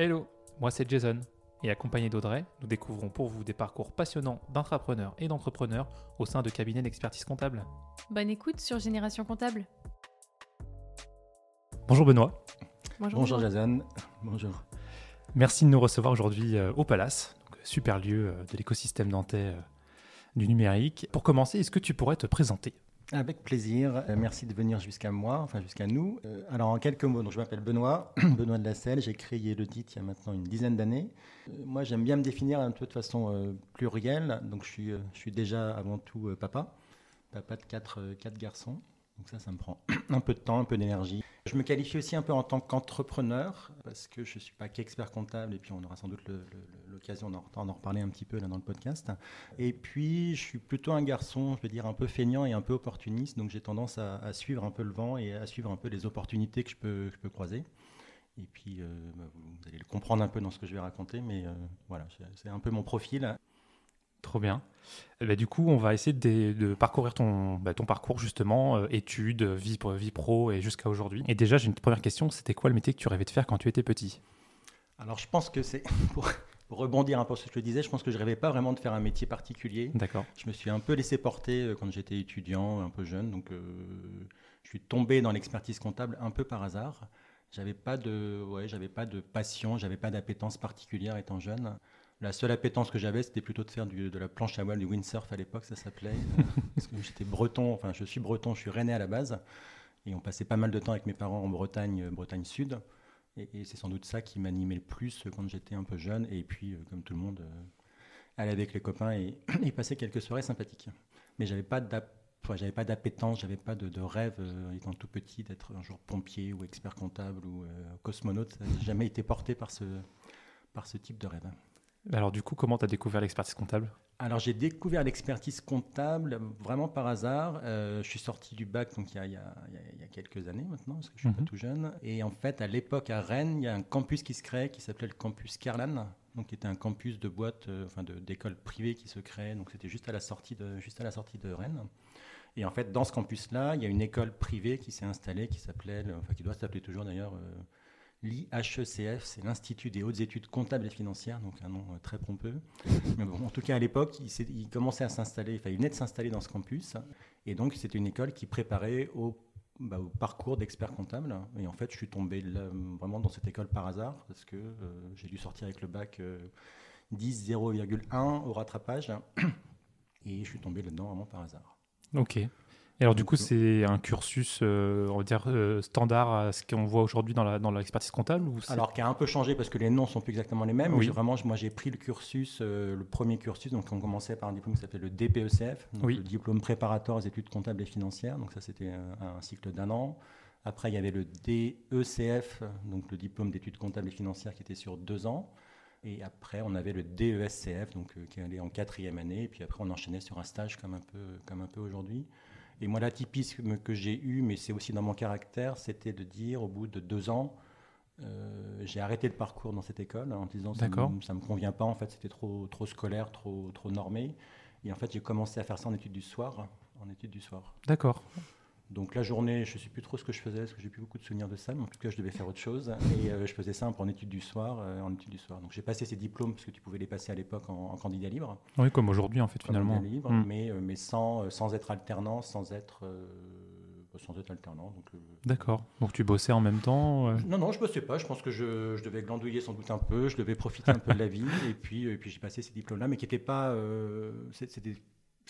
Hello, moi c'est Jason et accompagné d'Audrey, nous découvrons pour vous des parcours passionnants d'entrepreneurs et d'entrepreneurs au sein de cabinets d'expertise comptable. Bonne écoute sur Génération Comptable. Bonjour Benoît. Bonjour, Bonjour Jason. Bonjour. Merci de nous recevoir aujourd'hui euh, au Palace, donc, super lieu euh, de l'écosystème nantais euh, du numérique. Pour commencer, est-ce que tu pourrais te présenter? Avec plaisir. Euh, merci de venir jusqu'à moi, enfin jusqu'à nous. Euh, alors en quelques mots, donc, je m'appelle Benoît, Benoît de la Selle. J'ai créé le il y a maintenant une dizaine d'années. Euh, moi, j'aime bien me définir un peu de façon plurielle. Donc je suis, je suis déjà avant tout papa, papa de quatre, quatre garçons. Donc ça, ça me prend un peu de temps, un peu d'énergie. Je me qualifie aussi un peu en tant qu'entrepreneur parce que je ne suis pas qu'expert comptable et puis on aura sans doute l'occasion d'en en reparler un petit peu là dans le podcast. Et puis, je suis plutôt un garçon, je veux dire, un peu feignant et un peu opportuniste. Donc j'ai tendance à, suivre un peu le vent et à suivre un peu les opportunités que je peux, je peux croiser. Et puis, euh, bah, vous allez le comprendre un peu dans ce que je vais raconter, mais euh, voilà, c'est un peu mon profil. Trop bien. Eh ben, du coup, on va essayer de, parcourir ton, bah, ton, parcours justement, euh, études, vie, vie pro et jusqu'à aujourd'hui. Et déjà, j'ai une première question, c'était quoi le métier que tu rêvais de faire quand tu étais petit? Alors, je pense que c'est, pour, rebondir un peu sur ce que je disais, je pense que je rêvais pas vraiment de faire un métier particulier. D'accord. Je me suis un peu laissé porter euh, quand j'étais étudiant, un peu jeune, donc euh, je suis tombé dans l'expertise comptable un peu par hasard. J'avais pas de, ouais, j'avais pas de passion, j'avais pas d'appétence particulière étant jeune. La seule appétence que j'avais, c'était plutôt de faire de la planche à voile, du windsurf à l'époque, ça s'appelait. parce que j'étais breton, enfin je suis breton, je suis rennais à la base. Et on passait pas mal de temps avec mes parents en Bretagne, euh, Bretagne Sud. Et, c'est sans doute ça qui m'animait le plus quand j'étais un peu jeune. Et puis, euh, comme tout le monde, euh, aller avec les copains et, passer quelques soirées sympathiques. Mais j'avais pas j'avais pas d'appétence, j'avais pas de, rêve étant tout petit d'être un jour pompier ou expert comptable ou cosmonaute. Ça n'a jamais été porté par ce, par ce type de rêve. Alors du coup, comment tu as découvert l'expertise comptable? Alors j'ai découvert l'expertise comptable vraiment par hasard. Euh, je suis sorti du bac donc il y, a, quelques années maintenant, parce que je suis pas mhm. tout jeune. Et en fait, à l'époque à Rennes, il y a un campus qui se crée qui s'appelait le campus Kerlan, donc qui était un campus de boîte, euh, enfin d'école privée qui se crée. Donc c'était juste à la sortie de juste à la sortie de Rennes. Et en fait, dans ce campus-là, il y a une école privée qui s'est installée, qui s'appelait, enfin qui doit s'appeler toujours d'ailleurs. Euh, L'IHECF, c'est l'Institut des hautes études comptables et financières, donc un nom euh, très pompeux. Mais en tout cas, à l'époque, il, commençait à s'installer, il venait de s'installer dans ce campus. Et donc, c'était une école qui préparait au, bah, parcours d'expert comptable. Et en fait, je suis tombé vraiment dans cette école par hasard, parce que euh, j'ai dû sortir avec le bac 10 euh, 0,1 au rattrapage. Et je suis tombé là-dedans vraiment par hasard. Ok. Et alors, du coup, c'est un cursus, euh, on va dire, euh, standard à ce qu'on voit aujourd'hui dans l'expertise dans comptable ou Alors, qui a un peu changé parce que les noms sont plus exactement les mêmes. Oui. Vraiment, moi, j'ai pris le cursus, euh, le premier cursus. Donc, on commençait par un diplôme qui s'appelait le DPECF, donc le diplôme préparatoire aux études comptables et financières. Donc, ça, c'était un, cycle d'un an. Après, il y avait le DECF, donc le diplôme d'études comptables et financières qui était sur deux ans. Et après, on avait le DESCF, donc qui allait en quatrième année. Et puis après, on enchaînait sur un stage comme un peu, comme un peu aujourd'hui. Et moi, l'atypisme que j'ai eu, mais c'est aussi dans mon caractère, c'était de dire au bout de deux ans, euh, j'ai arrêté le parcours dans cette école en disant ça ne me, convient pas, en fait, c'était trop, trop scolaire, trop, trop normé. Et en fait, j'ai commencé à faire ça en études du soir. En études du soir. D'accord. Donc la journée, je ne sais plus trop ce que je faisais, parce que j'ai plus beaucoup de souvenirs de ça, mais en tout cas, je devais faire autre chose. Et euh, je faisais ça en études du soir. Euh, en études du soir. Donc j'ai passé ces diplômes, parce que tu pouvais les passer à l'époque en, candidat libre. Oui, comme aujourd'hui, en fait, finalement. Libre, mm. mais, euh, mais sans, sans être alternant, sans être, sans être alternant. D'accord. Donc tu bossais en même temps Non, non, je bossais pas. Je pense que je, je, devais glandouiller sans doute un peu. Je devais profiter un peu de la vie. Et puis, et puis j'ai passé ces diplômes-là, mais qui n'étaient pas... c'était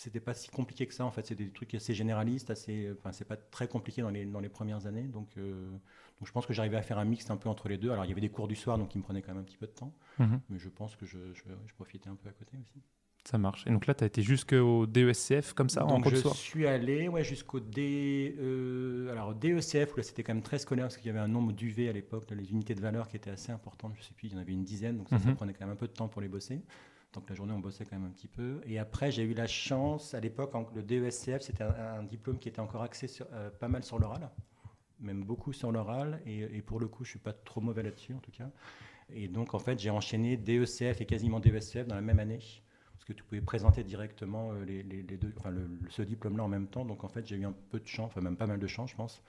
c'était pas si compliqué que ça en fait. C'est des trucs assez généralistes assez enfin c'est pas très compliqué dans les, dans les premières années. Donc, euh, donc je pense que j'arrivais à faire un mix un peu entre les deux. Alors il y avait des cours du soir donc qui me prenaient quand même un petit peu de temps. Mhm. mais je pense que je, je, profitais un peu à côté aussi. Ça marche. Et donc là tu as été jusqu'au DESCF comme ça donc en cours je suis allé ouais, jusqu'au D euh, alors DECF où là c'était quand même très scolaire parce qu'il y avait un nombre d'UV à l'époque les unités de valeur qui étaient assez importantes. Je sais plus il y en avait une dizaine donc ça, ça mhm. prenait quand même un peu de temps pour les bosser donc la journée, on bossait quand même un petit peu. Et après, j'ai eu la chance, à l'époque, le DESCF, c'était un, diplôme qui était encore axé euh, pas mal sur l'oral, même beaucoup sur l'oral. Et, pour le coup, je suis pas trop mauvais là-dessus, en tout cas. Et donc, en fait, j'ai enchaîné DECF et quasiment DESCF dans la même année. Parce que tu pouvais présenter directement euh, les, deux, enfin, ce diplôme-là en même temps. Donc, en fait, j'ai eu un peu de chance, enfin, même pas mal de chance, je pense.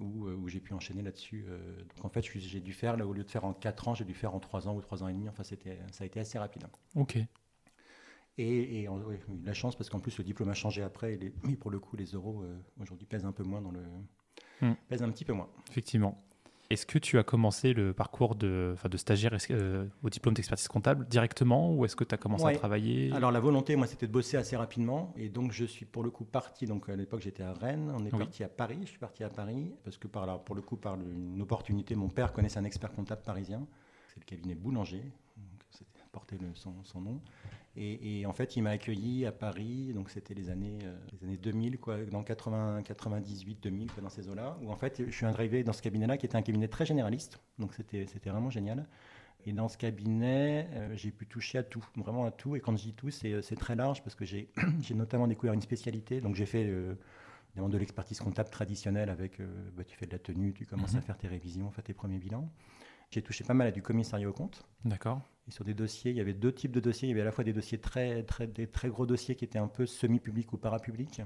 Où, où j'ai pu enchaîner là-dessus. donc en fait, j'ai dû faire, là, au lieu de faire en 4 ans, j'ai dû faire en 3 ans ou 3 ans et demi. Enfin, ça a été assez rapide. Ok. Et, et oui, la chance, parce qu'en plus, le diplôme a changé après. Et mais pour le coup, les euros, aujourd'hui, pèsent un peu moins dans le. Hmm. pèsent un petit peu moins. Effectivement. Est-ce que tu as commencé le parcours de, de stagiaire euh, au diplôme d'expertise comptable directement ou est-ce que tu as commencé à travailler? Alors la volonté, moi, c'était de bosser assez rapidement. Et donc, je suis pour le coup parti. Donc, à l'époque, j'étais à Rennes. On est parti à Paris. Je suis parti à Paris parce que, par là, pour le coup, par une opportunité, mon père connaissait un expert comptable parisien. C'est le cabinet Boulanger. Donc, porté le, son, son, nom. Et, en fait, il m'a accueilli à Paris, donc c'était les années, euh, les années 2000, quoi, dans 80, 98, 2000, dans ces eaux-là, où en fait, je suis arrivé dans ce cabinet-là, qui était un cabinet très généraliste, donc c'était vraiment génial. Et dans ce cabinet, euh, j'ai pu toucher à tout, vraiment à tout. Et quand je dis tout, c'est très large parce que j'ai notamment découvert une spécialité. Donc j'ai fait euh, de l'expertise comptable traditionnelle avec, bah, tu fais de la tenue, tu commences mhm. à faire tes révisions, faire tes premiers bilans. J'ai touché pas mal à du commissariat au compte. D'accord. Et sur des dossiers, il y avait deux types de dossiers. Il y avait à la fois des dossiers très, très, des très gros dossiers qui étaient un peu semi-publics ou parapublics,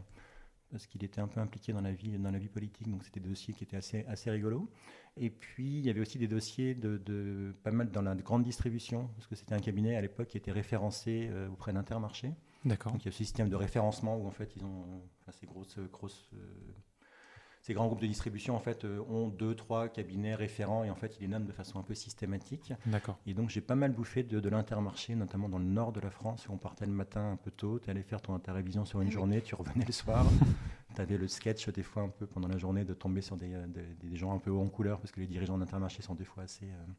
parce qu'il était un peu impliqué dans la vie, dans la vie politique. Donc c'était des dossiers qui étaient assez, assez rigolos. Et puis il y avait aussi des dossiers de, de pas mal dans la grande distribution, parce que c'était un cabinet à l'époque qui était référencé euh, auprès d'Intermarché. D'accord. Donc il y a ce système de référencement où en fait ils ont enfin, ces grosses, grosses euh, ces grands groupes de distribution en fait euh, ont deux, trois cabinets référents et en fait ils les nomment de façon un peu systématique. D'accord. Et donc j'ai pas mal bouffé de, l'intermarché, notamment dans le nord de la France où on partait le matin un peu tôt, tu allais faire ton interrévision sur une journée, tu revenais le soir. tu avais le sketch des fois un peu pendant la journée de tomber sur des, euh, des, gens un peu haut en couleur parce que les dirigeants d'intermarché sont des fois assez... Euh,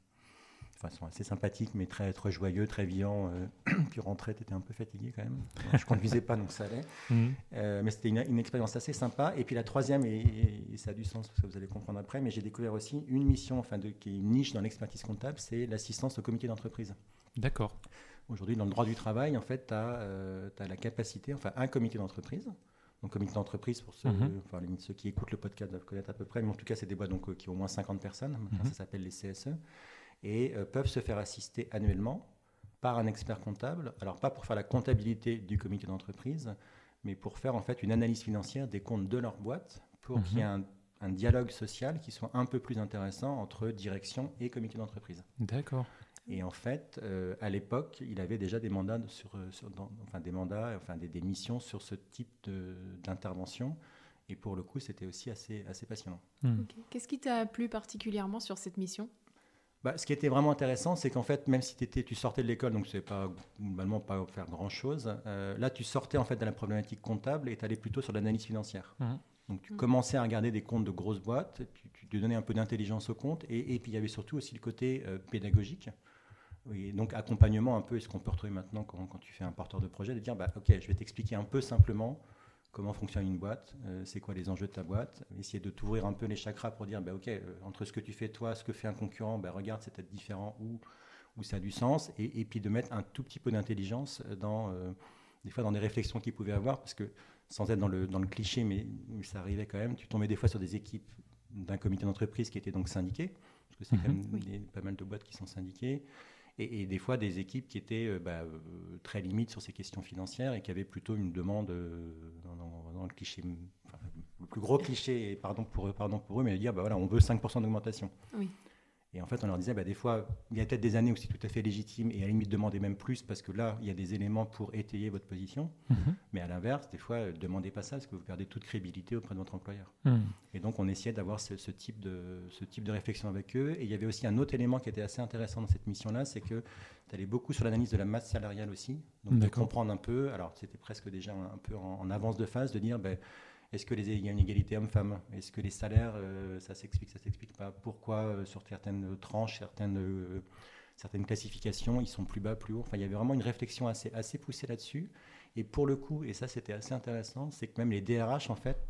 sont assez sympathiques, mais très, très joyeux, très vivants. Euh, puis rentrer, tu étais un peu fatigué quand même. je ne conduisais pas, donc ça allait. Mhm. Euh, mais c'était une, expérience assez sympa. Et puis la troisième, et, ça a du sens parce que vous allez comprendre après, mais j'ai découvert aussi une mission, enfin, de, qui est une niche dans l'expertise comptable, c'est l'assistance au comité d'entreprise. D'accord. Aujourd'hui, dans le droit du travail, en fait, tu as, euh, la capacité, enfin, un comité d'entreprise. Donc, comité d'entreprise, pour ceux, mhm. enfin, ceux qui écoutent le podcast doivent connaître à peu près, mais en tout cas, c'est des boîtes donc, qui ont au moins 50 personnes. Mhm. Ça s'appelle les CSE et euh, peuvent se faire assister annuellement par un expert comptable. Alors pas pour faire la comptabilité du comité d'entreprise, mais pour faire en fait une analyse financière des comptes de leur boîte pour qu'il y ait mhm. un, dialogue social qui soit un peu plus intéressant entre direction et comité d'entreprise. D'accord. Et en fait, euh, à l'époque, il avait déjà des mandats sur, euh, enfin des mandats, enfin des, missions sur ce type d'intervention. Et pour le coup, c'était aussi assez, assez passionnant. Hmm. Qu'est-ce qui t'a plu particulièrement sur cette mission? Bah, ce qui était vraiment intéressant, c'est qu'en fait, même si étais, tu sortais de l'école, donc c'est pas globalement pas faire grand chose, euh, là tu sortais en fait de la problématique comptable et tu allais plutôt sur l'analyse financière. Mmh. Donc tu mmh. commençais à regarder des comptes de grosses boîtes, tu, tu donnais un peu d'intelligence au compte et, puis il y avait surtout aussi le côté euh, pédagogique. Oui, donc accompagnement un peu, est ce qu'on peut retrouver maintenant quand, quand, tu fais un porteur de projet, de dire bah, ok, je vais t'expliquer un peu simplement comment fonctionne une boîte, euh, c'est quoi les enjeux de ta boîte, essayer de t'ouvrir un peu les chakras pour dire, bah, ok, euh, entre ce que tu fais toi, ce que fait un concurrent, bah, regarde, c'est peut-être différent ou, ou ça a du sens, et, puis de mettre un tout petit peu d'intelligence dans, euh, des fois dans des réflexions qu'ils pouvaient avoir, parce que sans être dans le, dans le cliché, mais, ça arrivait quand même, tu tombais des fois sur des équipes d'un comité d'entreprise qui étaient donc syndiquées, parce que c'est quand mhm. même pas mal de boîtes qui sont syndiquées, et, des fois des équipes qui étaient euh, bah, euh, très limites sur ces questions financières et qui avaient plutôt une demande euh, dans, le cliché, le plus gros cliché, pardon pour eux, pardon pour eux, mais de dire bah voilà, on veut 5% d'augmentation. Oui. Et en fait, on leur disait, bah, des fois, il y a peut-être des années où c'est tout à fait légitime et à la limite demander même plus parce que là, il y a des éléments pour étayer votre position. Mhm. Mais à l'inverse, des fois, ne demandez pas ça parce que vous perdez toute crédibilité auprès de votre employeur. Mhm. Et donc, on essayait d'avoir ce, type de, ce type de réflexion avec eux. Et il y avait aussi un autre élément qui était assez intéressant dans cette mission-là, c'est que tu allais beaucoup sur l'analyse de la masse salariale aussi. Donc, de comprendre un peu, alors c'était presque déjà un, peu en, avance de phase, de dire, ben, est-ce que les, il y a une égalité homme-femme? Est-ce que les salaires, euh, ça s'explique, ça s'explique pas? Pourquoi euh, sur certaines tranches, certaines, euh, certaines classifications, ils sont plus bas, plus hauts? Enfin, il y avait vraiment une réflexion assez, assez poussée là-dessus. Et pour le coup, et ça c'était assez intéressant, c'est que même les DRH, en fait,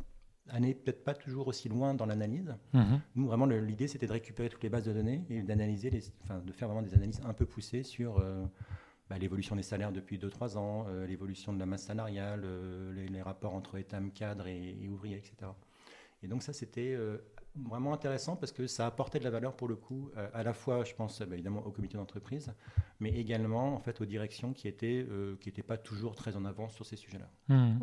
n'allaient peut-être pas toujours aussi loin dans l'analyse. Mhm. Nous, vraiment, l'idée, c'était de récupérer toutes les bases de données et d'analyser, enfin, de faire vraiment des analyses un peu poussées sur bah, l'évolution des salaires depuis 2-3 ans, euh, l'évolution de la masse salariale, euh, les, rapports entre état cadre et, ouvriers, etc. Et donc ça, c'était euh, vraiment intéressant parce que ça apportait de la valeur pour le coup, à la fois, je pense, bah, évidemment, au comité d'entreprise, mais également en fait aux directions qui étaient qui n'étaient pas toujours très en avance sur ces sujets-là. Mmh.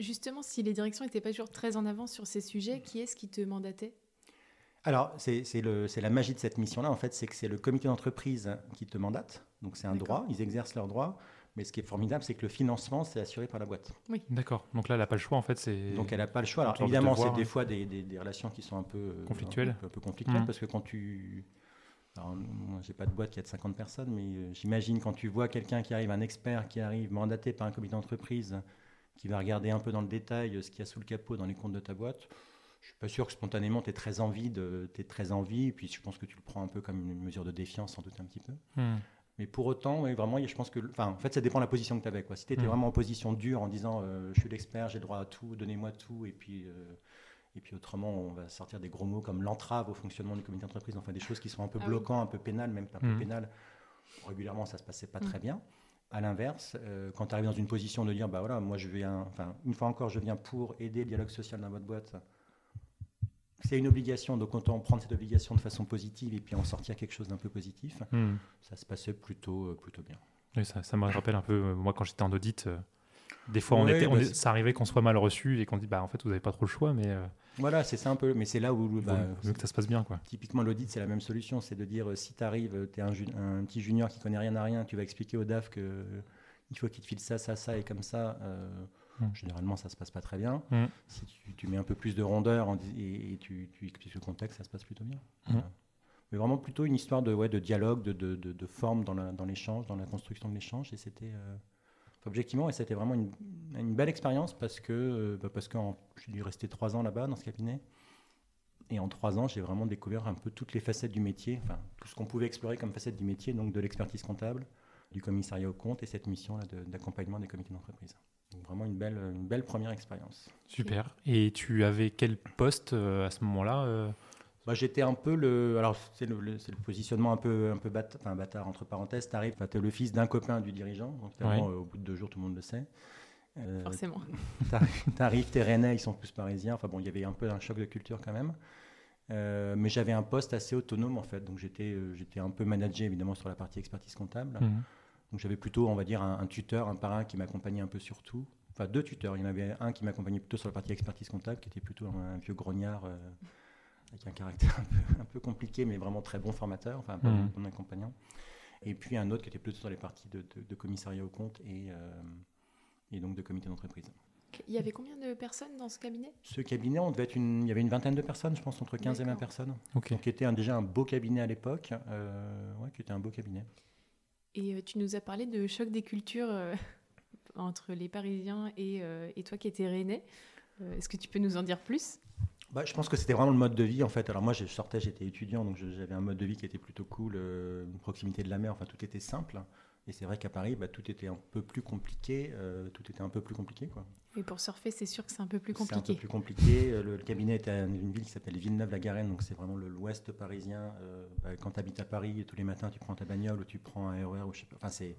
Justement, si les directions n'étaient pas toujours très en avance sur ces sujets, qui est-ce qui te mandatait? Alors, c'est la magie de cette mission-là, en fait, c'est que c'est le comité d'entreprise qui te mandate. Donc, c'est un droit, ils exercent leur droit. Mais ce qui est formidable, c'est que le financement, c'est assuré par la boîte. Oui. D'accord. Donc là, elle n'a pas le choix, en fait. c'est Donc, elle n'a pas le choix. Alors, évidemment, c'est des fois des, des, relations qui sont un peu euh, conflictuelles. Un peu, conflictuelles, mmh. parce que quand tu. Alors, moi, j'ai pas de boîte qui a de 50 personnes, mais euh, j'imagine quand tu vois quelqu'un qui arrive, un expert qui arrive, mandaté par un comité d'entreprise, qui va regarder un peu dans le détail euh, ce qu'il y a sous le capot dans les comptes de ta boîte. Je suis pas sûr que spontanément tu es très envie de, es très envie, et puis je pense que tu le prends un peu comme une mesure de défiance, sans doute un petit peu. Mmh. Mais pour autant, vraiment, je pense que. Enfin, en fait, ça dépend de la position que tu avais. Quoi. Si tu étais hmm. vraiment en position dure en disant euh, je suis l'expert, j'ai le droit à tout, donnez-moi tout, et puis, euh, et puis autrement, on va sortir des gros mots comme l'entrave au fonctionnement du comité d'entreprise, enfin des choses qui sont un peu ah bloquantes, un peu pénales, même pas un peu hmm. pénales. Régulièrement, ça se passait pas très hmm. bien. À l'inverse, euh, quand tu arrives dans une position de dire bah voilà, moi je viens, enfin, une fois encore, je viens pour aider le dialogue social dans votre boîte c'est une obligation, donc autant prendre cette obligation de façon positive et puis en sortir quelque chose d'un peu positif. Hmm. Ça se passait plutôt, euh, plutôt bien. Oui, ça, ça me rappelle un peu, euh, moi quand j'étais en audit, euh, des fois on était, bah, ça arrivait qu'on soit mal reçu et qu'on dit bah en fait vous n'avez pas trop le choix, mais. Voilà, c'est ça un peu, mais c'est là où. Bah, veut que ça se passe bien. Quoi. Typiquement, l'audit, c'est la même solution. C'est de dire si tu arrives, tu es un, un, petit junior qui connaît rien à rien, tu vas expliquer au DAF qu'il faut qu'il te file ça, ça, ça et comme ça. Généralement, ça se passe pas très bien. Mm. Si tu, mets un peu plus de rondeur et, tu, expliques le contexte, ça se passe plutôt bien. Mm. Mais vraiment plutôt une histoire de, ouais, de dialogue, de, de, de, forme dans l'échange, dans, la construction de l'échange. Et c'était. Euh, objectivement, et c'était vraiment une, une, belle expérience parce que, euh, bah, parce que j'ai dû rester trois ans là-bas dans ce cabinet. Et en trois ans, j'ai vraiment découvert un peu toutes les facettes du métier, enfin tout ce qu'on pouvait explorer comme facettes du métier, donc de l'expertise comptable, du commissariat au compte et cette mission-là d'accompagnement des comités d'entreprise vraiment une belle, une belle première expérience. Super. Et tu avais quel poste euh, à ce moment-là euh bah, J'étais un peu le. Alors, c'est le, le, positionnement un peu, un peu enfin, bâtard, entre parenthèses. Tu arrives, tu es le fils d'un copain du dirigeant. Donc, au bout de deux jours, tout le monde le sait. Euh, Forcément. Tu arrives, t'es rennais, ils sont plus parisiens. Enfin, bon, il y avait un peu un choc de culture quand même. mais j'avais un poste assez autonome en fait, donc j'étais j'étais un peu managé évidemment sur la partie expertise comptable. Mmh. Donc j'avais plutôt, on va dire, un, tuteur, un parrain qui m'accompagnait un peu sur tout. Enfin, deux tuteurs. Il y en avait un qui m'accompagnait plutôt sur la partie expertise comptable, qui était plutôt un, vieux grognard euh, avec un caractère un peu, compliqué, mais vraiment très bon formateur, enfin, un mmh. bon, accompagnant. Et puis un autre qui était plutôt sur les parties de, commissariat au compte et, euh, et donc de comité d'entreprise. Il y avait combien de personnes dans ce cabinet? Ce cabinet, on devait être une, il y avait une vingtaine de personnes, je pense, entre 15 et 20 personnes. Donc, qui était déjà un beau cabinet à l'époque. Euh, ouais, qui était un beau cabinet. Et euh, tu nous as parlé de choc des cultures euh, entre les Parisiens et, euh, et, toi qui étais rennais. Est-ce que tu peux nous en dire plus? Bah, je pense que c'était vraiment le mode de vie en fait. Alors moi je sortais, j'étais étudiant, donc j'avais un mode de vie qui était plutôt cool, une proximité de la mer, enfin tout était simple. Et c'est vrai qu'à Paris, bah, tout était un peu plus compliqué. tout était un peu plus compliqué quoi. Et pour surfer, c'est sûr que c'est un peu plus compliqué. C'est un peu plus compliqué. Le, cabinet est à une ville qui s'appelle Villeneuve-la-Garenne, donc c'est vraiment l'ouest parisien. Euh, bah, quand tu habites à Paris, tous les matins, tu prends ta bagnole ou tu prends un RER ou je sais pas. Enfin, c'est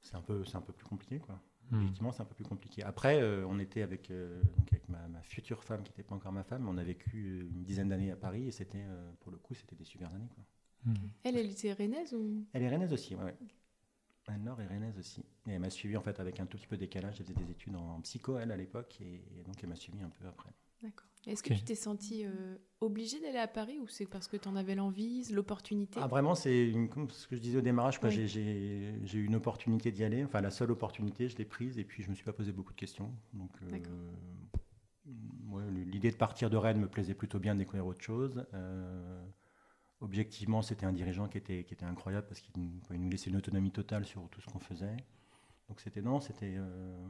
c'est un peu c'est un peu plus compliqué quoi. Hmm. Effectivement, c'est un peu plus compliqué. Après, euh, on était avec euh, donc avec ma, future femme qui n'était pas encore ma femme, on a vécu une dizaine d'années à Paris et c'était pour le coup c'était des super années quoi. Hmm. Elle, elle était rennaise ou? Elle est rennaise aussi, ouais. Anne-Laure est rennaise aussi. Et elle m'a suivi en fait avec un tout petit peu de décalage. Elle faisait des études en psycho, elle, à l'époque, et, donc elle m'a suivi un peu après. D'accord. Est-ce que tu t'es senti euh, obligé d'aller à Paris ou c'est parce que tu en avais l'envie, l'opportunité? Ah vraiment, c'est ce que je disais au démarrage. J'ai eu une opportunité d'y aller. Enfin, la seule opportunité, je l'ai prise et puis je me suis pas posé beaucoup de questions. Donc, euh, l'idée de partir de Rennes me plaisait plutôt bien de découvrir autre chose. Euh, objectivement, c'était un dirigeant qui était, qui était incroyable parce qu'il nous laissait une autonomie totale sur tout ce qu'on faisait. Donc c'était non, c'était euh,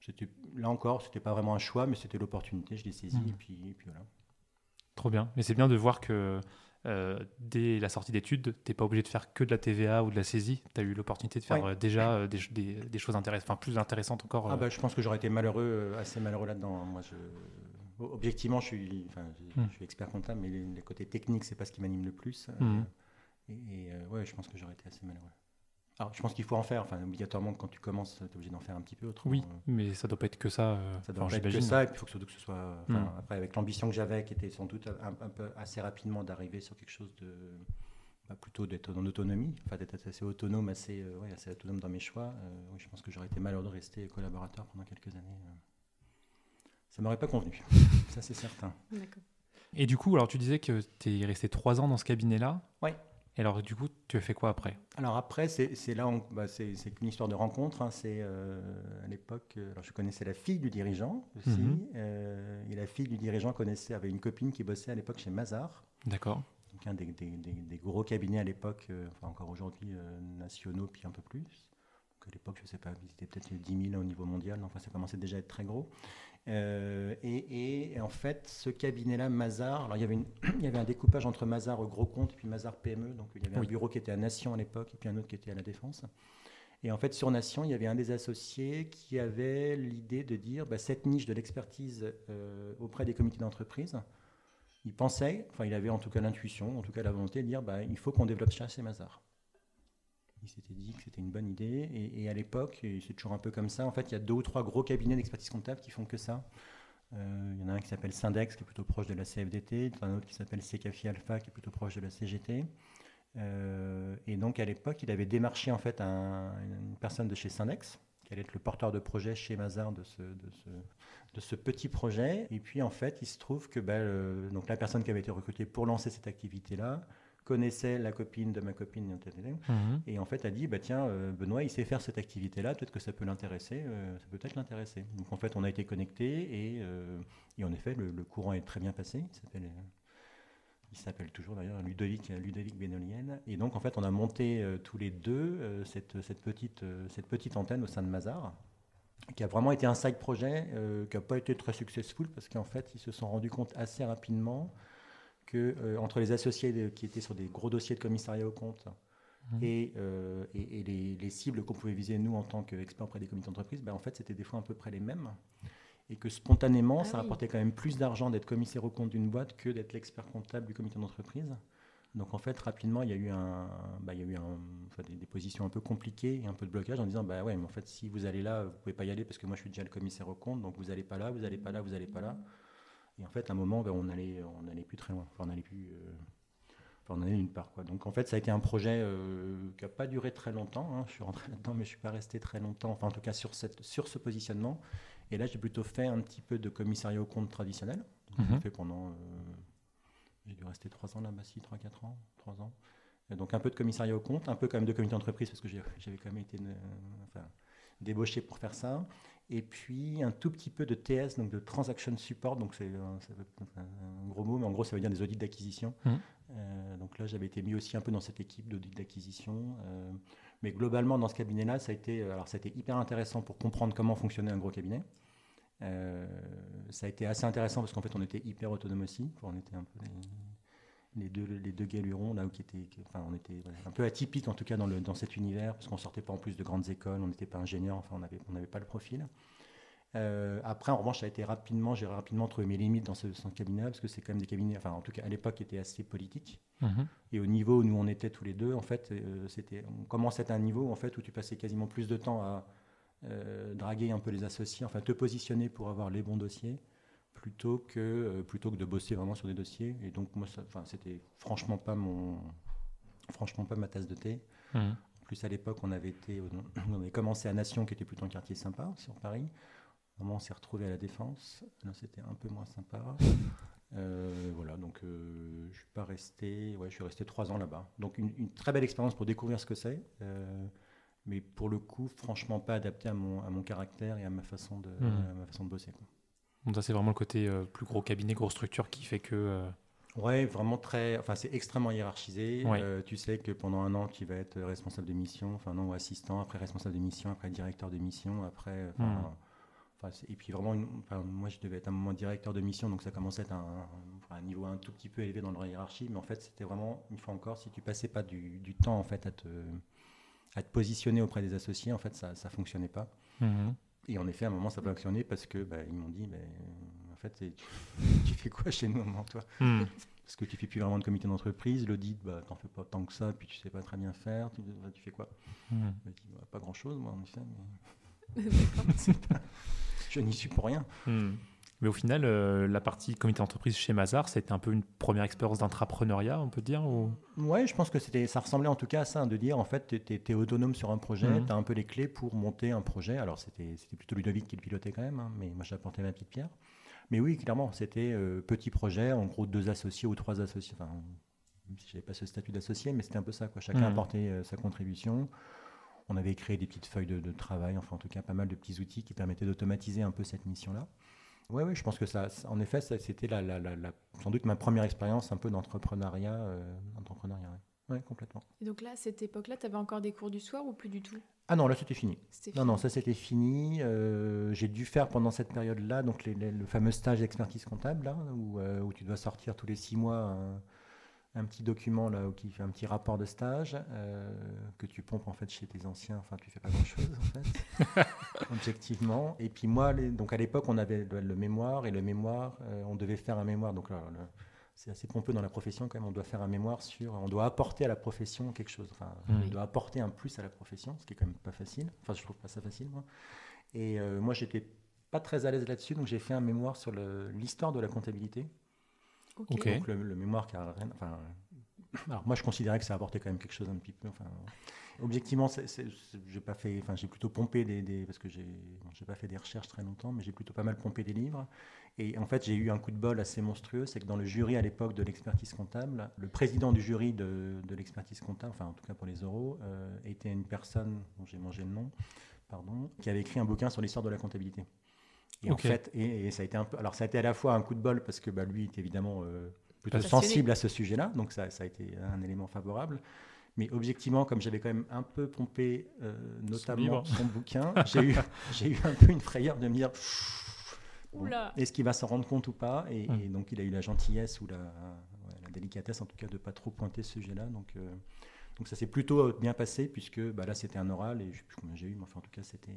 c'était là encore, c'était pas vraiment un choix, mais c'était l'opportunité. Je l'ai saisi mmh. et, puis, puis voilà. Trop bien. Mais c'est bien de voir que euh, dès la sortie d'études, tu n'es pas obligé de faire que de la TVA ou de la saisie. Tu as eu l'opportunité de faire euh, déjà des, des, choses intéressantes, enfin plus intéressantes encore. Ah bah, je pense que j'aurais été malheureux, assez malheureux là-dedans. Moi, je Objectivement, je suis, enfin, je, hmm. suis expert comptable, mais les, côtés techniques, c'est pas ce qui m'anime le plus. Euh, hmm. et, euh, ouais, je pense que j'aurais été assez malheureux. Alors, je pense qu'il faut en faire. Enfin, obligatoirement, quand tu commences, tu es obligé d'en faire un petit peu. autre. oui, mais ça doit pas être que ça. Euh, ça doit pas être que ça. Et puis, il faut que, que ce soit. Hmm. Après, avec l'ambition que j'avais, qui était sans doute un, peu assez rapidement d'arriver sur quelque chose de. Bah, plutôt d'être en autonomie, enfin d'être assez autonome, assez, ouais, assez autonome dans mes choix. oui, je pense que j'aurais été malheureux de rester collaborateur pendant quelques années ça m'aurait pas convenu. ça, c'est certain. Et du coup, alors tu disais que tu es resté trois ans dans ce cabinet-là. Oui. Et alors, du coup, tu as fait quoi après? Alors après, c'est là, bah, c'est une histoire de rencontre. Hein. C'est euh, à l'époque, euh, alors je connaissais la fille du dirigeant aussi, mhm. euh, et la fille du dirigeant connaissait, avait une copine qui bossait à l'époque chez Mazar. D'accord. Donc un des, des, des, gros cabinets à l'époque, enfin encore aujourd'hui nationaux, puis un peu plus. Donc à l'époque, je ne sais pas, ils étaient peut-être 10 000 au niveau mondial. Enfin, ça commençait déjà à être très gros. Euh, et, en fait, ce cabinet-là, Mazar, alors il y, avait il y avait un découpage entre Mazar Gros Compte et puis Mazar PME. Donc il y avait un bureau qui était à Nation à l'époque et puis un autre qui était à la Défense. Et en fait, sur Nation, il y avait un des associés qui avait l'idée de dire bah, cette niche de l'expertise euh, auprès des comités d'entreprise. Il pensait, enfin, il avait en tout cas l'intuition, en tout cas la volonté de dire bah, il faut qu'on développe ça chez Mazar il s'était dit que c'était une bonne idée. Et, à l'époque, c'est toujours un peu comme ça, en fait, il y a deux ou trois gros cabinets d'expertise comptable qui font que ça. Euh, il y en a un qui s'appelle Syndex, qui est plutôt proche de la CFDT, un autre qui s'appelle Secafi Alpha, qui est plutôt proche de la CGT. Euh, et donc à l'époque, il avait démarché en fait une personne de chez Syndex, qui allait être le porteur de projet chez Mazar de ce, petit projet. Et puis en fait, il se trouve que ben, donc la personne qui avait été recrutée pour lancer cette activité-là connaissait la copine de ma copine, mhm. et en fait a dit, bah, tiens, euh, Benoît, il sait faire cette activité-là, peut-être que ça peut l'intéresser, euh, ça peut peut-être l'intéresser. Donc en fait, on a été connectés, et, euh, et en effet, le, courant est très bien passé. Il s'appelle toujours d'ailleurs Ludovic, Ludovic Benolienne. Et donc, en fait, on a monté tous les deux cette, cette, petite, cette petite antenne au sein de Mazar, qui a vraiment été un side projet, qui n'a pas été très successful, parce qu'en fait, ils se sont rendus compte assez rapidement que euh, entre les associés qui étaient sur des gros dossiers de commissariat au compte mhm. euh, et, et, les, cibles qu'on pouvait viser nous en tant qu'experts auprès des comités d'entreprise, ben, en fait c'était des fois à peu près les mêmes. Et que spontanément, ah ça rapportait quand même plus d'argent d'être commissaire au compte d'une boîte que d'être l'expert comptable du comité d'entreprise. Donc en fait, rapidement, il y a eu, un, bah, il y a eu un, des, positions un peu compliquées et un peu de blocage en disant bah ouais, mais en fait, si vous allez là, vous pouvez pas y aller parce que moi je suis déjà le commissaire au compte, donc vous n'allez pas là, vous n'allez pas là, vous n'allez pas là. Et en fait, à un moment, ben, on allait, on allait plus très loin. Enfin, on allait plus. Euh, on allait nulle part. Quoi. Donc en fait, ça a été un projet euh, qui n'a pas duré très longtemps. Hein. Je suis rentré là-dedans, mais je ne suis pas resté très longtemps. Enfin, en tout cas, sur, cette, sur ce positionnement. Et là, j'ai plutôt fait un petit peu de commissariat au compte traditionnel. J'ai mhm. fait pendant. Euh, j'ai dû rester 3 ans là-bas, si, 3-4 ans, 3 ans. donc un peu de commissariat au compte, un peu quand même de comité d'entreprise, parce que j'avais quand même été enfin, débauché pour faire ça et puis un tout petit peu de TS, donc de Transaction Support, donc c'est un, gros mot, mais en gros ça veut dire des audits d'acquisition. Mmh. Euh, donc là j'avais été mis aussi un peu dans cette équipe d'audit d'acquisition. Euh, mais globalement dans ce cabinet-là, ça a été, alors ça a été hyper intéressant pour comprendre comment fonctionnait un gros cabinet. Euh, ça a été assez intéressant parce qu'en fait on était hyper autonome aussi. On était un peu les deux, les deux galurons, là, qui étaient, enfin, on était un peu atypique en tout cas dans, le, dans cet univers, parce qu'on sortait pas en plus de grandes écoles, on n'était pas ingénieur, enfin, on n'avait on avait pas le profil. Euh, après, en revanche, ça a été rapidement, j'ai rapidement trouvé mes limites dans ce, cabinet parce que c'est quand même des cabinets, enfin, en tout cas, à l'époque, qui étaient assez politiques. Mhm. Et au niveau où nous on était tous les deux, en fait, euh, c'était, on commençait à un niveau en fait où tu passais quasiment plus de temps à euh, draguer un peu les associés, enfin, te positionner pour avoir les bons dossiers, plutôt que, euh, plutôt que de bosser vraiment sur des dossiers. Et donc, moi, c'était franchement pas mon, franchement pas ma tasse de thé. Mmh. En plus, à l'époque, on avait été, on avait commencé à Nation, qui était plutôt un quartier sympa, sur Paris. Moment, on s'est retrouvé à la Défense. Là, c'était un peu moins sympa. Euh, voilà, donc euh, je suis pas resté, ouais, je suis resté trois ans là-bas. Donc une, très belle expérience pour découvrir ce que c'est, mais pour le coup, franchement pas adapté à mon, à mon caractère et à ma façon de, mmh. à ma façon de bosser. Quoi. Donc ça, c'est vraiment le côté euh, plus gros cabinet, grosse structure qui fait que... Euh, ouais, vraiment très... Enfin, c'est extrêmement hiérarchisé. Euh, tu sais que pendant un an, tu vas être responsable de mission, enfin non, ou assistant, après responsable de mission, après directeur de mission, après... Hmm. et puis vraiment, moi je devais être un moment directeur de mission, donc ça commençait à être un, niveau un tout petit peu élevé dans la hiérarchie, mais en fait c'était vraiment, une fois encore, si tu passais pas du, temps en fait à te, à te positionner auprès des associés, en fait ça ne fonctionnait pas. Hmm. Et en effet, à un moment, ça peut actionner parce que bah, ils m'ont dit, bah, en fait, tu, fais quoi chez nous, moment, toi? Hmm. Parce que tu fais plus vraiment de comité d'entreprise, l'audit, bah, t'en fais pas tant que ça, puis tu sais pas très bien faire. Tu, bah, fais quoi? Hmm. Bah, pas grand chose, moi, en effet. je n'y suis pour rien. Hmm. Mais au final, euh, la partie comité d'entreprise chez Mazar, c'était un peu une première expérience d'entrepreneuriat, on peut dire ou... Oui, je pense que c'était, ça ressemblait en tout cas à ça, de dire en fait, tu es, autonome sur un projet, mhm. tu as un peu les clés pour monter un projet. Alors c'était, plutôt Ludovic qui le pilotait quand même, hein, mais moi j'ai apporté ma petite pierre. Mais oui, clairement, c'était petit projet, en gros deux associés ou trois associés. Enfin, je n'avais pas ce statut d'associé, mais c'était un peu ça. Quoi. Chacun mmh. apportait sa contribution. On avait créé des petites feuilles de, travail, enfin en tout cas pas mal de petits outils qui permettaient d'automatiser un peu cette mission-là. Oui, oui, je pense que ça, en effet, c'était la, sans doute ma première expérience un peu d'entrepreneuriat. Euh, oui, complètement. Et donc là, à cette époque-là, tu avais encore des cours du soir ou plus du tout? Ah non, là, c'était fini. Non, non, ça, c'était fini. Euh, j'ai dû faire pendant cette période-là donc le fameux stage d'expertise comptable, là, où, euh, où, tu dois sortir tous les six mois un petit document là qui fait un petit rapport de stage euh, que tu pompes en fait chez tes anciens. Enfin, tu fais pas grand chose en fait, objectivement. Et puis moi, donc à l'époque, on avait le, mémoire et le mémoire, euh, on devait faire un mémoire. Donc c'est assez pompeux dans la profession quand même. On doit faire un mémoire sur, on doit apporter à la profession quelque chose. Enfin, on doit apporter un plus à la profession, ce qui est quand même pas facile. Enfin, je trouve pas ça facile moi. Et euh, moi, j'étais pas très à l'aise là-dessus, donc j'ai fait un mémoire sur l'histoire de la comptabilité. Donc le, mémoire qui a enfin, alors moi je considérais que ça apportait quand même quelque chose un petit peu. Objectivement, j'ai pas fait, enfin j'ai plutôt pompé des, parce que j'ai, pas fait des recherches très longtemps, mais j'ai plutôt pas mal pompé des livres. Et en fait, j'ai eu un coup de bol assez monstrueux, c'est que dans le jury à l'époque de l'expertise comptable, le président du jury de, l'expertise comptable, enfin en tout cas pour les euros, était une personne dont j'ai mangé le nom, pardon, qui avait écrit un bouquin sur l'histoire de la comptabilité. Et en fait, et, ça a été un peu, alors ça a été à la fois un coup de bol parce que bah, lui est évidemment euh, plutôt sensible à ce sujet-là, donc ça, ça, a été un élément favorable. Mais objectivement, comme j'avais quand même un peu pompé euh, notamment son, bouquin, j'ai eu, j'ai eu un peu une frayeur de me dire est-ce qu'il va s'en rendre compte ou pas? Et, donc il a eu la gentillesse ou la, la délicatesse en tout cas de pas trop pointer ce sujet-là. Donc, euh, donc ça s'est plutôt bien passé puisque bah, là c'était un oral et je ne sais plus combien j'ai eu, mais enfin en tout cas c'était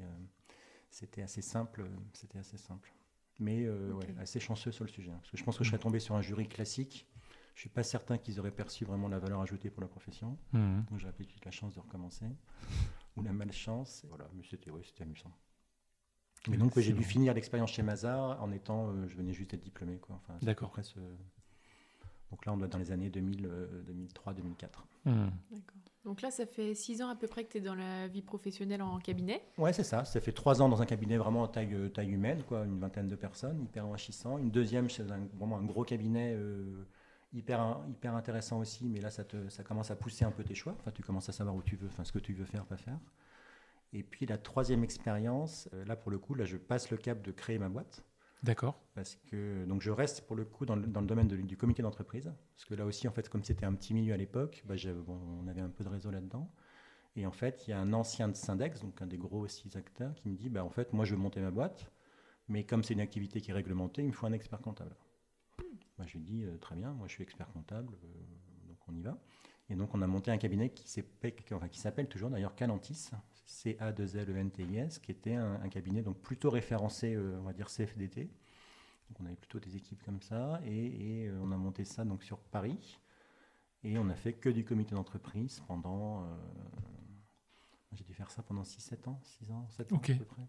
c'était assez simple. C'était assez simple. Mais euh, assez chanceux sur le sujet. Hein. parce que je pense que je serais tombé sur un jury classique. Je suis pas certain qu'ils auraient perçu vraiment la valeur ajoutée pour la profession. Mmh. Donc j'aurais peut-être la chance de recommencer. Ou la malchance. Voilà, mais c'était ouais, amusant. Mais donc j'ai dû finir l'expérience chez Mazar en étant, euh, je venais juste d'être diplômé. Quoi. Enfin, D'accord. Donc là, on doit être dans les années 2000, 2003, 2004. D'accord. Donc là, ça fait six ans à peu près que tu es dans la vie professionnelle en cabinet Ouais, c'est ça. Ça fait trois ans dans un cabinet vraiment en taille, euh, taille humaine, quoi, une vingtaine de personnes, hyper enrichissant. Une deuxième chez un, vraiment un gros cabinet euh, hyper, hyper intéressant aussi, mais là, ça, te, ça commence à pousser un peu tes choix. Enfin, tu commences à savoir où tu veux, enfin, ce que tu veux faire, pas faire. Et puis la troisième expérience, euh, là pour le coup, là je passe le cap de créer ma boîte. D'accord. Parce que donc je reste pour le coup dans le, domaine du comité d'entreprise, parce que là aussi en fait comme c'était un petit milieu à l'époque, bah, on avait un peu de réseau là-dedans. Et en fait, il y a un ancien de Syndex, donc un des gros six acteurs, qui me dit bah, en fait, moi je veux monter ma boîte, mais comme c'est une activité qui est réglementée, il me faut un expert comptable. Bah, je lui dis euh, très bien, moi je suis expert comptable, euh, donc on y va. Et donc on a monté un cabinet qui s'appelle toujours d'ailleurs Calantis, CA2LENTIS, qui était un, cabinet donc plutôt référencé, euh, on va dire CFDT. Donc on avait plutôt des équipes comme ça, et, euh, on a monté ça donc sur Paris, et on a fait que du comité d'entreprise pendant. Euh, j'ai dû faire ça pendant 6-7 ans, 6 ans, 7 ans à peu près.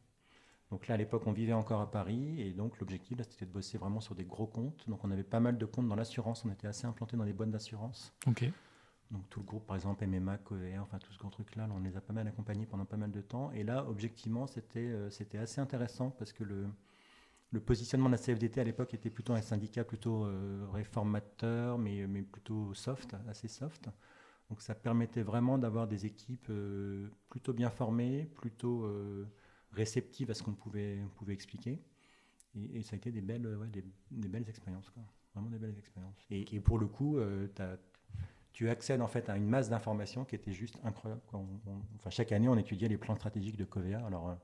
Donc là, à l'époque, on vivait encore à Paris, et donc l'objectif, c'était de bosser vraiment sur des gros comptes. Donc on avait pas mal de comptes dans l'assurance, on était assez implanté dans les bonnes d'assurance. Donc tout le groupe, par exemple MMA, Covea, enfin tout ce grand truc-là, on les a pas mal accompagnés pendant pas mal de temps. Et là, objectivement, c'était euh, c'était assez intéressant parce que le, le positionnement de la CFDT à l'époque était plutôt un syndicat plutôt euh, réformateur, mais, mais plutôt soft, assez soft. Donc ça permettait vraiment d'avoir des équipes euh, plutôt bien formées, plutôt réceptives à ce qu'on pouvait, pouvait expliquer. Et, ça a été des belles, des, belles expériences, quoi. vraiment des belles expériences. Et, et pour le coup, tu as tu accèdes en fait à une masse d'informations qui était juste incroyable. enfin, chaque année, on étudiait les plans stratégiques de Covea. Alors, euh,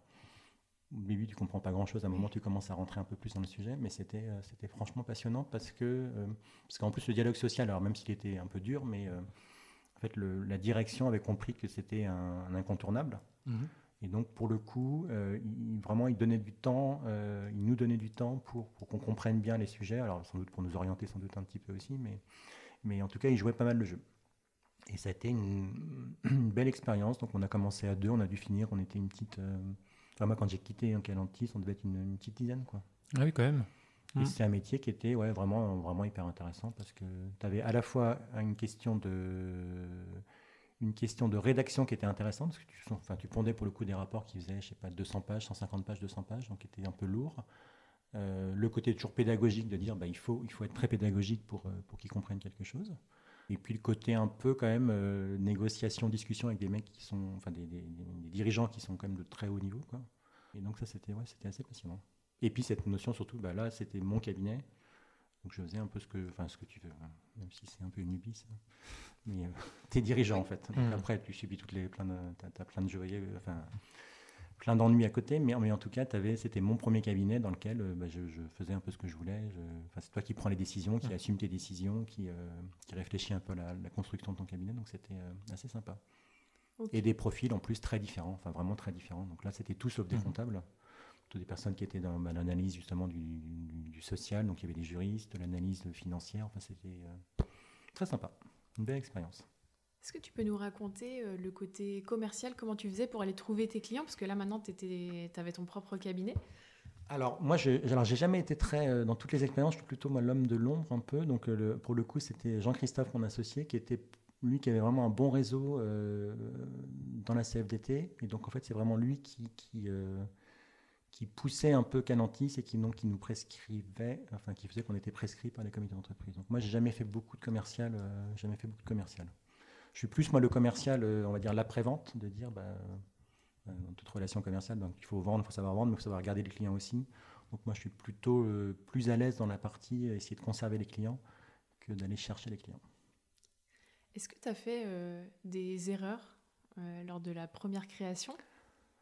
au début, tu comprends pas grand-chose. À un moment, tu commences à rentrer un peu plus dans le sujet, mais c'était euh, c'était franchement passionnant parce que euh, parce qu'en plus le dialogue social, alors même s'il était un peu dur, mais en fait, la direction avait compris que c'était un, incontournable. Mhm. Et donc, pour le coup, il, vraiment, il donnait du temps, il nous donnait du temps pour, pour qu'on comprenne bien les sujets. Alors, sans doute pour nous orienter, sans doute un petit peu aussi, mais mais en tout cas, il jouait pas mal de jeux. Et ça a été une, belle expérience. Donc, on a commencé à deux, on a dû finir. On était une petite. Euh, enfin, moi, quand j'ai quitté un Calantis, on devait être une, petite dizaine. Quoi. Ah oui, quand même. Et mmh. c'est un métier qui était ouais, vraiment, vraiment hyper intéressant parce que tu avais à la fois une question de une question de rédaction qui était intéressante, parce que tu, enfin, tu pondais pour le coup des rapports qui faisaient, je sais pas, 200 pages, 150 pages, 200 pages, donc qui étaient un peu lourds. Le côté toujours pédagogique de dire bah, il, faut, il faut être très pédagogique pour, pour qu'ils comprennent quelque chose. Et puis le côté un peu quand même négociation, discussion avec des mecs qui sont, enfin des, des, dirigeants qui sont quand même de très haut niveau. Quoi. Et donc ça, c'était ouais, c'était assez passionnant. Et puis cette notion surtout, bah, là, c'était mon cabinet. Donc je faisais un peu ce que, enfin, ce que tu veux, hein. même si c'est un peu une ubie, ça. Mais euh, tu es dirigeant en fait. Mmh. Après, tu subis toutes les, plein de, as, plein de joyeux, enfin, plein d'ennuis à côté. Mais, mais en tout cas, c'était mon premier cabinet dans lequel euh, bah, je, faisais un peu ce que je voulais. c'est toi qui prends les décisions, qui mmh. assume tes décisions, qui, euh, qui réfléchit un peu à la, construction de ton cabinet. Donc c'était assez sympa. Et des profils en plus très différents, enfin vraiment très différents. Donc là, c'était tout sauf des mmh. comptables des personnes qui étaient dans bah, l'analyse justement du, social, donc il y avait des juristes, l'analyse financière, enfin c'était euh, très sympa, une belle expérience. Est-ce que tu peux nous raconter euh, le côté commercial, comment tu faisais pour aller trouver tes clients? Parce que là maintenant, tu avais ton propre cabinet. Alors moi, je j'ai jamais été très, euh, dans toutes les expériences, je suis plutôt l'homme de l'ombre un peu. Donc pour le coup, c'était Jean-Christophe, mon associé, qui était lui qui avait vraiment un bon réseau dans la CFDT. Et donc en fait, c'est vraiment lui qui, poussait un peu Canantis et qui, nous prescrivait, enfin qui faisait qu'on était prescrit par les comités d'entreprise. Donc moi, j'ai jamais fait beaucoup de commercial, euh, jamais fait beaucoup de commercial. Je suis plus moi le commercial, euh, on va dire l'après-vente, de dire bah, euh, dans toute relation commerciale, donc il faut vendre, il faut savoir vendre, mais il faut savoir garder les clients aussi. Donc moi, je suis plutôt plus à l'aise dans la partie essayer de conserver les clients que d'aller chercher les clients. Est-ce que tu as fait des erreurs lors de la première création?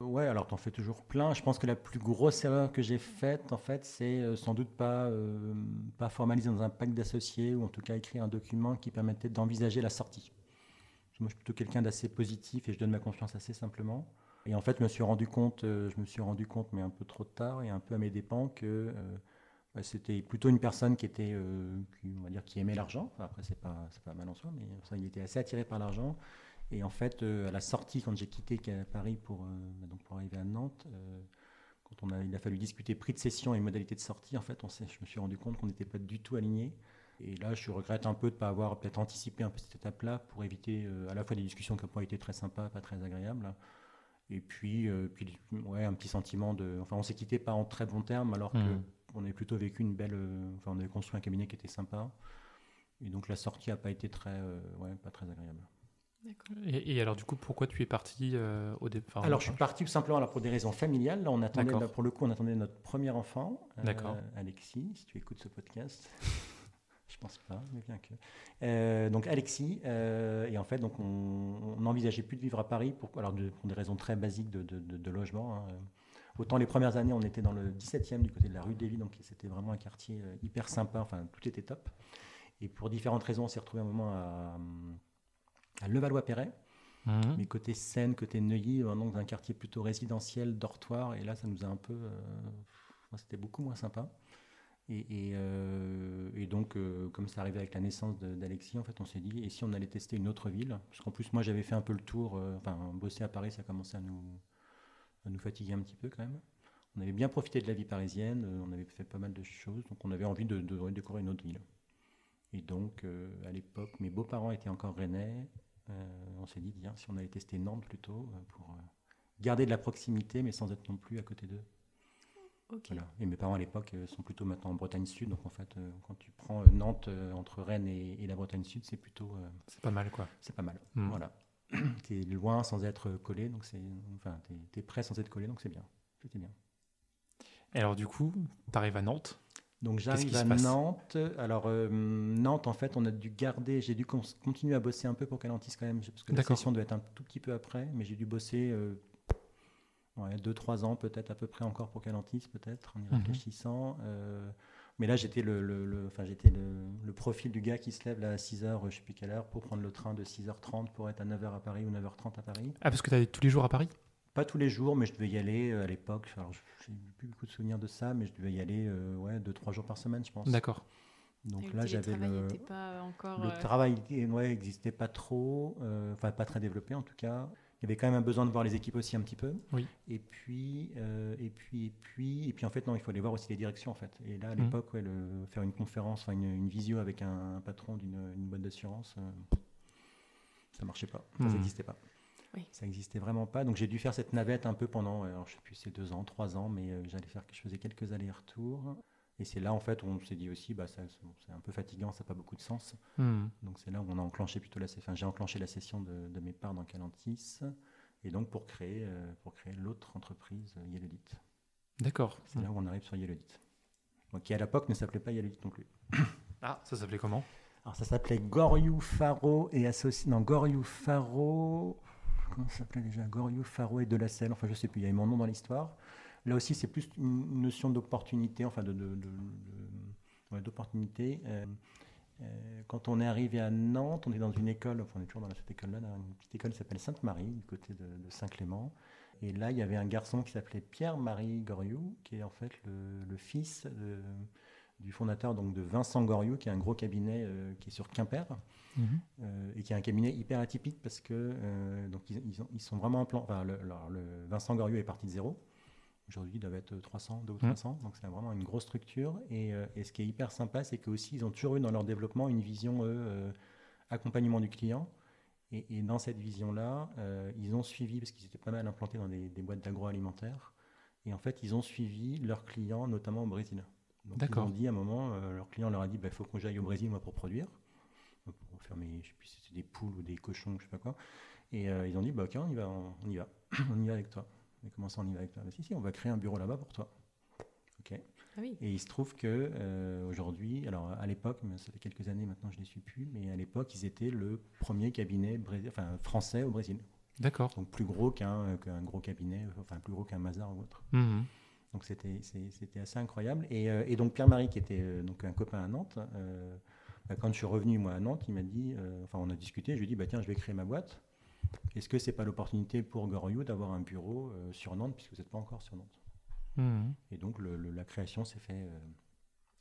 Ouais, alors tu en fais toujours plein. Je pense que la plus grosse erreur que j'ai faite, en fait, c'est euh, sans doute pas, euh, pas formaliser dans un pack d'associés ou en tout cas écrire un document qui permettait d'envisager la sortie. Moi, je suis plutôt quelqu'un d'assez positif et je donne ma confiance assez simplement. Et en fait, je me suis rendu compte, euh, je me suis rendu compte, mais un peu trop tard et un peu à mes dépens, que bah, c'était plutôt une personne qui était, qui, on va dire, qui aimait l'argent. après, c'est pas, pas mal en soi, mais il était assez attiré par l'argent et en fait, euh, à la sortie, quand j'ai quitté Paris pour, euh, donc pour arriver à Nantes, euh, quand on a, il a fallu discuter prix de session et modalités de sortie, en fait, je me suis rendu compte qu'on n'était pas du tout alignés. Et là, je regrette un peu de ne pas avoir peut-être anticipé un peu cette étape-là pour éviter à la fois des discussions qui ont été très sympas, pas très agréables. Et puis, puis ouais, un petit sentiment de. Enfin, on s'est quitté pas en très bons termes, alors mmh. qu'on avait plutôt vécu une belle. Enfin, on avait construit un cabinet qui était sympa. Et donc, la sortie n'a pas été très, ouais, pas très agréable. Et, alors, du coup, pourquoi tu es parti euh, au départ Alors, je suis parti tout simplement pour des raisons familiales. Là, on attendait, pour le coup, on attendait notre premier enfant, euh, Alexis, si tu écoutes ce podcast. Je pense pas, mais bien que. Euh, donc, Alexis, et en fait, donc, on n'envisageait plus de vivre à Paris pour, alors, pour des raisons très basiques de, de, logement. Hein. Autant les premières années, on était dans le 17e du côté de la rue Lévis, donc c'était vraiment un quartier hyper sympa, enfin, tout était top. Et pour différentes raisons, on s'est retrouvé un moment à à Levallois-Perret. Mhm. Mais côté Seine, côté Neuilly, dans un quartier plutôt résidentiel, dortoir, et là, ça nous a un peu. Euh, c'était beaucoup moins sympa. Et, euh, donc, euh, comme ça arrivait avec la naissance d'Alexis, en fait, on s'est dit, et si on allait tester une autre ville? Parce qu'en plus, moi, j'avais fait un peu le tour, enfin, bosser à Paris, ça commençait à nous, fatiguer un petit peu quand même. On avait bien profité de la vie parisienne, on avait fait pas mal de choses, donc on avait envie de, de découvrir une autre ville. Et donc, à l'époque, mes beaux-parents étaient encore rennais, euh, on s'est dit, tiens, si on allait tester Nantes plutôt, euh, pour euh, garder de la proximité, mais sans être non plus à côté d'eux. Et mes parents à l'époque sont plutôt maintenant en Bretagne Sud, donc en fait, quand tu prends Nantes entre Rennes et, la Bretagne Sud, c'est plutôt. c'est pas mal, quoi. C'est pas mal. Hmm. Voilà. tu es loin sans être collé, donc c'est. Enfin, tu es, prêt sans être collé, donc c'est bien. C'était bien. Et alors, du coup, tu arrives à Nantes? Donc j'arrive à Nantes. Alors euh, Nantes, en fait, on a dû garder, j'ai dû continuer à bosser un peu pour Calantis quand même, parce que la session doit être un tout petit peu après, mais j'ai dû bosser euh, ouais, deux, trois ans peut-être à peu près encore pour Calantis, peut-être, en y mhm. réfléchissant. Euh, mais là, j'étais le, le, j'étais le, profil du gars qui se lève à 6h, je ne sais plus quelle heure, pour prendre le train de 6h30 pour être à 9h à Paris ou 9h30 à Paris. Ah, parce que tu allais tous les jours à Paris? Pas tous les jours, mais je devais y aller euh, à l'époque. Alors, j'ai plus beaucoup de souvenirs de ça, mais je devais y aller euh, ouais, deux, trois jours par semaine, je pense. D'accord. Donc là, j'avais le, pas encore, le euh, travail n'existait pas trop, enfin pas très développé en tout cas. Il y avait quand même un besoin de voir les équipes aussi un petit peu. Oui. Et puis, et puis, et puis, et puis en fait non, il fallait voir aussi les directions en fait. Et là, à mmh. l'époque, ouais, faire une conférence, enfin une, une, visio avec un, patron d'une boîte d'assurance, ça marchait pas, ça mmh. n'existait pas. Ça n'existait vraiment pas. Donc j'ai dû faire cette navette un peu pendant, alors, je sais plus, c'est deux ans, trois ans, mais j'allais faire, je faisais quelques allers-retours. Et c'est là, en fait, on s'est dit aussi, bah, c'est un peu fatigant, ça n'a pas beaucoup de sens. Hmm. Donc c'est là où on a enclenché plutôt la session. Enfin, j'ai enclenché la session de, mes parts dans Calantis, et donc pour créer, euh, pour créer l'autre entreprise, euh, Yellowdit. D'accord. C'est là où on arrive sur Yellowdit. qui à l'époque ne s'appelait pas Yellowdit non plus. Ah, ça s'appelait comment? Alors ça s'appelait Goriou Faro et associé. Non, Goriou Faro. Comment ça s'appelait déjà? Goriou Faro et de la Selle. Enfin, je sais plus, il y avait mon nom dans l'histoire. Là aussi, c'est plus une notion d'opportunité, enfin de, d'opportunité. Euh, euh, quand on est arrivé à Nantes, on est dans une école, enfin on est toujours dans cette école-là, une petite école qui s'appelle Sainte-Marie, du côté de, Saint-Clément. Et là, il y avait un garçon qui s'appelait Pierre-Marie Goriou, qui est en fait le, fils du fondateur donc, de Vincent Goriou, qui a un gros cabinet euh, qui est sur Quimper, mhm. et qui est un cabinet hyper atypique parce que donc ils, sont vraiment plan. Enfin, le, Vincent Goriou est parti de zéro. Aujourd'hui, ils doivent être 300, 2 ou 300. Mmh. Donc, c'est vraiment une grosse structure. Euh, et, ce qui est hyper sympa, c'est qu'aussi, ils ont toujours eu dans leur développement une vision, eux, euh, accompagnement du client. Et, dans cette vision-là, euh, ils ont suivi, parce qu'ils étaient pas mal implantés dans des, boîtes d'agroalimentaire. Et en fait, ils ont suivi leurs clients, notamment au Brésil. Donc, ils ont dit à un moment, leur client leur a dit il bah, faut que j'aille au Brésil, moi, pour produire. Pour faire mes, je sais plus si c'était des poules ou des cochons, je sais pas quoi. Et ils ont dit bah, ok, on y va, on y va, on y va avec toi. Mais comment ça, on y va avec toi Si, si, on va créer un bureau là-bas pour toi. Ok. Ah oui. Et il se trouve que euh, aujourd'hui, alors à l'époque, mais ça fait quelques années maintenant, je ne les suis plus, mais à l'époque, ils étaient le premier cabinet enfin, français au Brésil. D'accord. Donc plus gros qu'un gros cabinet, enfin plus gros qu'un Mazar ou autre. Mmh. Donc c'était assez incroyable. Et, euh, et donc Pierre-Marie, qui était euh, donc un copain à Nantes, bah, quand je suis revenu moi à Nantes, il m'a dit, enfin on a discuté, je lui ai dit bah tiens, je vais créer ma boîte. Est-ce que c'est pas l'opportunité pour Goriot d'avoir un bureau euh, sur Nantes, puisque vous n'êtes pas encore sur Nantes? Mmh. Et donc la création s'est fait, euh,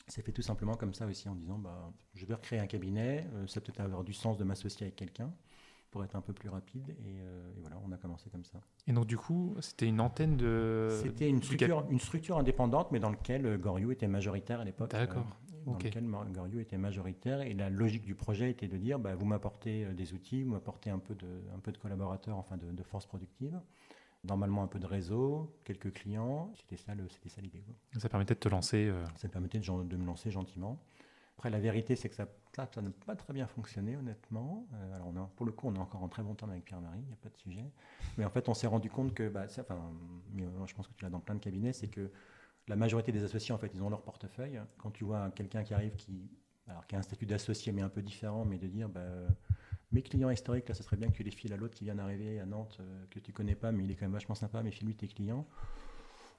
fait tout simplement comme ça aussi, en disant bah, je vais recréer un cabinet, euh, ça peut-être avoir du sens de m'associer avec quelqu'un pour être un peu plus rapide. Et, voilà, on a commencé comme ça. Et donc, du coup, c'était une antenne de. C'était une structure, une structure indépendante, mais dans laquelle Goriot était majoritaire à l'époque. D'accord dans lequel Goriot était majoritaire. Et la logique du projet était de dire, bah, vous m'apportez euh, des outils, vous m'apportez un peu de, un peu de collaborateurs, enfin de, force productive, normalement un peu de réseau, quelques clients. C'était ça, l'idée. Ça permettait de te lancer. Euh, ça permettait de, de, me lancer gentiment. Après, la vérité, c'est que ça, ça, n'a pas très bien fonctionné, honnêtement. Euh, alors, on a, pour le coup, on est encore en très bon terme avec Pierre-Marie, il n'y a pas de sujet. Mais en fait, on s'est rendu compte que, bah, enfin, je pense que tu l'as dans plein de cabinets, c'est que la majorité des associés, en fait, ils ont leur portefeuille. Quand tu vois quelqu'un qui arrive, qui, alors, qui a un statut d'associé, mais un peu différent, mais de dire, bah, mes clients historiques, là, ce serait bien que tu les files à l'autre qui vient d'arriver à Nantes, euh, que tu connais pas, mais il est quand même vachement sympa, mais file-lui tes clients.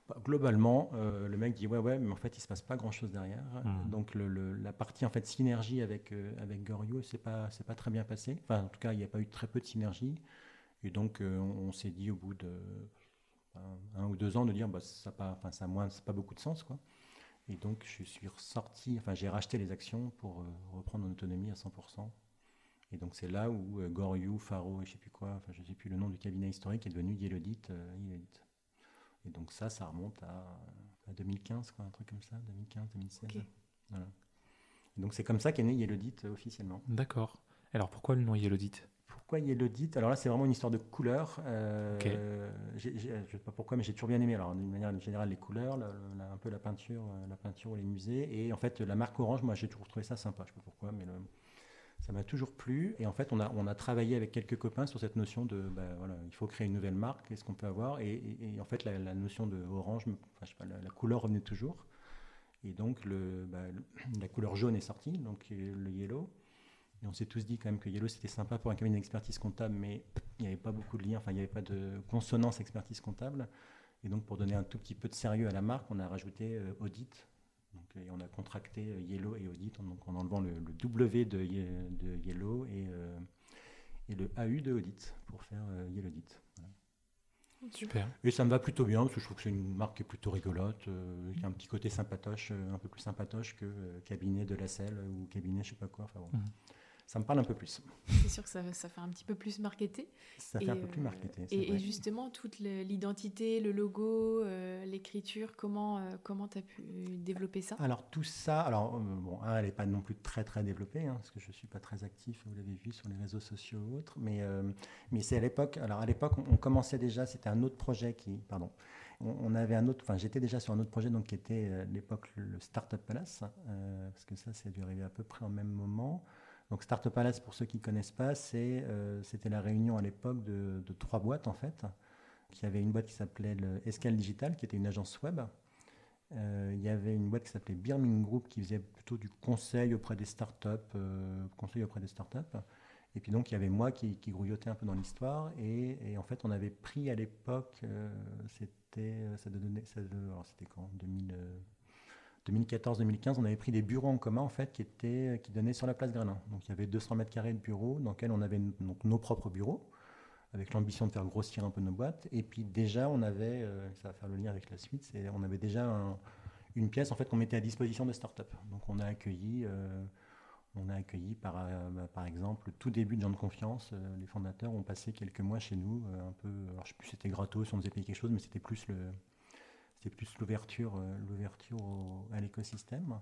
Bah, globalement, euh, le mec dit ouais ouais, mais en fait il se passe pas grand chose derrière. Mmh. Donc la partie en fait synergie avec euh, avec Gorio, c'est pas c'est pas très bien passé. Enfin en tout cas il n'y a pas eu très peu de synergie. Et donc on s'est dit au bout de un ou deux ans de dire bah, ça n'a pas, enfin, ça moins, pas beaucoup de sens. Quoi. Et donc, je suis ressorti, enfin, j'ai racheté les actions pour euh, reprendre en autonomie à 100%. Et donc, c'est là où euh, Goriou, Faro et je sais plus quoi, enfin, je sais plus le nom du cabinet historique est devenu Yellowdit. Euh, et donc, ça, ça remonte à, 2015, quoi, un truc comme ça, 2015, 2016. Voilà. Et donc, c'est comme ça qu'est né Yellowdit officiellement. D'accord. Alors, pourquoi le nom Yellowdit? Pourquoi il l'audit? Alors là, c'est vraiment une histoire de couleurs. Euh, je ne sais pas pourquoi, mais j'ai toujours bien aimé. Alors, d'une manière générale, les couleurs, un peu la peinture, euh, la peinture, les musées. Et en fait, la marque Orange, moi, j'ai toujours trouvé ça sympa. Je ne sais pas pourquoi, mais ça m'a toujours plu. Et en fait, on a, on a travaillé avec quelques copains sur cette notion de, bah, voilà, il faut créer une nouvelle marque. Qu'est-ce qu'on peut avoir? Et, en fait, la, notion de orange, enfin, je sais pas, la, couleur revenait toujours. Et donc, le, bah, la couleur jaune est sortie, donc le yellow. Et on s'est tous dit quand même que Yellow c'était sympa pour un cabinet d'expertise comptable, mais il n'y avait pas beaucoup de liens, enfin il n'y avait pas de consonance expertise comptable. Et donc pour donner un tout petit peu de sérieux à la marque, on a rajouté euh, Audit. Donc, et on a contracté euh, Yellow et Audit, donc en enlevant le, W de, de Yellow et, euh, et, le AU de Audit pour faire Yellow Audit. Super. Et ça me va plutôt bien parce que je trouve que c'est une marque qui est plutôt rigolote, qui a un petit côté sympatoche, un peu plus sympatoche que cabinet de la selle ou cabinet je sais pas quoi. Enfin, bon. Mhm ça me parle un peu plus. C'est sûr que ça, ça, fait un petit peu plus marketé. Ça fait un peu plus marketé. Et, et, justement, toute l'identité, le logo, l'écriture, comment comment tu as pu développer ça? Alors tout ça, alors bon, elle n'est pas non plus très très développée, hein, parce que je ne suis pas très actif, vous l'avez vu sur les réseaux sociaux ou autres, mais, mais c'est à l'époque, alors à l'époque, on, on commençait déjà, c'était un autre projet qui, pardon, on, avait un autre, enfin j'étais déjà sur un autre projet donc qui était à l'époque le Startup Palace, euh, parce que ça c'est dû arriver à peu près en même moment. Donc Startup Palace, pour ceux qui ne connaissent pas, euh, c'était la réunion à l'époque de, trois boîtes en fait. Il y avait une boîte qui s'appelait Escale Digital, qui était une agence web. Euh, il y avait une boîte qui s'appelait Birming Group, qui faisait plutôt du conseil auprès des startups, conseil auprès des startups. Et puis donc il y avait moi qui, grouillotais un peu dans l'histoire. Et, en fait, on avait pris à l'époque, c'était, ça ça, c'était quand? 2014-2015, on avait pris des bureaux en commun en fait qui étaient qui donnaient sur la place Granin. Donc il y avait 200 mètres carrés de bureaux dans lesquels on avait nos propres bureaux avec l'ambition de faire grossir un peu nos boîtes. Et puis déjà on avait, euh, ça va faire le lien avec la suite, on avait déjà une pièce en fait qu'on mettait à disposition de start-up. Donc on a accueilli euh, on a accueilli par, euh, bah, par exemple, tout début de gens de confiance. les fondateurs ont passé quelques mois chez nous, un peu. Alors, je sais plus si c'était gratos, on nous avait payé quelque chose, mais c'était plus le, c'était plus l'ouverture, euh, l'ouverture à l'écosystème.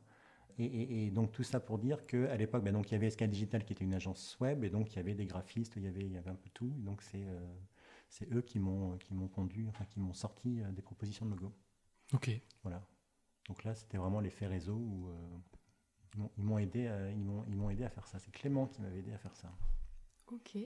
Et, donc tout ça pour dire qu'à l'époque, ben, donc il y avait SK Digital qui était une agence web, et donc il y avait des graphistes, il y avait, il y avait un peu tout. donc c'est, euh, c'est eux qui m'ont, qui m'ont conduit, enfin qui m'ont sorti euh, des propositions de logo. Ok. Voilà. Donc là, c'était vraiment l'effet réseau où ils, m'ont, aidé, à, ils, m'ont, ils m'ont aidé à faire ça. C'est Clément qui m'avait aidé à faire ça. Ok.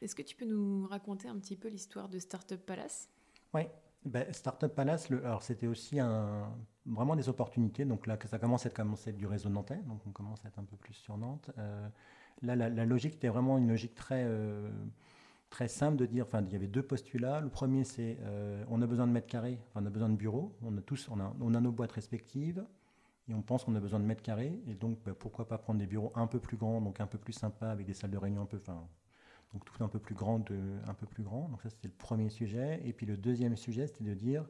Est-ce que tu peux nous raconter un petit peu l'histoire de Startup Palace? Oui. Ben, Startup Palace, alors c'était aussi un, vraiment des opportunités. Donc là, ça commence à être, du réseau nantais, donc on commence à être un peu plus sur Nantes. Euh, là, la, logique était vraiment une logique très, euh, très simple de dire, il y avait deux postulats. Le premier, c'est euh, on a besoin de mètres carrés, on a besoin de bureaux. On a tous, on a, on a nos boîtes respectives et on pense qu'on a besoin de mètres carrés. Et donc, ben, pourquoi pas prendre des bureaux un peu plus grands, donc un peu plus sympas, avec des salles de réunion un peu, donc tout un peu plus grand, un peu plus grand. Donc ça c'était le premier sujet. Et puis le deuxième sujet, c'était de dire,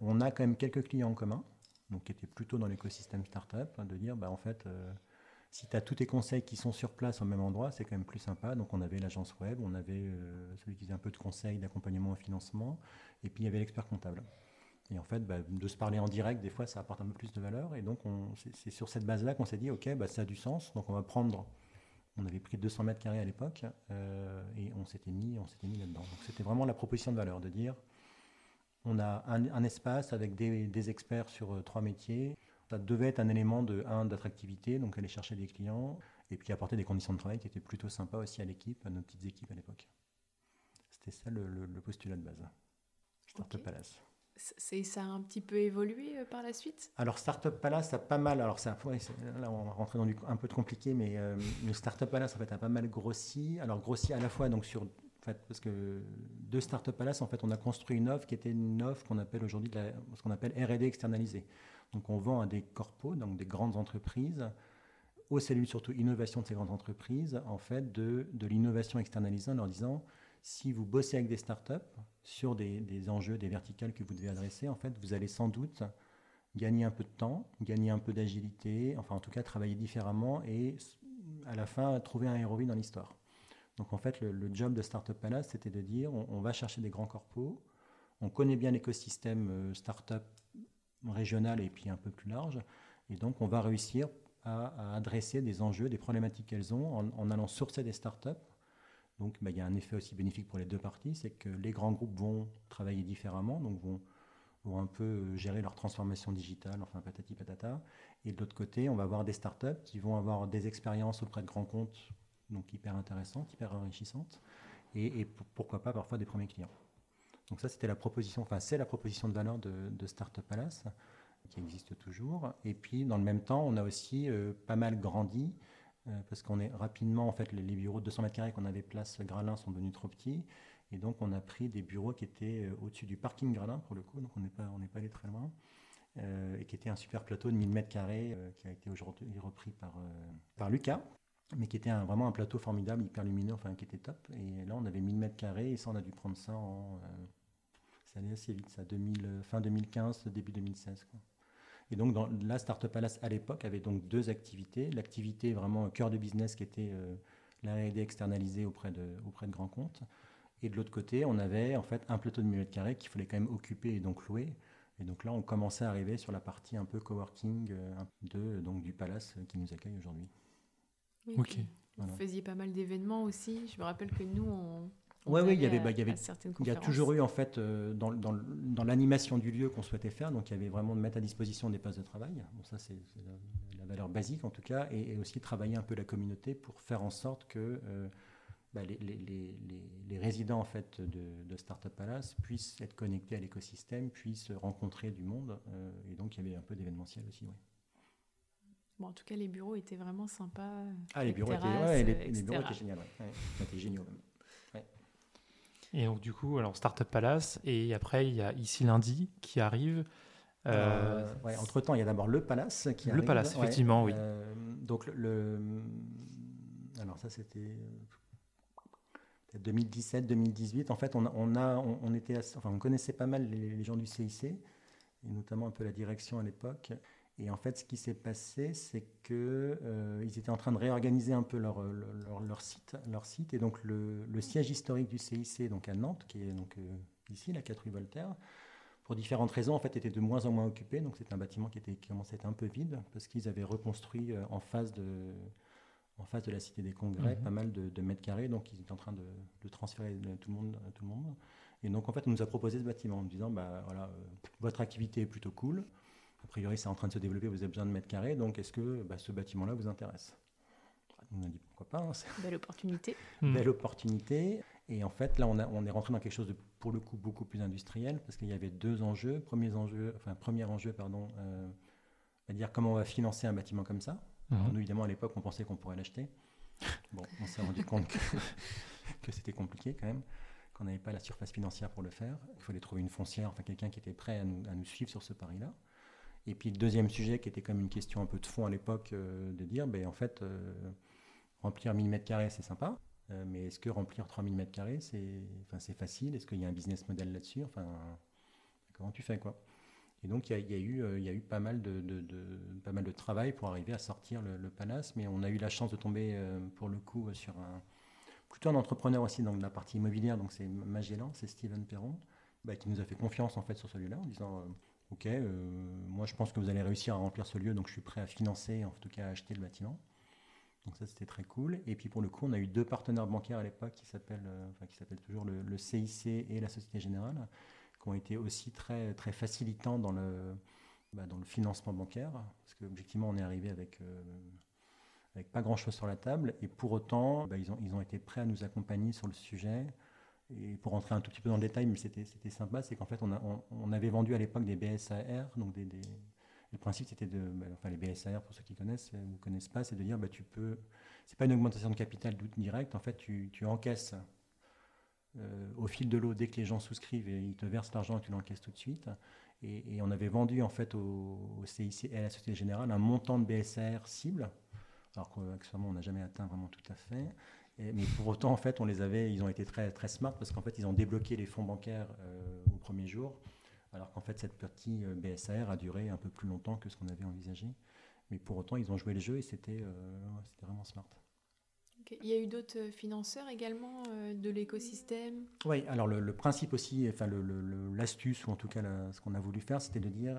on a quand même quelques clients en commun, donc qui étaient plutôt dans l'écosystème startup, hein, de dire, bah en fait, euh, si tu as tous tes conseils qui sont sur place au même endroit, c'est quand même plus sympa. Donc on avait l'agence web, on avait euh, celui qui faisait un peu de conseils, d'accompagnement au financement, et puis il y avait l'expert comptable. Et en fait, bah, de se parler en direct, des fois, ça apporte un peu plus de valeur. Et donc, c'est sur cette base-là qu'on s'est dit, OK, bah, ça a du sens. Donc, on va prendre on avait pris 200 mètres carrés à l'époque euh, et on s'était mis, on s'était mis là-dedans. Donc c'était vraiment la proposition de valeur de dire on a un, espace avec des, experts sur euh, trois métiers. Ça devait être un élément de un d'attractivité, donc aller chercher des clients et puis apporter des conditions de travail qui étaient plutôt sympas aussi à l'équipe, à nos petites équipes à l'époque. C'était ça le, postulat de base. Startup Palace ça a un petit peu évolué euh, par la suite? Alors, Startup Palace a pas mal. Alors, là, on va rentrer dans du un peu de compliqué, mais euh, le Startup Palace en fait a pas mal grossi. Alors, grossi à la fois donc sur. En fait, parce que de Startup Palace, en fait, on a construit une offre qui était une offre qu'on appelle aujourd'hui ce qu'on appelle R&D externalisée. Donc, on vend à des corpos, donc des grandes entreprises, aux cellules surtout innovation de ces grandes entreprises, en fait, de, de l'innovation externalisée en leur disant si vous bossez avec des startups sur des, enjeux, des verticales que vous devez adresser, en fait, vous allez sans doute gagner un peu de temps, gagner un peu d'agilité, enfin en tout cas travailler différemment et à la fin trouver un héroïne dans l'histoire. Donc en fait, le, job de Startup Palace, c'était de dire on, va chercher des grands corpos, on connaît bien l'écosystème euh, startup régional et puis un peu plus large, et donc on va réussir à, adresser des enjeux, des problématiques qu'elles ont en, en allant sourcer des startups donc, bah, il y a un effet aussi bénéfique pour les deux parties, c'est que les grands groupes vont travailler différemment, donc vont, vont un peu euh, gérer leur transformation digitale, enfin patati patata. Et de l'autre côté, on va avoir des startups qui vont avoir des expériences auprès de grands comptes, donc hyper intéressantes, hyper enrichissantes, et, pourquoi pas parfois des premiers clients. Donc ça, c'était la proposition, enfin c'est la proposition de valeur de, Startup Palace, qui existe toujours. Et puis, dans le même temps, on a aussi euh, pas mal grandi parce qu'on est rapidement, en fait, les, bureaux de 200 mètres carrés qu'on avait place Gralin sont devenus trop petits. Et donc, on a pris des bureaux qui étaient euh, au-dessus du parking Gralin, pour le coup, donc on n'est pas, pas allé très loin. Euh, et qui était un super plateau de 1000 mètres carrés qui a été aujourd'hui repris par, par Lucas, mais qui était vraiment un plateau formidable, hyper lumineux, enfin qui était top. Et là, on avait 1000 mètres carrés et ça, on a dû prendre ça en. ça allait assez vite, ça, 2000, fin 2015, début 2016. Quoi. Et donc, dans, la Startup Palace, à l'époque, avait donc deux activités. L'activité vraiment cœur de business qui était euh, la R&D externalisée auprès de, auprès de grands comptes. Et de l'autre côté, on avait en fait un plateau de 1000 m2 qu'il fallait quand même occuper et donc louer. Et donc là, on commençait à arriver sur la partie un peu coworking euh, de, donc, du palace qui nous accueille aujourd'hui. ok. Vous faisiez pas mal d'événements aussi. Je me rappelle que nous, on, oui, oui, il y avait, bah, il y avait, il y a toujours eu en fait euh, dans, dans, dans l'animation du lieu qu'on souhaitait faire, donc il y avait vraiment de mettre à disposition des postes de travail. Bon, ça c'est la, valeur basique en tout cas, et, aussi travailler un peu la communauté pour faire en sorte que euh, bah, les, les, les, les, résidents en fait de, de, Startup Palace puissent être connectés à l'écosystème, puissent rencontrer du monde, euh, et donc il y avait un peu d'événementiel aussi. Oui. Bon, en tout cas, les bureaux étaient vraiment sympas. Ah, les bureaux, étaient, ouais, les, bureaux étaient géniaux. Ouais. C'était géniaux même. Et donc, du coup, alors Startup Palace, et après, il y a ici lundi qui arrive. Euh, ouais, entre temps, il y a d'abord le Palace qui le arrive. Le Palace, effectivement, oui. Euh, donc, le, alors, ça, c'était 2017, 2018. En fait, on, on a, on, était, enfin, on connaissait pas mal les, les gens du CIC, et notamment un peu la direction à l'époque. Et en fait, ce qui s'est passé, c'est qu'ils euh, étaient en train de réorganiser un peu leur, leur, leur, site, leur site. Et donc, le, le, siège historique du CIC, donc à Nantes, qui est donc euh, ici, la 4 rue Voltaire, pour différentes raisons, en fait, était de moins en moins occupé. Donc, c'est un bâtiment qui, était, qui commençait à être un peu vide, parce qu'ils avaient reconstruit euh, en face de, en face de la Cité des Congrès, mhm. pas mal de, de, mètres carrés, donc ils étaient en train de, de transférer tout le, monde, tout le monde. Et donc, en fait, on nous a proposé ce bâtiment en disant, bah, voilà, votre activité est plutôt cool, priori, c'est en train de se développer, vous avez besoin de mètres carrés, donc est-ce que bah, ce bâtiment-là vous intéresse? On a dit pourquoi pas. Hein, Belle opportunité. Hmm. Belle opportunité. Et en fait, là, on, a, on, est rentré dans quelque chose de, pour le coup, beaucoup plus industriel, parce qu'il y avait deux enjeux. Premier enjeu, enfin, premier enjeu, pardon, euh, à dire comment on va financer un bâtiment comme ça. Hmm. nous, évidemment, à l'époque, on pensait qu'on pourrait l'acheter. Bon, on s'est rendu compte que, que c'était compliqué quand même, qu'on n'avait pas la surface financière pour le faire. Il fallait trouver une foncière, enfin quelqu'un qui était prêt à nous, à nous suivre sur ce pari-là. Et puis le deuxième sujet qui était comme une question un peu de fond à l'époque, euh, de dire, ben, en fait, euh, remplir 1000 m2, c'est sympa, euh, mais est-ce que remplir 3000 m2, c'est enfin, facile? Est-ce qu'il y a un business model là-dessus? Enfin, comment tu fais quoi? Et donc il y, a, eu, y a eu pas mal de, pas mal de travail pour arriver à sortir le, palace, mais on a eu la chance de tomber pour le coup sur un plutôt un entrepreneur aussi dans la partie immobilière, donc c'est Magellan, c'est Steven Perron, bah, qui nous a fait confiance en fait sur celui-là en disant Ok, euh, moi je pense que vous allez réussir à remplir ce lieu, donc je suis prêt à financer, en tout cas à acheter le bâtiment. Donc ça c'était très cool. Et puis pour le coup, on a eu deux partenaires bancaires à l'époque qui s'appellent, euh, toujours le, CIC et la Société Générale, qui ont été aussi très très facilitants dans le bah, dans le financement bancaire, parce qu'objectivement on est arrivé avec euh, avec pas grand chose sur la table, et pour autant bah, ils ont ils ont été prêts à nous accompagner sur le sujet. Et pour rentrer un tout petit peu dans le détail, mais c'était sympa, c'est qu'en fait, on, a, on, avait vendu à l'époque des BSAR. Donc des, le principe, c'était de. Bah, enfin, les BSAR, pour ceux qui connaissent ou ne connaissent pas, c'est de dire bah, tu peux. C'est pas une augmentation de capital direct. En fait, tu, tu encaisses euh, au fil de l'eau dès que les gens souscrivent et ils te versent l'argent et tu l'encaisses tout de suite. Et, on avait vendu en fait au, CIC et à la Société Générale un montant de BSAR cible, alors qu'actuellement on n'a jamais atteint vraiment tout à fait mais pour autant, en fait, on les avait, ils ont été très, très smart parce qu'en fait, ils ont débloqué les fonds bancaires euh, au premier jour, alors qu'en fait, cette partie euh, BSR a duré un peu plus longtemps que ce qu'on avait envisagé. Mais pour autant, ils ont joué le jeu et c'était euh, vraiment smart. Il y a eu d'autres financeurs également de l'écosystème? Oui, alors le, principe aussi, enfin l'astuce, ou en tout cas ce qu'on a voulu faire, c'était de dire,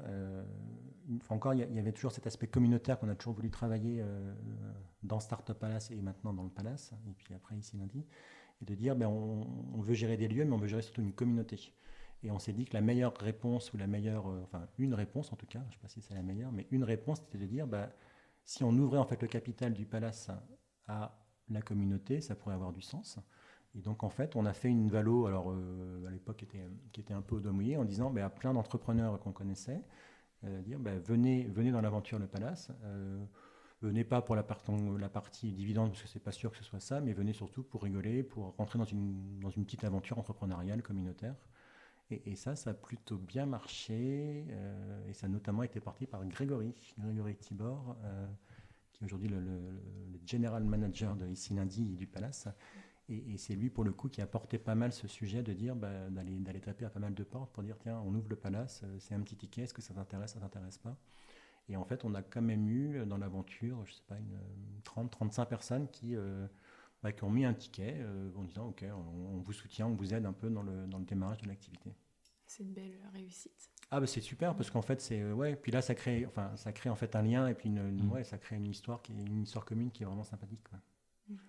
encore, il y, avait toujours cet aspect communautaire qu'on a toujours voulu travailler euh, dans Startup Palace et maintenant dans le Palace, et puis après ici lundi, et de dire ben, on, veut gérer des lieux, mais on veut gérer surtout une communauté. Et on s'est dit que la meilleure réponse, ou la meilleure, euh, enfin une réponse en tout cas, je ne sais pas si c'est la meilleure, mais une réponse c'était de dire ben, si on ouvrait en fait le capital du Palace à la communauté, ça pourrait avoir du sens. Et donc en fait, on a fait une valo, alors euh, à l'époque qui était, qui était un peu au en disant ben, à plein d'entrepreneurs qu'on connaissait, euh, dire ben, venez, venez dans l'aventure Le Palace. Venez pas pour la, partie dividende, parce que c'est pas sûr que ce soit ça, mais venez surtout pour rigoler, pour rentrer dans une, petite aventure entrepreneuriale, communautaire. Et, ça, ça a plutôt bien marché. Euh, et ça a notamment été parti par Grégory, Grégory Tibor, qui est aujourd'hui le, le, general manager de ici lundi du Palace, et, c'est lui, pour le coup, qui a porté pas mal ce sujet de dire, bah, d'aller taper à pas mal de portes pour dire, tiens, on ouvre le palace, euh, c'est un petit ticket, est-ce que ça t'intéresse, ça t'intéresse pas? Et en fait, on a quand même eu dans l'aventure, je sais pas, une 30, 35 personnes qui, euh, bah, qui ont mis un ticket en disant Ok, on, vous soutient, on vous aide un peu dans le, dans le démarrage de l'activité. C'est une belle réussite. Ah bah c'est super parce qu'en fait c'est ouais puis là ça crée enfin ça crée en fait un lien et puis une, ouais, ça crée une histoire qui est une histoire commune qui est vraiment sympathique.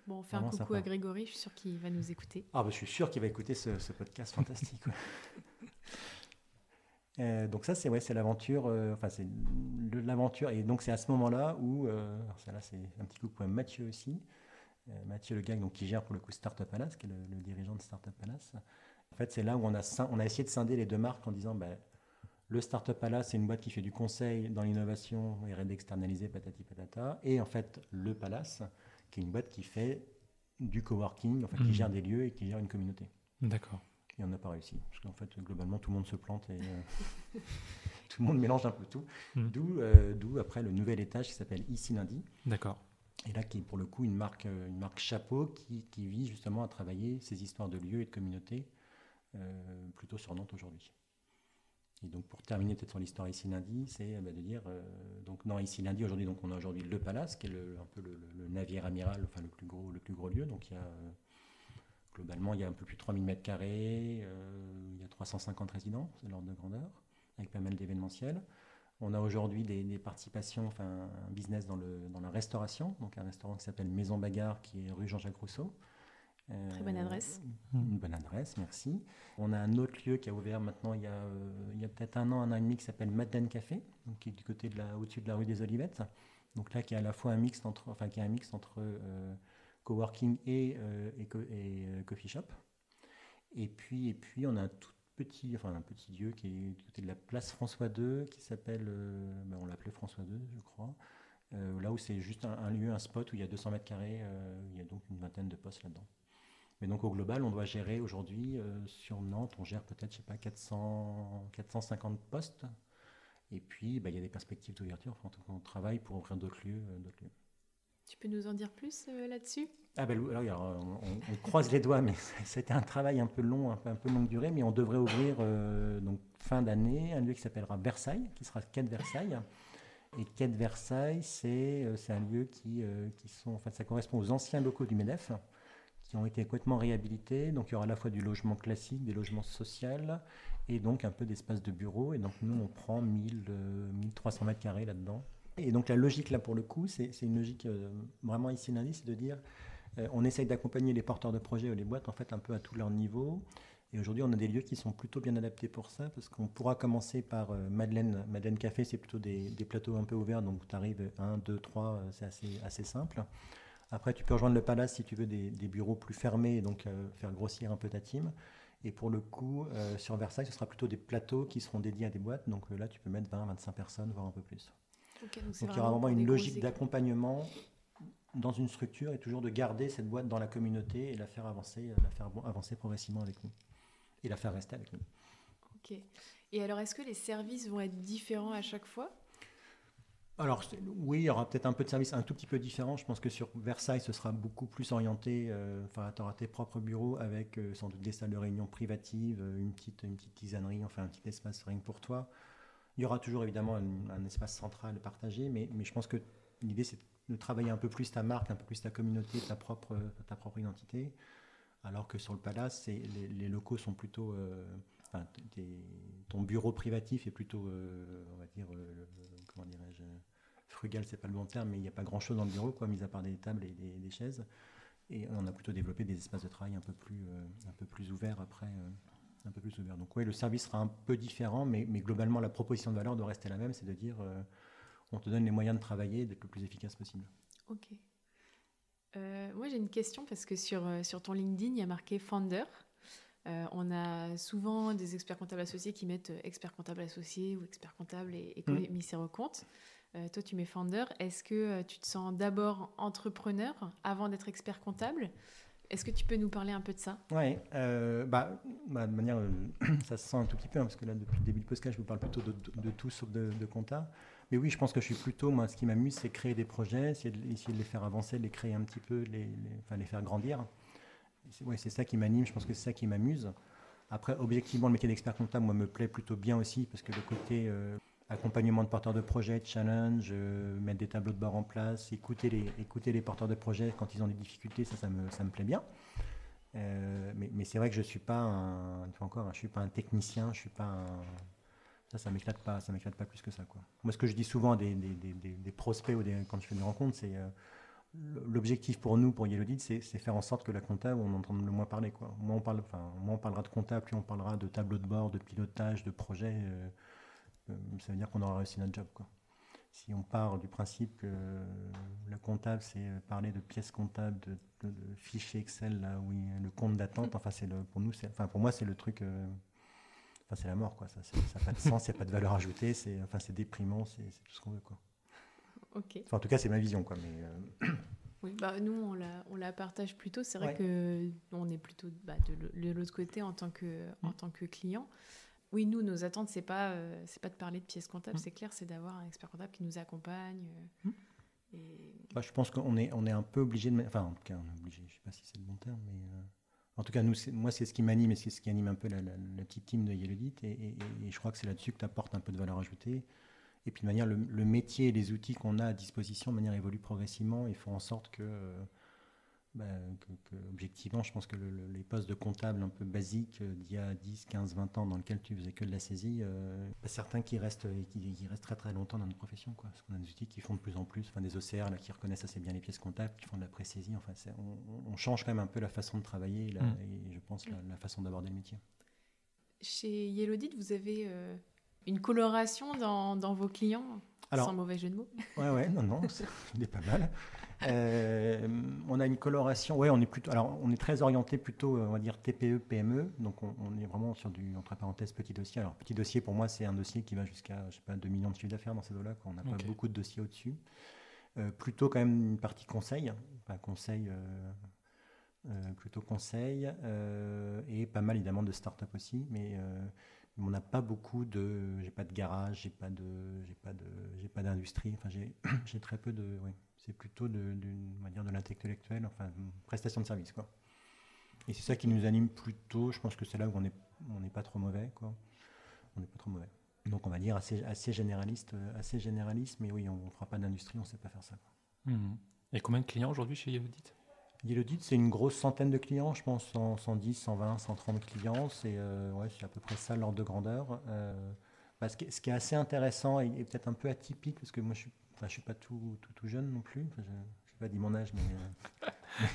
Bon, on fait un coucou à Grégory, je suis sûr qu'il va nous écouter. Ah bah je suis sûr qu'il va écouter ce, ce podcast fantastique. Euh, donc ça, c'est ouais, c'est l'aventure. Euh, enfin, c'est l'aventure. Et donc c'est à ce moment-là où, euh, ça là, c'est un petit coup pour Mathieu aussi. Mathieu Le Gag, donc qui gère pour le coup Startup Palace, qui est le, dirigeant de Startup Palace. En fait, c'est là où on a, on a essayé de scinder les deux marques en disant, ben, le Startup Palace, c'est une boîte qui fait du conseil dans l'innovation et d'externaliser patati patata. Et en fait, le Palace, qui est une boîte qui fait du coworking, enfin, qui mmh. gère des lieux et qui gère une communauté. D'accord et on n'a pas réussi. Parce qu'en fait, globalement, tout le monde se plante et euh, tout le monde mélange un peu tout. Hmm. Euh, d'où, après le nouvel étage qui s'appelle Ici Lundi. D'accord. Et là, qui est pour le coup une marque, euh, une marque chapeau qui, qui vise justement à travailler ces histoires de lieux et de communautés plutôt sur Nantes aujourd'hui. Et donc pour terminer peut-être sur l'histoire ici lundi, c'est bah, de dire donc non ici lundi aujourd'hui donc on a aujourd'hui le Palace qui est le, un peu le, le, navire amiral enfin le plus gros le plus gros lieu donc il y a Globalement, il y a un peu plus de 3000 m carrés, euh, il y a 350 résidents, c'est l'ordre de grandeur, avec pas mal d'événementiels. On a aujourd'hui des, participations, enfin un business dans, le, dans la restauration, donc un restaurant qui s'appelle Maison Bagarre, qui est rue Jean-Jacques Rousseau. Euh, Très bonne adresse. Une bonne adresse, merci. On a un autre lieu qui a ouvert maintenant il y a, euh, il y a peut-être un an, un an et demi, qui s'appelle Madeleine Café, donc qui est du côté de la, au-dessus de la rue des Olivettes. Donc là, qui est à la fois un mix entre, enfin qui est un mix entre coworking et, euh, euh, coffee shop. Et puis, et puis, on a un tout petit, enfin un petit lieu qui est du côté de la place François II, qui s'appelle, euh, ben, on l'appelait François II, je crois. là où c'est juste un, lieu, un spot où il y a 200 mètres carrés, il y a donc une vingtaine de postes là-dedans. Mais donc au global, on doit gérer aujourd'hui, sur Nantes, on gère peut-être, je sais pas, 400, 450 postes. Et puis, ben, il y a des perspectives d'ouverture. Enfin, on travaille pour ouvrir d'autres lieux, d'autres lieux. Tu peux nous en dire plus euh, là-dessus? Ah ben, alors, on, croise les doigts, mais c'était un travail un peu long, un peu, longue durée, mais on devrait ouvrir euh, donc fin d'année un lieu qui s'appellera Versailles, qui sera Quai de Versailles. Et Quai de Versailles, c'est euh, un lieu qui, qui sont, en fait, ça correspond aux anciens locaux du MEDEF, qui ont été complètement réhabilités. Donc il y aura à la fois du logement classique, des logements sociaux, et donc un peu d'espace de bureau. Et donc nous, on prend 1000, 1300 mètres carrés là-dedans. Et donc la logique là pour le coup, c'est une logique euh, vraiment ici c'est de dire euh, on essaye d'accompagner les porteurs de projets ou les boîtes en fait un peu à tous leurs niveaux. Et aujourd'hui, on a des lieux qui sont plutôt bien adaptés pour ça, parce qu'on pourra commencer par euh, Madeleine. Madeleine Café, c'est plutôt des, plateaux un peu ouverts, donc tu arrives 1, 2, 3, c'est assez, simple. Après, tu peux rejoindre le Palace si tu veux des, bureaux plus fermés, donc faire grossir un peu ta team. Et pour le coup, sur Versailles, ce sera plutôt des plateaux qui seront dédiés à des boîtes, donc là, tu peux mettre 20, 25 personnes, voire un peu plus donc, il y aura vraiment une logique d'accompagnement dans une structure et toujours de garder cette boîte dans la communauté et la faire avancer, la faire avancer progressivement avec nous et la faire rester avec nous. Ok. Et alors, est-ce que les services vont être différents à chaque fois? Alors oui, il y aura peut-être un peu de services un tout petit peu différents. Je pense que sur Versailles, ce sera beaucoup plus orienté. Euh, enfin, tu auras tes propres bureaux avec euh, sans doute des salles de réunion privatives, euh, une petite, une petite tisanerie, enfin un petit espace rien pour toi. Il y aura toujours évidemment un, espace central partagé, mais, je pense que l'idée c'est de travailler un peu plus ta marque, un peu plus ta communauté, ta propre, identité. Alors que sur le Palace, les, locaux sont plutôt. Euh, enfin, ton bureau privatif est plutôt, euh, on va dire, euh, comment dirais-je, frugal, c'est pas le bon terme, mais il n'y a pas grand-chose dans le bureau, quoi, mis à part des tables et des, chaises. Et on a plutôt développé des espaces de travail un peu plus ouverts après un peu plus ouvert. Donc oui, le service sera un peu différent, mais, mais globalement, la proposition de valeur doit rester la même, c'est de dire euh, on te donne les moyens de travailler et d'être le plus efficace possible. Ok. Euh, moi, j'ai une question parce que sur, euh, sur ton LinkedIn, il y a marqué Founder. on a souvent des experts comptables associés qui mettent expert comptable associé ou expert comptable et, et mmh. commissaire aux comptes. toi, tu mets Founder. Est-ce que tu te sens d'abord entrepreneur avant d'être expert comptable? Est-ce que tu peux nous parler un peu de ça? Oui, euh, bah, bah, de manière, euh, ça se sent un tout petit peu, hein, parce que là, depuis le début du podcast, je vous parle plutôt de, tout sauf de, compta. Mais oui, je pense que je suis plutôt, moi, ce qui m'amuse, c'est créer des projets, essayer de, essayer de, les faire avancer, les créer un petit peu, les, enfin, les faire grandir. Oui, c'est ça qui m'anime, je pense que c'est ça qui m'amuse. Après, objectivement, le métier d'expert comptable, moi, me plaît plutôt bien aussi, parce que le côté euh, accompagnement de porteurs de projets, challenge, mettre des tableaux de bord en place, écouter les, écouter les porteurs de projets quand ils ont des difficultés, ça, ça me, ça me plaît bien. mais, mais c'est vrai que je suis pas encore, je suis pas un technicien, je suis pas ça, ça m'éclate pas, ça m'éclate pas plus que ça, quoi. Moi, ce que je dis souvent à des, des, des, prospects ou quand je fais des rencontres, c'est l'objectif pour nous, pour Yellowdit, c'est faire en sorte que la comptable, on entende le moins parler. Quoi. Moins, on parle, enfin, moins on parlera de comptable, plus on parlera de tableau de bord, de pilotage, de projet. Euh, euh, ça veut dire qu'on aura réussi notre job. Quoi. Si on part du principe que le comptable, c'est parler de pièces comptables, de, fichiers Excel, là, oui, le compte d'attente, enfin, le, pour, nous, enfin, pour moi, c'est le truc. Euh, enfin, c'est la mort, quoi. Ça n'a pas de sens, il n'y a pas de valeur ajoutée, c'est enfin, déprimant, c'est tout ce qu'on veut. Quoi en tout cas, c'est ma vision. Quoi, mais, euh, oui, bah, nous, on la, on la partage plutôt. C'est vrai que on est plutôt bah, de l'autre côté en tant, que, en mm. tant que client. Oui, nous, nos attentes, c'est pas, euh, c'est pas de parler de pièces comptables, mm. c'est clair, c'est d'avoir un expert comptable qui nous accompagne. Euh, mm. bah, je pense qu'on est, on est un peu obligé de. Enfin, en tout cas, on est obligé, je sais pas si c'est le bon terme, mais. En tout cas, nous, moi, c'est ce qui m'anime et c'est ce qui anime un peu la, la, petite team de Yellowdit. Et, et, et, je crois que c'est là-dessus que tu apportes un peu de valeur ajoutée. Et puis de manière, le, métier et les outils qu'on a à disposition, de manière évolue progressivement et font en sorte que, euh, bah, objectivement, je pense que les postes de comptable un peu basiques euh, d'il y a 10, 15, 20 ans dans lesquels tu faisais que de la saisie, euh, pas certains qui restent, qui, restent très très longtemps dans notre profession. Quoi. Parce qu'on a des outils qui font de plus en plus, enfin, des OCR là, qui reconnaissent assez bien les pièces comptables, qui font de la pré-saisie. Enfin, on, change quand même un peu la façon de travailler et, mmh. je pense la, la façon d'aborder le métier. Chez Yellowdit, vous avez une coloration dans, dans vos clients sans mauvais jeu de mots. Ouais, ouais, non, non, c'est pas mal. Euh, on a une coloration, ouais, on est plutôt, alors on est très orienté plutôt, on va dire TPE, PME, donc on, est vraiment sur du, entre parenthèses, petit dossier. Alors petit dossier pour moi, c'est un dossier qui va jusqu'à, je sais pas, 2 millions de chiffres d'affaires dans ces eaux-là, on n'a pas beaucoup de dossiers au-dessus. Euh, plutôt quand même une partie conseil, pas conseil, euh, plutôt conseil, et pas mal évidemment de start-up aussi, mais on n'a pas beaucoup de j'ai pas de garage j'ai pas de j'ai pas de j'ai pas d'industrie. Enfin j'ai très peu de c'est plutôt de d'une dire de l'intellectuel enfin prestation de service quoi et c'est ça qui nous anime plutôt je pense que c'est là où on est on n'est pas trop mauvais quoi on n'est pas trop mauvais donc on va dire assez assez généraliste assez généraliste mais oui on, ne fera pas d'industrie on sait pas faire ça quoi. Mmh. et combien de clients aujourd'hui chez Yaudit Yellowdit, c'est une grosse centaine de clients, je pense 110, 120, 130 clients. C'est euh, ouais, à peu près ça l'ordre de grandeur. Euh, bah, ce, qui est, assez intéressant et, peut-être un peu atypique, parce que moi je ne suis, pas tout, tout, jeune non plus. je n'ai pas dit mon âge, mais, euh,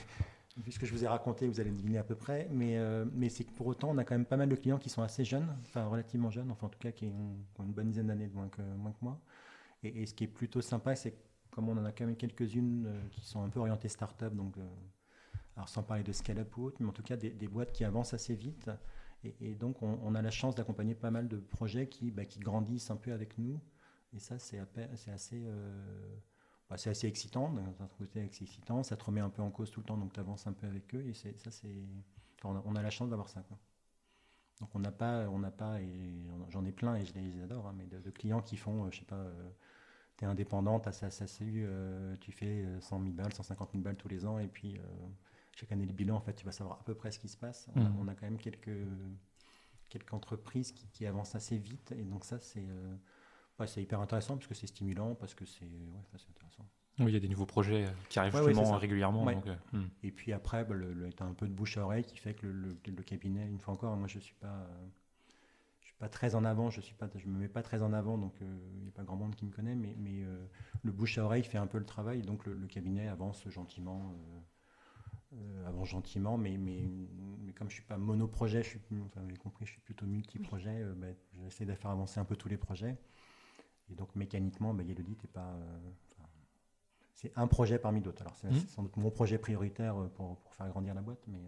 vu ce que je vous ai raconté, vous allez deviner à peu près. Mais, mais c'est que pour autant, on a quand même pas mal de clients qui sont assez jeunes, enfin relativement jeunes, enfin en tout cas qui ont, une bonne dizaine d'années de moins que, moins que moi. Et, ce qui est plutôt sympa, c'est comme on en a quand même quelques-unes qui sont un peu orientées start-up, donc alors sans parler de scale-up mais en tout cas des, boîtes qui avancent assez vite. Et, donc on, a la chance d'accompagner pas mal de projets qui, bah, qui grandissent un peu avec nous. Et ça, c'est assez, euh, bah, assez excitant. D'un côté, excitant. Ça te remet un peu en cause tout le temps, donc tu avances un peu avec eux. Et ça, c'est, on, a, la chance d'avoir ça. Quoi. Donc on n'a pas, on n'a pas, et j'en ai plein et je les adore, hein, mais de, clients qui font, euh, je sais pas, euh, tu es indépendant, ça, ça, tu fais 100 000 balles, 150 000 balles tous les ans, et puis chaque année le bilan, en fait, tu vas savoir à peu près ce qui se passe. On, a, mmh. quand même quelques, quelques entreprises qui, avancent assez vite. Et donc ça, c'est euh, c'est hyper intéressant parce que c'est stimulant, parce que c'est ouais, intéressant. Oui, il y a des nouveaux projets euh, qui arrivent justement régulièrement. Euh, mmh. Et puis après, bah, tu as un peu de bouche à oreille qui fait que le, le, cabinet, une fois encore, moi je ne suis pas... je suis pas très en avant, je ne me mets pas très en avant, donc il n'y a pas grand monde qui me connaît, mais, mais le bouche à oreille fait un peu le travail, donc le, cabinet avance gentiment euh, avant gentiment, mais, mais, mais, comme je suis pas monoprojet, je suis, enfin, vous avez compris, je suis plutôt multi-projet, euh, bah, j'essaie de faire avancer un peu tous les projets. Et donc mécaniquement, bah, Yellow est pas. Euh, c'est un projet parmi d'autres. Alors c'est mmh. sans doute mon projet prioritaire pour, pour, faire grandir la boîte, mais.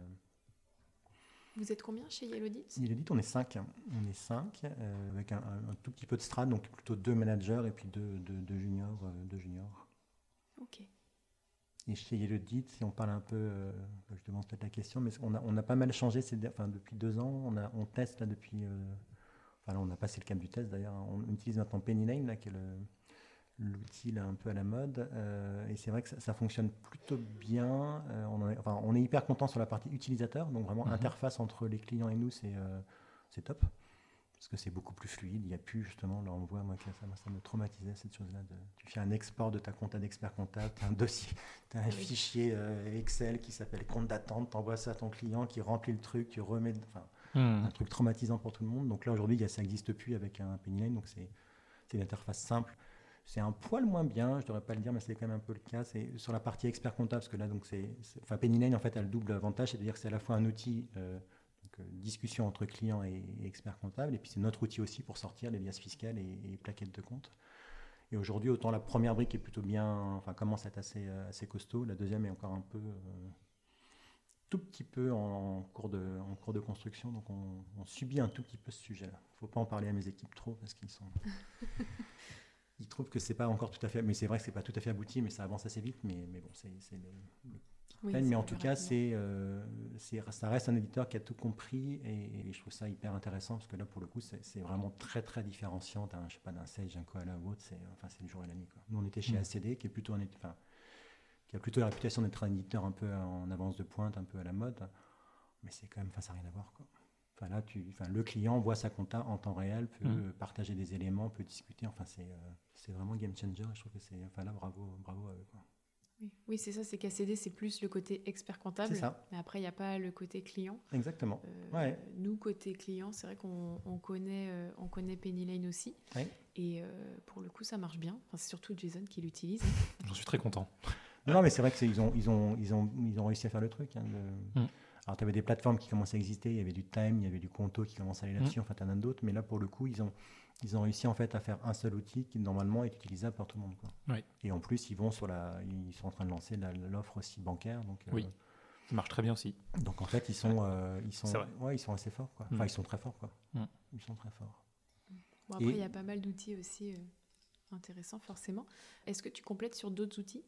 Vous êtes combien chez Yellowdit Yellowdit, on est cinq. On est cinq, avec un, tout petit peu de strat, donc plutôt deux managers et puis deux, deux, juniors, deux juniors. Ok. Et chez Yellowdit, si on parle un peu, euh, je demande peut-être la question, mais on a, on a pas mal changé ces, enfin, depuis deux ans. On, a, on teste là depuis. Euh, enfin, là, on a passé le cap du test d'ailleurs. On utilise maintenant Penny Lane, là, qui est l'outil un peu à la mode. Euh, et c'est vrai que ça, fonctionne plutôt bien. on, est, enfin, on est hyper content sur la partie utilisateur, donc vraiment mhm. interface entre les clients et nous, c'est c'est top. parce que c'est beaucoup plus fluide. Il n'y a plus justement, là on voit, moi, ça, ça me traumatisait cette chose-là. Tu fais un export de ta compte d'expert comptable, tu as un dossier, tu as un fichier euh, Excel qui s'appelle compte d'attente, tu envoies ça à ton client qui remplit le truc, tu remets, enfin, hmm. un truc traumatisant pour tout le monde. Donc là aujourd'hui, ça n'existe plus avec un Pennyline, donc c'est une interface simple. C'est un poil moins bien, je ne devrais pas le dire, mais c'est quand même un peu le cas. C'est sur la partie expert comptable, parce que là, donc c'est, enfin, Pennyline en fait a le double avantage, c'est-à-dire que c'est à la fois un outil euh, euh, discussion entre clients et, experts comptables. Et puis c'est notre outil aussi pour sortir les liasses fiscales et, plaquettes de compte. Et aujourd'hui, autant la première brique est plutôt bien, enfin commence à être assez, euh, assez costaud, la deuxième est encore un peu, euh, tout petit peu en, cours de, en cours de construction. Donc on, subit un tout petit peu ce sujet-là. Il ne faut pas en parler à mes équipes trop parce qu'ils sont, ils trouvent que c'est pas encore tout à fait, mais c'est vrai que c'est pas tout à fait abouti, mais ça avance assez vite. Mais, mais bon, c'est le, mais en tout cas, euh, c'est, ça reste un éditeur qui a tout compris et, je trouve ça hyper intéressant parce que là, pour le coup, c'est, vraiment très très différenciant d'un, je sais pas, d'un Sage, d'un Koala ou autre. C'est, enfin, c'est le jour et la nuit. Quoi. Nous, on était chez mm. ACD, qui est plutôt un, enfin, qui a plutôt la réputation d'être un éditeur un peu en avance de pointe, un peu à la mode, mais c'est quand même, enfin, ça n'a rien à voir. Quoi. Enfin, là, tu, enfin, le client voit sa compta en temps réel, peut mm. partager des éléments, peut discuter. Enfin, c'est, euh, c'est vraiment game changer. Je trouve que c'est, enfin, là, bravo, bravo à eux. Quoi. Oui, c'est ça, c'est qu'ACD, c'est plus le côté expert comptable. Mais après, il n'y a pas le côté client. Exactement. Euh, nous, côté client, c'est vrai qu'on connaît, euh, on connaît Penny Lane aussi. Et euh, pour le coup, ça marche bien. c'est surtout Jason qui l'utilise. J'en suis très content. Non, mais c'est vrai qu'ils ont, ils ont, ils ont, ils ont réussi à faire le truc. Hein, mm. Alors, tu avais des plateformes qui commençaient à exister, il y avait du Time, il y avait du Conto qui commençait à aller là-dessus, mm. enfin, tu en as d'autres, mais là, pour le coup, ils ont, ils ont réussi en fait à faire un seul outil qui normalement est utilisable par tout le monde. Quoi. Et en plus, ils vont sur la, ils sont en train de lancer l'offre aussi bancaire. Donc, euh, oui, ça marche très bien aussi. Donc en fait, ils sont, euh, ils sont, ouais, ils sont assez forts. Quoi. Enfin, mm. ils sont très forts. Quoi. Mm. Ils sont très forts. Bon, après, il y a pas mal d'outils aussi euh, intéressants, forcément. Est-ce que tu complètes sur d'autres outils?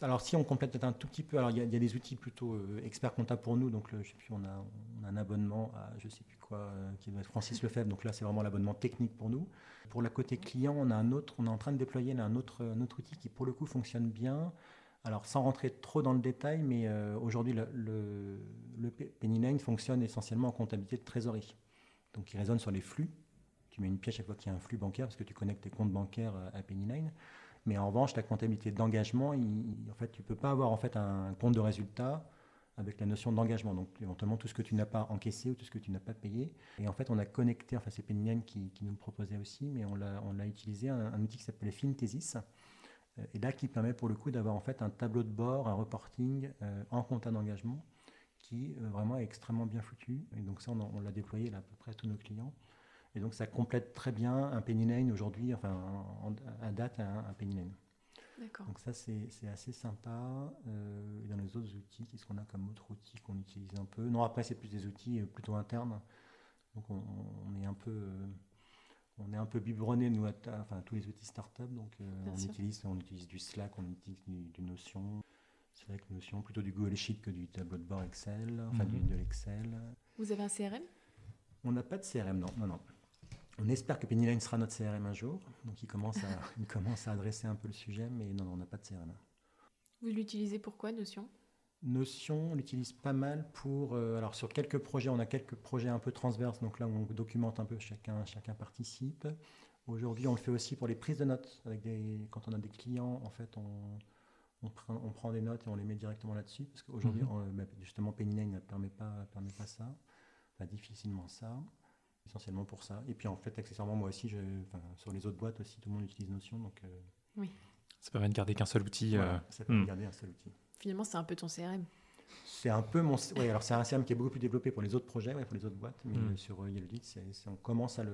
Alors si on complète peut-être un tout petit peu, alors il y, a des outils plutôt euh, experts comptables pour nous, donc je sais plus, on a, un abonnement à je sais plus quoi, euh, qui doit être Francis Lefebvre, donc là c'est vraiment l'abonnement technique pour nous. Pour la côté client, on a un autre, on est en train de déployer un autre, un autre outil qui pour le coup fonctionne bien. Alors sans rentrer trop dans le détail, mais euh, aujourd'hui le, le, le Penny fonctionne essentiellement en comptabilité de trésorerie. Donc il résonne sur les flux. Tu mets une pièce chaque fois qu'il y a un flux bancaire parce que tu connectes tes comptes bancaires à Penny mais en revanche, la comptabilité d'engagement, en fait, tu ne peux pas avoir en fait, un compte de résultat avec la notion d'engagement. Donc, éventuellement, tout ce que tu n'as pas encaissé ou tout ce que tu n'as pas payé. Et en fait, on a connecté, enfin, c'est Penny qui, nous le proposait aussi, mais on l'a, utilisé, un, outil qui s'appelle Finthesis. Euh, et là, qui permet pour le coup d'avoir en fait un tableau de bord, un reporting euh, en compte d'engagement qui euh, vraiment est extrêmement bien foutu. Et donc ça, on, l'a déployé là, à peu près à tous nos clients. Et donc ça complète très bien un penny lane aujourd'hui, enfin à date un, un penny lane. Donc ça c'est assez sympa. Euh, et dans les autres outils, qu'est-ce qu'on a comme autre outil qu'on utilise un peu? Non après c'est plus des outils euh, plutôt internes. Donc on, est un peu euh, on est un peu biberonné nous, enfin tous les outils startup. Donc on utilise on utilise du Slack, on utilise du, Notion. Slack, Notion, plutôt du Google Sheet que du tableau de bord Excel, enfin du, mhm. de l'Excel. Vous avez un CRM On n'a pas de CRM, non, non, non. On espère que Pennyline sera notre CRM un jour. Donc, il commence à, il commence à adresser un peu le sujet, mais non, non on n'a pas de CRM. Vous l'utilisez pour quoi, Notion? Notion, on l'utilise pas mal pour. Euh, alors, sur quelques projets, on a quelques projets un peu transverses. Donc là, on documente un peu, chacun, chacun participe. Aujourd'hui, on le fait aussi pour les prises de notes. Avec des, quand on a des clients, en fait, on, on, prend, on prend des notes et on les met directement là-dessus. Parce qu'aujourd'hui, mhm. bah, justement, Pennyline ne permet pas, permet pas ça. Pas difficilement ça essentiellement pour ça. Et puis en fait, accessoirement, moi aussi, je, sur les autres boîtes aussi, tout le monde utilise Notion. Donc, euh, oui. Ça permet de garder qu'un seul outil. Euh, ça permet de hmm. garder un seul outil. Finalement, c'est un peu ton CRM. C'est un peu mon. Oui, alors c'est un CRM qui est beaucoup plus développé pour les autres projets, pour les autres boîtes, mais hmm. sur euh, Yellow on commence à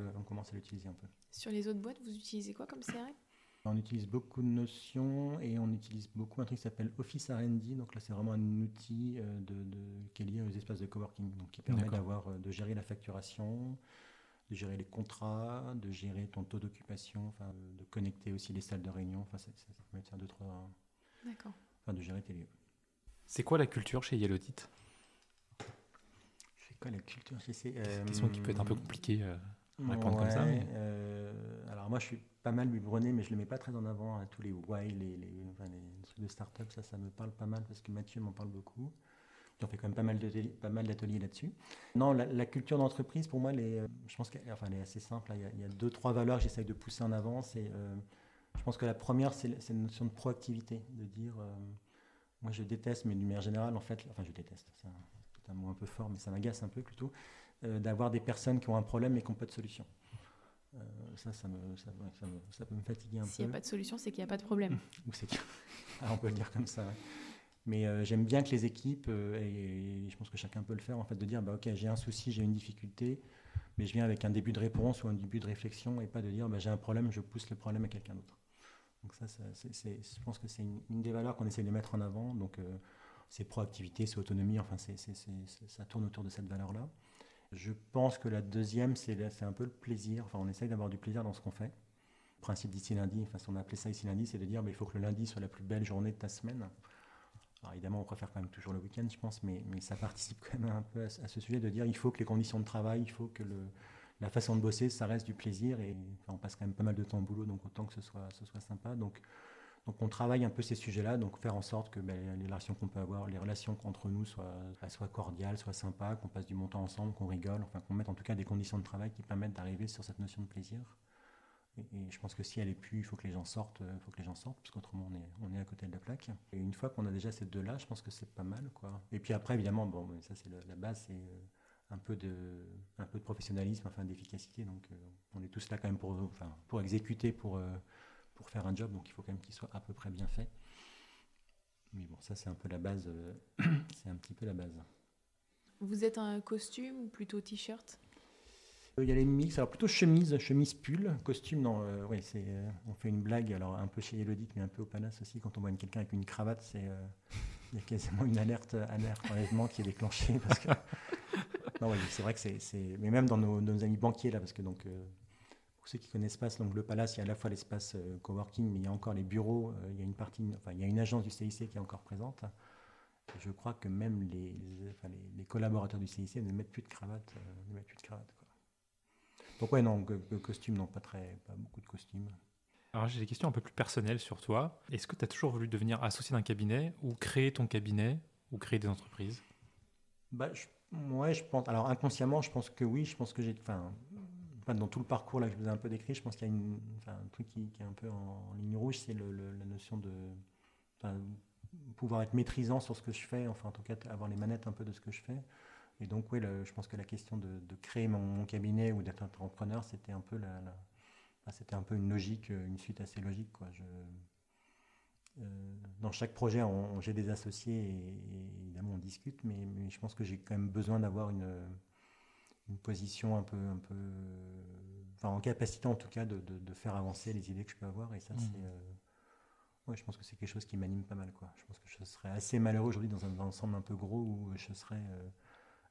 l'utiliser un peu. Sur les autres boîtes, vous utilisez quoi comme CRM on utilise beaucoup de notions et on utilise beaucoup un truc qui s'appelle Office R&D. Donc là, c'est vraiment un outil de, qui est lié aux espaces de coworking, donc qui permet d'avoir, de gérer la facturation, de gérer les contrats, de gérer ton taux d'occupation, enfin, de connecter aussi les salles de réunion. Enfin, ça, ça, peut être deux trois. D'accord. Enfin, de gérer tes lieux. C'est quoi la culture chez Yellowtit C'est quoi la culture chez C'est une question qui peut être un peu compliquée euh, à répondre comme ça. alors moi, je suis pas mal biberonné, mais je ne le mets pas très en avant. à hein, tous les why, les, les, les, trucs de start-up, ça, ça me parle pas mal parce que Mathieu m'en parle beaucoup. On fait quand même pas mal pas mal d'ateliers là-dessus. Non, la, culture d'entreprise, pour moi, les, je pense qu'elle enfin, est assez simple. Il y, a, deux, trois valeurs que j'essaye de pousser en avant. C'est, je pense que la première, c'est, la notion de proactivité, de dire, moi je déteste, mais d'une manière générale, en fait, enfin je déteste, c'est un, un, mot un peu fort, mais ça m'agace un peu plutôt, d'avoir des personnes qui ont un problème et qui n'ont pas de solution. Euh, ça, ça, me, ça, me, ça, peut me fatiguer un peu. S'il n'y a pas de solution, c'est qu'il n'y a pas de problème. Ou c'est ah, on peut le dire comme ça. Mais euh, j'aime bien que les équipes, euh, et, je pense que chacun peut le faire, en fait, de dire, bah, ok, j'ai un souci, j'ai une difficulté, mais je viens avec un début de réponse ou un début de réflexion, et pas de dire, bah, j'ai un problème, je pousse le problème à quelqu'un d'autre. Donc ça, je pense que c'est une, des valeurs qu'on essaie de mettre en avant. Donc c'est proactivité, c'est autonomie, enfin, ça tourne autour de cette valeur-là. Je pense que la deuxième, c'est un peu le plaisir. Enfin, on essaye d'avoir du plaisir dans ce qu'on fait. Le principe d'ici lundi, enfin, on a appelé ça ici lundi, c'est de dire qu'il il faut que le lundi soit la plus belle journée de ta semaine. Évidemment, on préfère quand même toujours le week-end, je pense, mais, ça participe quand même un peu à, ce sujet de dire il faut que les conditions de travail, il faut que la façon de bosser, ça reste du plaisir. Et on passe quand même pas mal de temps au boulot, donc autant que ce soit, sympa. Donc on travaille un peu ces sujets-là, donc faire en sorte que ben, les relations qu'on peut avoir, les relations entre nous soient, soient cordiales, soient sympas, qu'on passe du bon temps ensemble, qu'on rigole, enfin qu'on mette en tout cas des conditions de travail qui permettent d'arriver sur cette notion de plaisir. Et, je pense que si elle est plus, il faut que les gens sortent, il faut que les gens sortent, parce qu'autrement on est, on est à côté de la plaque. Et une fois qu'on a déjà ces deux-là, je pense que c'est pas mal, quoi. Et puis après, évidemment, bon, ça c'est la base, c'est euh, un peu de, un peu de professionnalisme, enfin d'efficacité. Donc euh, on est tous là quand même pour, enfin, pour exécuter, pour euh, pour faire un job, donc il faut quand même qu'il soit à peu près bien fait. Mais bon, ça c'est un peu la base, euh, c'est un petit peu la base. Vous êtes un costume ou plutôt t-shirt? euh, il y a les mix, alors plutôt chemise, chemise pull, costume, non, euh, oui, c'est, on fait une blague, alors un peu chez Elodie, mais un peu au Palace aussi, quand on voit quelqu'un avec une cravate, c'est, il y a quasiment une alerte, alerte enlèvement qui est déclenchée, parce que, non, c'est vrai que c'est, mais même dans nos, amis banquiers, là, parce que donc, pour ceux qui connaissent pas, le Palace, il y a à la fois l'espace euh, coworking, mais il y a encore les bureaux. Euh, il y a une partie, enfin, il y a une agence du CIC qui est encore présente. Je crois que même les, les, collaborateurs du CIC ne mettent plus de cravate. Euh. Donc ouais, non, costume, non, pas très, pas beaucoup de costumes? Alors j'ai des questions un peu plus personnelles sur toi. Est-ce que tu as toujours voulu devenir associé d'un cabinet ou créer ton cabinet ou créer des entreprises? Bah, je, ouais, je pense. Alors inconsciemment, je pense que oui. Je pense que j'ai. Enfin, dans tout le parcours là que je vous ai un peu décrit, je pense qu'il y a une, un truc qui, est un peu en, ligne rouge, c'est la notion de pouvoir être maîtrisant sur ce que je fais, enfin en tout cas avoir les manettes un peu de ce que je fais. Et donc oui, je pense que la question de, créer mon, cabinet ou d'être entrepreneur, c'était un peu la, c'était un peu une logique, une suite assez logique quoi. Je, euh, dans chaque projet, j'ai des associés et, évidemment on discute, mais, mais je pense que j'ai quand même besoin d'avoir une une position un peu, un peu, enfin en capacité en tout cas de, de, faire avancer les idées que je peux avoir. Et ça, mmh. c'est, euh, ouais, je pense que c'est quelque chose qui m'anime pas mal. Quoi. Je pense que je serais assez malheureux aujourd'hui dans un ensemble un peu gros où je serais euh,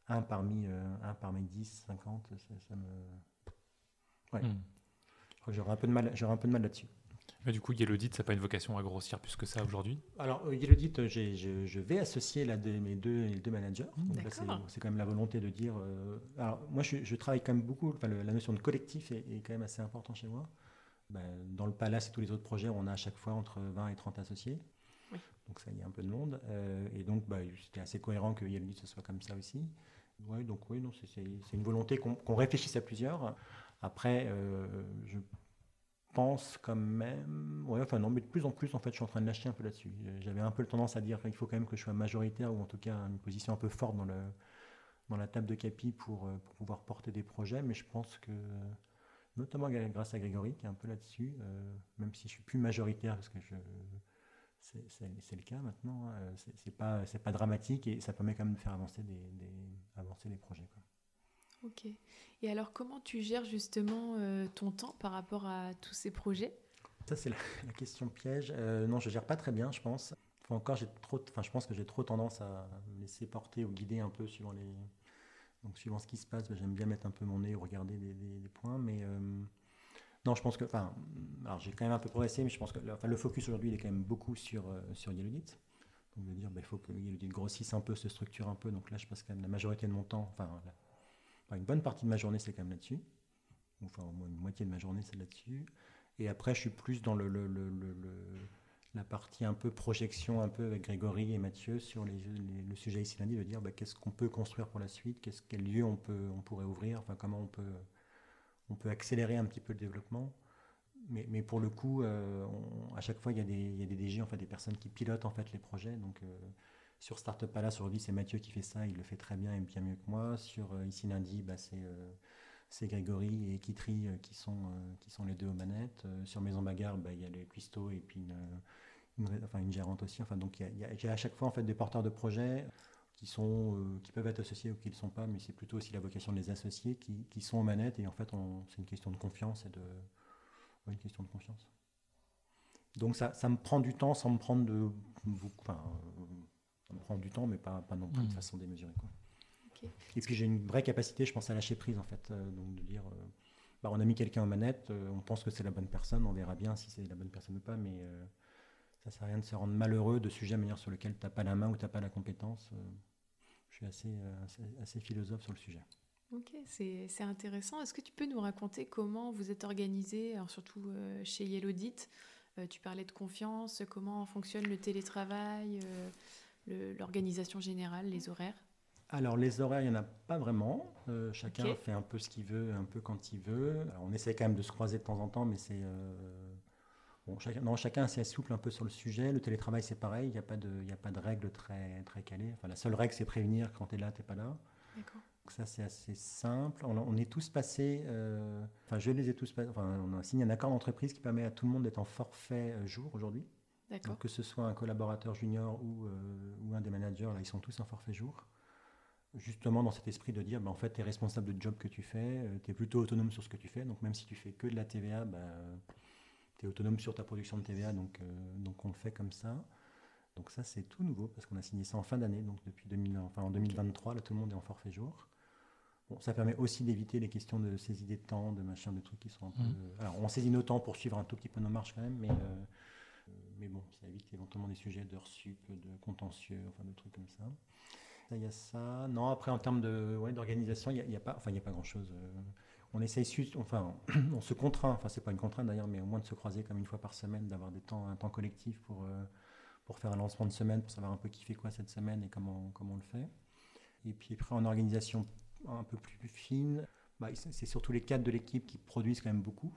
un parmi euh, un parmi 10, 50. Ça, me, ouais. Mmh. Je crois que j'aurais un peu de mal, j'aurais un peu de mal là-dessus. Mais du coup, Yellowdit, ça n'a pas une vocation à grossir plus que ça aujourd'hui? Alors, euh, Yellowdit, euh, je, je, vais associer là, mes deux, deux managers. C'est quand même la volonté de dire. Euh, alors, moi, je, travaille quand même beaucoup. la notion de collectif est, quand même assez important chez moi. Ben, dans le Palace et tous les autres projets, on a à chaque fois entre 20 et 30 associés. Donc, ça, il y a un peu de monde. et donc, bah, c'était assez cohérent que Yellowdit, ce soit comme ça aussi. Ouais, donc, oui, c'est une volonté qu'on réfléchisse à plusieurs. Après, je pense quand même. Ouais, enfin non, mais de plus en plus, en fait, je suis en train de lâcher un peu là-dessus. J'avais un peu le tendance à dire qu'il faut quand même que je sois majoritaire ou en tout cas une position un peu forte dans, la table de capi pour, euh, pour pouvoir porter des projets, mais je pense que, notamment grâce à Grégory, qui est un peu là-dessus, euh, même si je suis plus majoritaire, parce que je. C'est le cas maintenant, euh, c'est pas, pas dramatique et ça permet quand même de faire avancer, des, des avancer les projets. Quoi. Ok. Et alors, comment tu gères justement euh, ton temps par rapport à tous ces projets? Ça, c'est la, question piège. Euh, non, je gère pas très bien, je pense. Enfin, encore, j'ai trop, enfin, je pense que j'ai trop tendance à me laisser porter ou guider un peu suivant les, donc suivant ce qui se passe. J'aime bien mettre un peu mon nez ou regarder des, points, mais euh, non, je pense que, enfin, alors j'ai quand même un peu progressé, mais je pense que, enfin, le focus aujourd'hui, il est quand même beaucoup sur sur Yellowdit. Donc de dire, bah, il faut que Yellowdit grossisse un peu, se structure un peu. Donc là, je passe quand même la majorité de mon temps, enfin une bonne partie de ma journée, c'est quand même là-dessus. Enfin, au moins une moitié de ma journée, c'est là-dessus. Et après, je suis plus dans le, la partie un peu projection, un peu avec Grégory et Mathieu sur le sujet ici lundi, de dire bah, qu'est-ce qu'on peut construire pour la suite, qu'est-ce, quel lieu on, peut, on pourrait ouvrir, enfin, comment on peut, on peut accélérer un petit peu le développement. Mais, pour le coup, euh, à chaque fois, il y, a des, il DG, en fait, des personnes qui pilotent en fait, les projets. Donc, euh, sur Startup Palace, aujourd'hui, c'est Mathieu qui fait ça, il le fait très bien et bien mieux que moi. Sur euh, Ici Lundi, bah, c'est Grégory et Kitri qui, sont, les deux aux manettes. sur Maison Bagarre, bah, il y a les cuistots et puis une, gérante aussi. Enfin, donc il y, a, à chaque fois fait, des porteurs de projets qui, sont, qui peuvent être associés ou qui ne le sont pas, mais c'est plutôt aussi la vocation de les associer qui, qui sont aux manettes. Et en fait, c'est une question de confiance et de, une question de confiance. Donc ça, ça me prend du temps sans me prendre de... Enfin, ça me prend du temps, mais pas, pas non plus de mmh. façon démesurée. Quoi. Et puis j'ai une vraie capacité, je pense, à lâcher prise, en fait. Euh, donc de dire, euh, bah, on a mis quelqu'un aux manettes, euh, on pense que c'est la bonne personne, on verra bien si c'est la bonne personne ou pas, mais ça sert à rien de se rendre malheureux de sujets sur lesquels tu n'as pas la main ou tu n'as pas la compétence. Suis assez, assez, philosophe sur le sujet. Ok, c'est intéressant. Est-ce que tu peux nous raconter comment vous êtes organisé, surtout chez Yellowdit Tu parlais de confiance, comment fonctionne le télétravail, l'organisation générale, les horaires? Alors les horaires, il n'y en a pas vraiment. Euh, chacun fait un peu ce qu'il veut, un peu quand il veut. on essaie quand même de se croiser de temps en temps, mais c'est... Euh, bon, chacun, non, chacun assez souple un peu sur le sujet. Le télétravail, c'est pareil, il n'y a, pas de, a pas de règle très, très calée. Enfin, la seule règle, c'est prévenir quand tu es là, tu n'es pas là. Donc ça, c'est assez simple. On, est tous passés... Euh, enfin, je les ai tous passés... Enfin, on a signé un accord d'entreprise qui permet à tout le monde d'être en forfait jour aujourd'hui. Donc que ce soit un collaborateur junior ou, ou un des managers, là, ils sont tous en forfait jour justement dans cet esprit de dire, bah, en fait, tu es responsable de job que tu fais, euh, tu es plutôt autonome sur ce que tu fais, donc même si tu fais que de la TVA, bah, tu es autonome sur ta production de TVA, donc, euh, donc on le fait comme ça. Donc ça, c'est tout nouveau, parce qu'on a signé ça en fin d'année, donc depuis 2000, enfin, en 2023, là, tout le monde est en forfait jour. Bon, ça permet aussi d'éviter les questions de saisie des temps, de machin, de trucs qui sont un peu... Mmh. Alors, on saisit nos temps pour suivre un tout petit peu nos marches quand même, mais, euh, mais bon, ça évite éventuellement des sujets d'heures sup, de contentieux, enfin, de trucs comme ça il y a ça. Non, après, en termes ouais, d'organisation, il n'y a, a, pas, enfin, il a pas grand-chose. Euh. On essaye, enfin, on se contraint, enfin, c'est pas une contrainte d'ailleurs, mais au moins de se croiser comme une fois par semaine, d'avoir des temps, un temps collectif pour, euh, pour faire un lancement de semaine, pour savoir un peu qui fait quoi cette semaine et comment, comment on le fait. Et puis après, en organisation un peu plus fine, bah, c'est surtout les cadres de l'équipe qui produisent quand même beaucoup.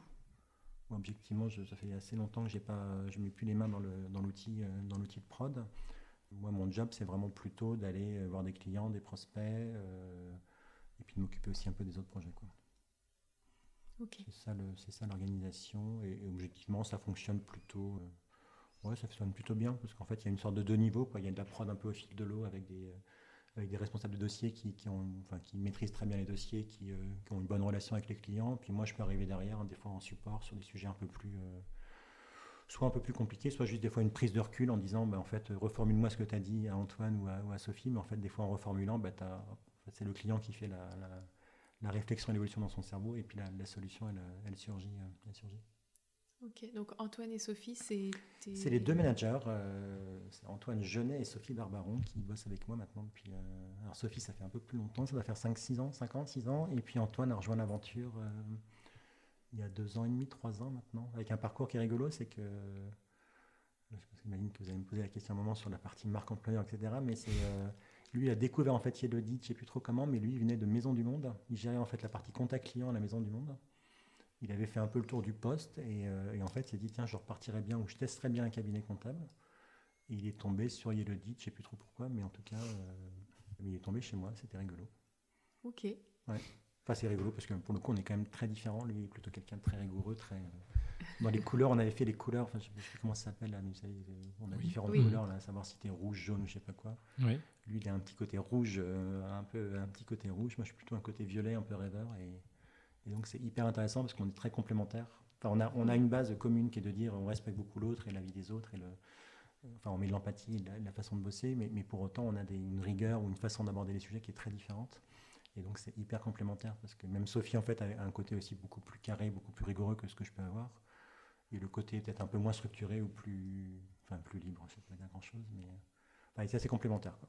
objectivement, ça fait assez longtemps que je mets plus les mains euh, dans l'outil de prod. Moi, mon job, c'est vraiment plutôt d'aller euh, voir des clients, des prospects, et puis de m'occuper aussi un peu des autres projets. C'est ça, l'organisation. Et, objectivement, ça fonctionne plutôt. Euh, ouais, ça fonctionne plutôt bien parce qu'en fait, il y a une sorte de deux niveaux. Quoi. Il y a de la prod un peu au fil de l'eau avec des, avec des responsables de dossiers qui, qui, enfin, qui maîtrisent très bien les dossiers, qui, qui, ont une bonne relation avec les clients. Puis moi, je peux arriver derrière, des fois en support, sur des sujets un peu plus soit un peu plus compliqué, soit juste des fois une prise de recul en disant bah, en fait, reformule-moi ce que tu as dit à Antoine ou à, Sophie, mais en fait, des fois en reformulant, bah, c'est le client qui fait la, réflexion et l'évolution dans son cerveau, et puis la, solution, elle, elle, surgit, euh, elle surgit. Ok, donc Antoine et Sophie, c'est. C'est les deux managers, euh, Antoine Genet et Sophie Barbaron qui bossent avec moi maintenant depuis. Euh, alors Sophie, ça fait un peu plus longtemps, ça va faire 5-6 ans, 5 ans, 6 ans, et puis Antoine a rejoint l'aventure il y a deux ans et demi, trois ans maintenant, avec un parcours qui est rigolo, c'est que j'imagine que vous allez me poser la question un moment sur la partie marque employeur, etc. Mais c'est euh, lui a découvert en fait Yellow-Dit, je sais plus trop comment, mais lui il venait de Maison du Monde. Il gérait en fait la partie contact client à la Maison du Monde. Il avait fait un peu le tour du poste et, euh, en fait il s'est dit tiens je repartirais bien ou je testerais bien un cabinet comptable. Et il est tombé sur Yellow-Dit, je sais plus trop pourquoi, mais en tout cas euh, il est tombé chez moi, c'était rigolo. Ok. Ouais. Enfin, c'est rigolo parce que pour le coup, on est quand même très différents. Lui est plutôt quelqu'un de très rigoureux, très. Dans les couleurs, on avait fait les couleurs. Enfin, je sais plus comment ça s'appelle là, mais vous savez, euh, on a différentes couleurs là, à savoir si c'était rouge, jaune ou je sais pas quoi. Lui, il a un petit côté rouge, euh, un peu un petit côté rouge. Moi, je suis plutôt un côté violet, un peu rêveur, et, donc c'est hyper intéressant parce qu'on est très complémentaires. Enfin, on a on a une base commune qui est de dire on respecte beaucoup l'autre et la vie des autres et le. Enfin, on met de l'empathie, la, la façon de bosser, mais, mais pour autant, on a des, une rigueur ou une façon d'aborder les sujets qui est très différente. Et donc c'est hyper complémentaire parce que même Sophie en fait a un côté aussi beaucoup plus carré, beaucoup plus rigoureux que ce que je peux avoir. Et le côté peut-être un peu moins structuré ou plus, enfin plus libre, je sais pas dire grand chose, mais enfin, c'est assez complémentaire. Quoi.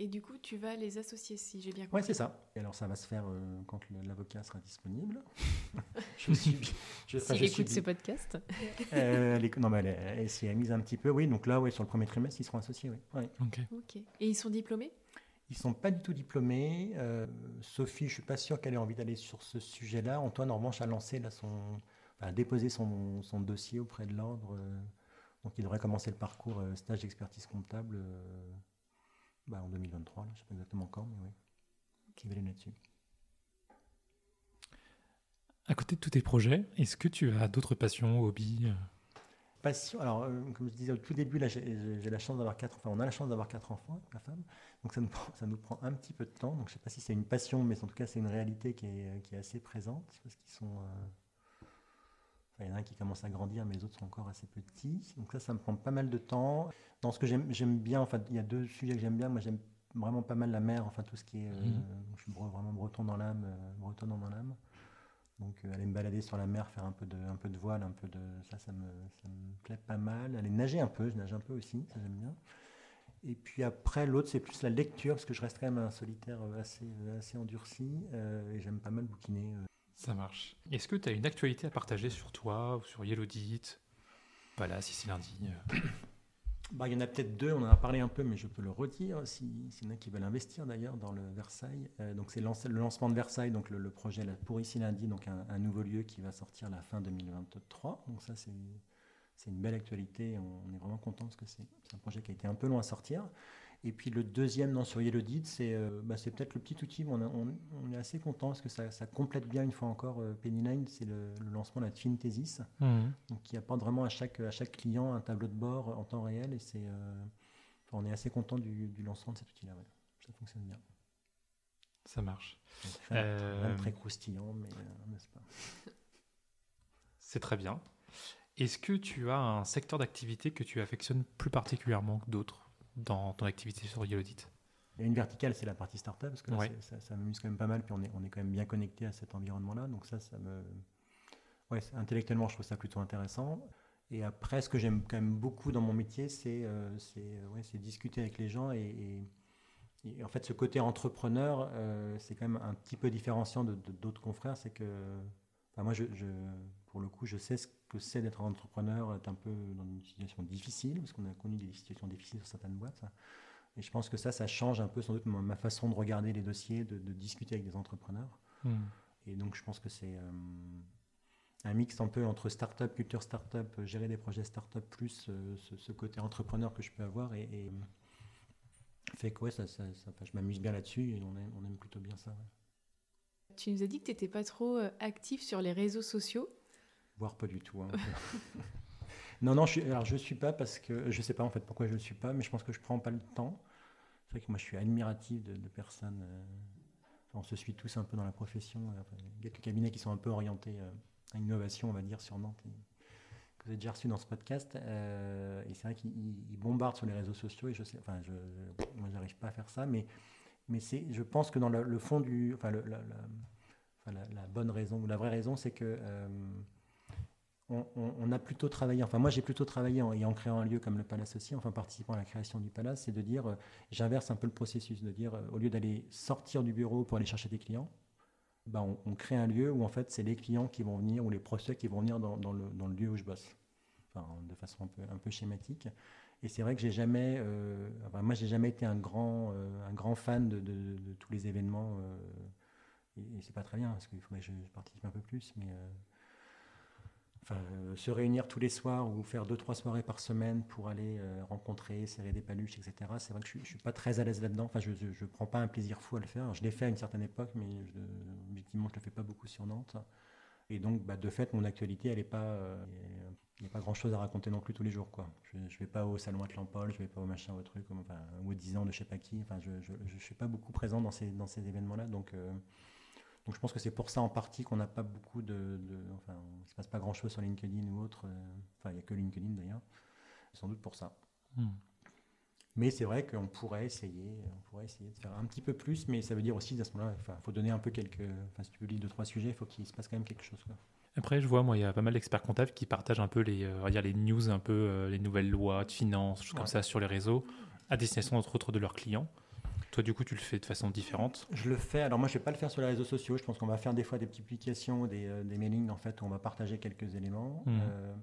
Et du coup, tu vas les associer si j'ai bien compris. Oui, c'est ça. Et alors ça va se faire euh, quand l'avocat sera disponible. je je suis. Je, S'il écoute ce podcast. Euh, non, mais elle, s'y est mise un petit peu. Oui, donc là, oui, sur le premier trimestre, ils seront associés. Oui. ok. Et ils sont diplômés? Ils ne sont pas du tout diplômés. Euh, Sophie, je ne suis pas sûr qu'elle ait envie d'aller sur ce sujet-là. Antoine, en revanche, a lancé là, son, a déposé son, son, dossier auprès de l'ordre. Euh, donc, il devrait commencer le parcours stage d'expertise comptable bah, en 2023. Là, je ne sais pas exactement quand, mais oui. Qui va aller là-dessus. À côté de tous tes projets, est-ce que tu as d'autres passions, hobbies euh? Passion. Alors, euh, comme je disais au tout début, là, j'ai la chance d'avoir quatre. Enfin, on a la chance d'avoir quatre enfants avec ma femme. Donc, ça nous, prend, ça nous prend un petit peu de temps. Donc, je ne sais pas si c'est une passion, mais en tout cas, c'est une réalité qui est, qui est, assez présente parce qu'ils sont. Euh, il y en a un qui commence à grandir, mais les autres sont encore assez petits. Donc, ça, ça me prend pas mal de temps. Dans ce que j'aime bien, enfin, il y a deux sujets que j'aime bien. Moi, j'aime vraiment pas mal la mer, enfin, tout ce qui est. Mmh. Je suis vraiment breton dans l'âme, breton dans l'âme. Donc euh, aller me balader sur la mer, faire un peu de, un peu de voile, un peu de ça, ça me, ça me plaît pas mal. Aller nager un peu, je nage un peu aussi, ça j'aime bien. Et puis après, l'autre, c'est plus la lecture, parce que je reste quand même un solitaire euh, assez, euh, assez endurci, et j'aime pas mal bouquiner. Ça marche. Est-ce que tu as une actualité à partager sur toi, ou sur Yellowdit Voilà, si c'est lundi. Bah, il y en a peut-être deux, on en a parlé un peu, mais je peux le redire, s'il si y en a qui veulent investir d'ailleurs dans le Versailles. Euh, donc c'est le lancement de Versailles, donc le, projet pour ici lundi, donc un, nouveau lieu qui va sortir la fin 2023. Donc ça c'est une belle actualité, on, est vraiment content parce que c'est un projet qui a été un peu long à sortir. Et puis le deuxième dans sur Yellowdit, c'est euh, bah, peut-être le petit outil, on, on, est assez content parce que ça, ça, complète bien une fois encore euh, Penny Line, c'est le, lancement de la Finthesis, mmh. donc qui apporte vraiment à chaque, à chaque client un tableau de bord en temps réel et c'est, euh, on est assez content du, du lancement de cet outil-là, ça fonctionne bien. Ça marche. Très, très croustillant, mais n'est-ce pas? C'est très bien. Est-ce que tu as un secteur d'activité que tu affectionnes plus particulièrement que d'autres? Dans ton activité sur Yellowdit Il y a une verticale, c'est la partie startup, parce que ça, ça m'amuse quand même pas mal, puis on est, on est quand même bien connecté à cet environnement-là. Donc ça, ça me... Ouais, intellectuellement, je trouve ça plutôt intéressant. Et après, ce que j'aime quand même beaucoup dans mon métier, c'est euh, euh, ouais, discuter avec les gens. Et, en fait, ce côté entrepreneur, euh, c'est quand même un petit peu différenciant de d'autres confrères. C'est que, moi, je, pour le coup, je sais ce que c'est d'être entrepreneur, être un peu dans une situation difficile, parce qu'on a connu des situations difficiles sur certaines boîtes. Et je pense que ça, ça change un peu sans doute ma façon de regarder les dossiers, de, discuter avec des entrepreneurs. Hmm. Et donc, je pense que c'est euh, un mix un peu entre start-up, culture start-up, gérer des projets start-up, plus euh, ce, côté entrepreneur que je peux avoir. Et, fait que ouais, ça, ça, je m'amuse bien là-dessus et on aime, on aime, plutôt bien ça. Tu nous as dit que tu n'étais pas trop euh, actif sur les réseaux sociaux voire pas du tout. Hein. non, non, je alors je suis pas parce que je sais pas en fait pourquoi je ne suis pas, mais je pense que je prends pas le temps. C'est vrai que moi je suis admiratif de, personnes. Euh, on se suit tous un peu dans la profession. Euh, il y a quelques cabinets qui sont un peu orientés euh, à l'innovation, on va dire, sur Nantes. que vous avez déjà reçu dans ce podcast. et c'est vrai qu'ils bombardent sur les réseaux sociaux. Et je sais, enfin, je, moi, j'arrive pas à faire ça, mais, mais c'est, je pense que dans le, fond du, enfin, la, bonne raison ou la vraie raison, c'est que on, a plutôt travaillé, enfin moi j'ai plutôt travaillé en, et en créant un lieu comme le Palace aussi, enfin participant à la création du Palace, c'est de dire, euh, j'inverse un peu le processus, de dire, euh, au lieu d'aller sortir du bureau pour aller chercher des clients, bah, on, crée un lieu où en fait c'est les clients qui vont venir ou les prospects qui vont venir dans, le, lieu où je bosse, enfin, de façon un peu, schématique. Et c'est vrai que j'ai jamais, euh, moi j'ai jamais été un grand, un grand fan de, tous les événements, et, et c'est pas très bien parce qu'il faudrait que je, participe un peu plus, mais euh, se réunir tous les soirs ou faire deux, trois soirées par semaine pour aller euh, rencontrer, serrer des paluches, etc. C'est vrai que je ne suis pas très à l'aise là-dedans. Enfin, je ne prends pas un plaisir fou à le faire. je l'ai fait à une certaine époque, mais je, je ne le fais pas beaucoup sur Nantes. Et donc, bah, de fait, mon actualité, elle est pas. Euh, il n'y a pas grand chose à raconter non plus tous les jours. Quoi. Je ne vais pas au salon Atlampol, je ne vais pas au machin, au truc, enfin, ou aux 10 ans de je sais pas qui. Enfin, je ne suis pas beaucoup présent dans ces, dans ces événements-là. Donc, donc je pense que c'est pour ça en partie qu'on n'a pas beaucoup de, Enfin, il ne se passe pas grand-chose sur LinkedIn ou autre. Euh, enfin, il n'y a que LinkedIn d'ailleurs. Sans doute pour ça. Hmm. Mais c'est vrai qu'on pourrait essayer, on pourrait essayer de faire un petit peu plus, mais ça veut dire aussi à ce moment-là, il faut donner un peu quelques. Enfin, si tu publies deux trois sujets, il faut qu'il se passe quand même quelque chose. Après, je vois, moi, il y a pas mal d'experts comptables qui partagent un peu les, euh, dire les news, un peu euh, les nouvelles lois de finances, choses comme ça sur les réseaux, à destination entre autres de leurs clients. Toi, du coup, tu le fais de façon différente Je le fais. Alors, moi, je ne vais pas le faire sur les réseaux sociaux. Je pense qu'on va faire des fois des petites publications, des, euh, des mailings, en fait, où on va partager quelques éléments. Mhm. Euh,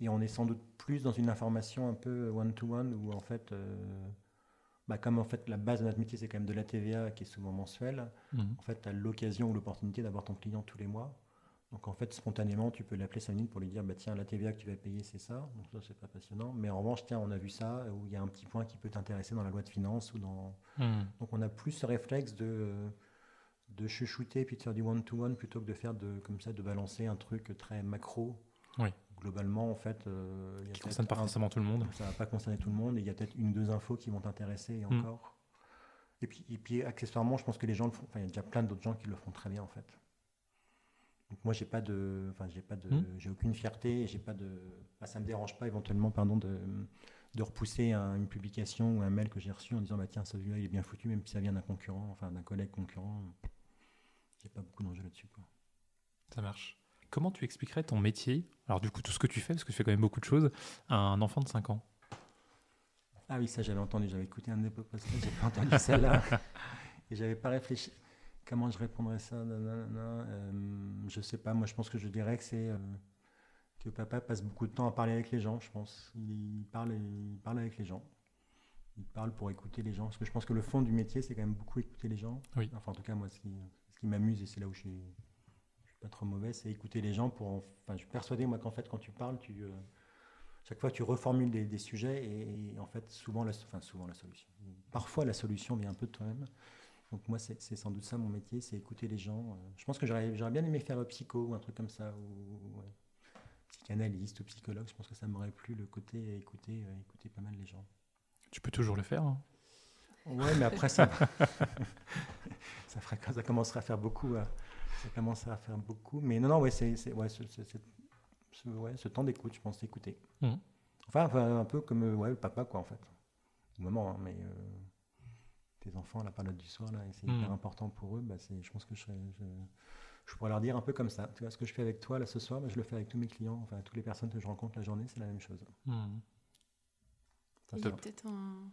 et on est sans doute plus dans une information un peu one-to-one, où, en fait, euh, bah, comme en fait, la base de notre métier, c'est quand même de la TVA, qui est souvent mensuelle, Mhm. en fait, tu as l'occasion ou l'opportunité d'avoir ton client tous les mois. Donc, en fait, spontanément, tu peux l'appeler 5 minutes pour lui dire bah, tiens, la TVA que tu vas payer, c'est ça. Donc, ça, c'est pas passionnant. Mais en revanche, tiens, on a vu ça, où il y a un petit point qui peut t'intéresser dans la loi de finances ou dans. Mhm. Donc, on a plus ce réflexe de, euh, de chuchoter puis de faire du one-to-one plutôt que de faire de, comme ça, de balancer un truc très macro. Oui. Globalement, en fait, euh, il y a Qui concerne pas un- forcément tout le monde. ça va pas concerner tout le monde. Et il y a peut-être une ou deux infos qui vont t'intéresser et Mm. encore. Et, puis, et puis, accessoirement, je pense que les gens le font. Enfin, il y a déjà plein d'autres gens qui le font très bien, en fait. Donc moi, j'ai pas de, enfin, j'ai pas de, Mm. j'ai aucune fierté. J'ai pas de, bah, ça me dérange pas éventuellement, pardon, de, de repousser un- une publication ou un mail que j'ai reçu en disant bah tiens, celui-là, il est bien foutu, même si ça vient d'un concurrent, enfin d'un collègue concurrent. J'ai pas beaucoup d'enjeux là-dessus. Ça marche. Comment tu expliquerais ton métier, alors du coup tout ce que tu fais, parce que tu fais quand même beaucoup de choses, à un enfant de 5 ans? Ah oui, ça j'avais entendu, j'avais écouté un de pas entendu celle-là. et j'avais pas réfléchi. Comment je répondrais ça nanana, euh, Je sais pas, moi je pense que je dirais que c'est euh, que papa passe beaucoup de temps à parler avec les gens, je pense. Il parle, il parle avec les gens. Il parle pour écouter les gens. Parce que je pense que le fond du métier, c'est quand même beaucoup écouter les gens. Oui. Enfin, en tout cas, moi, ce qui, ce qui m'amuse, et c'est là où je suis, je suis pas trop mauvais, c'est écouter les gens pour. en- Enfin, je suis persuadé, moi, qu'en fait, quand tu parles, tu. euh, chaque fois, tu reformules des, des sujets et, et en fait, souvent la, enfin, souvent la solution. Parfois, la solution vient un peu de toi-même. Donc moi, c'est sans doute ça mon métier, c'est écouter les gens. Euh, Je pense que j'aurais bien aimé faire euh, psycho ou un truc comme ça, ou ouais, psychanalyste ou psychologue. Je pense que ça m'aurait plu le côté écouter, euh, écouter pas mal les gens. Tu peux toujours le faire. hein. Ouais, mais après ça, ça, fera, ça commencera à faire beaucoup. euh, Ça commencera à faire beaucoup. Mais non, non, ouais, c'est ouais, ce, ouais, ce temps d'écoute, je pense, écouter. Mhm. Enfin, enfin, un peu comme ouais, le papa, quoi, en fait. Au moment, hein, mais euh, tes enfants, la période du soir, là, et c'est hyper important pour eux. Bah, c'est- je pense que je, serais- je, je pourrais leur dire un peu comme ça. Tu vois, ce que je fais avec toi, là, ce soir, bah, je le fais avec tous mes clients, enfin, toutes les personnes que je rencontre la journée, c'est la même chose. Il y a Top. peut-être un,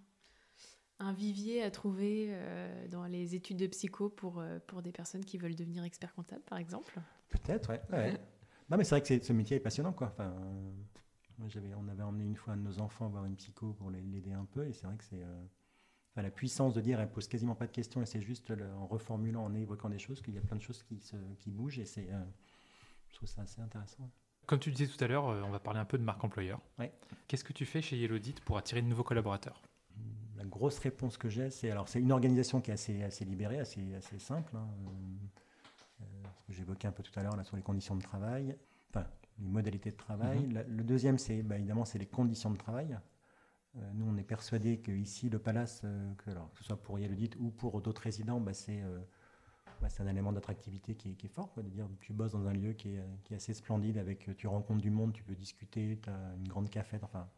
un vivier à trouver euh, dans les études de psycho pour, euh, pour des personnes qui veulent devenir expert comptable, par exemple. Peut-être, ouais. ouais. non, mais c'est vrai que c'est- ce métier est passionnant, quoi. Enfin, euh, moi, j'avais, on avait emmené une fois un de nos enfants voir une psycho pour les- l'aider un peu, et c'est vrai que c'est enfin, la puissance de dire, elle pose quasiment pas de questions, et c'est juste le- en reformulant, en évoquant des choses, qu'il y a plein de choses qui, se, qui bougent, et c'est, euh, je trouve ça assez intéressant. Comme tu disais tout à l'heure, euh, on va parler un peu de marque employeur. Ouais. Qu'est-ce que tu fais chez Yellowdit pour attirer de nouveaux collaborateurs? La grosse réponse que j'ai, c'est alors c'est une organisation qui est assez, assez libérée, assez, assez simple. hein, euh, ce que j'évoquais un peu tout à l'heure là sur les conditions de travail, enfin les modalités de travail. Mhm. La- le deuxième, c'est bah, évidemment c'est les conditions de travail. Euh, nous, on est persuadé que ici le Palace, euh, que, alors, que ce soit pour Yellowdit ou pour d'autres résidents, bah, c'est euh, bah, un élément d'attractivité qui est, fort. De dire tu bosses dans un lieu qui est, qui est assez splendide, avec tu rencontres du monde, tu peux discuter, tu as une grande cafette. Enfin,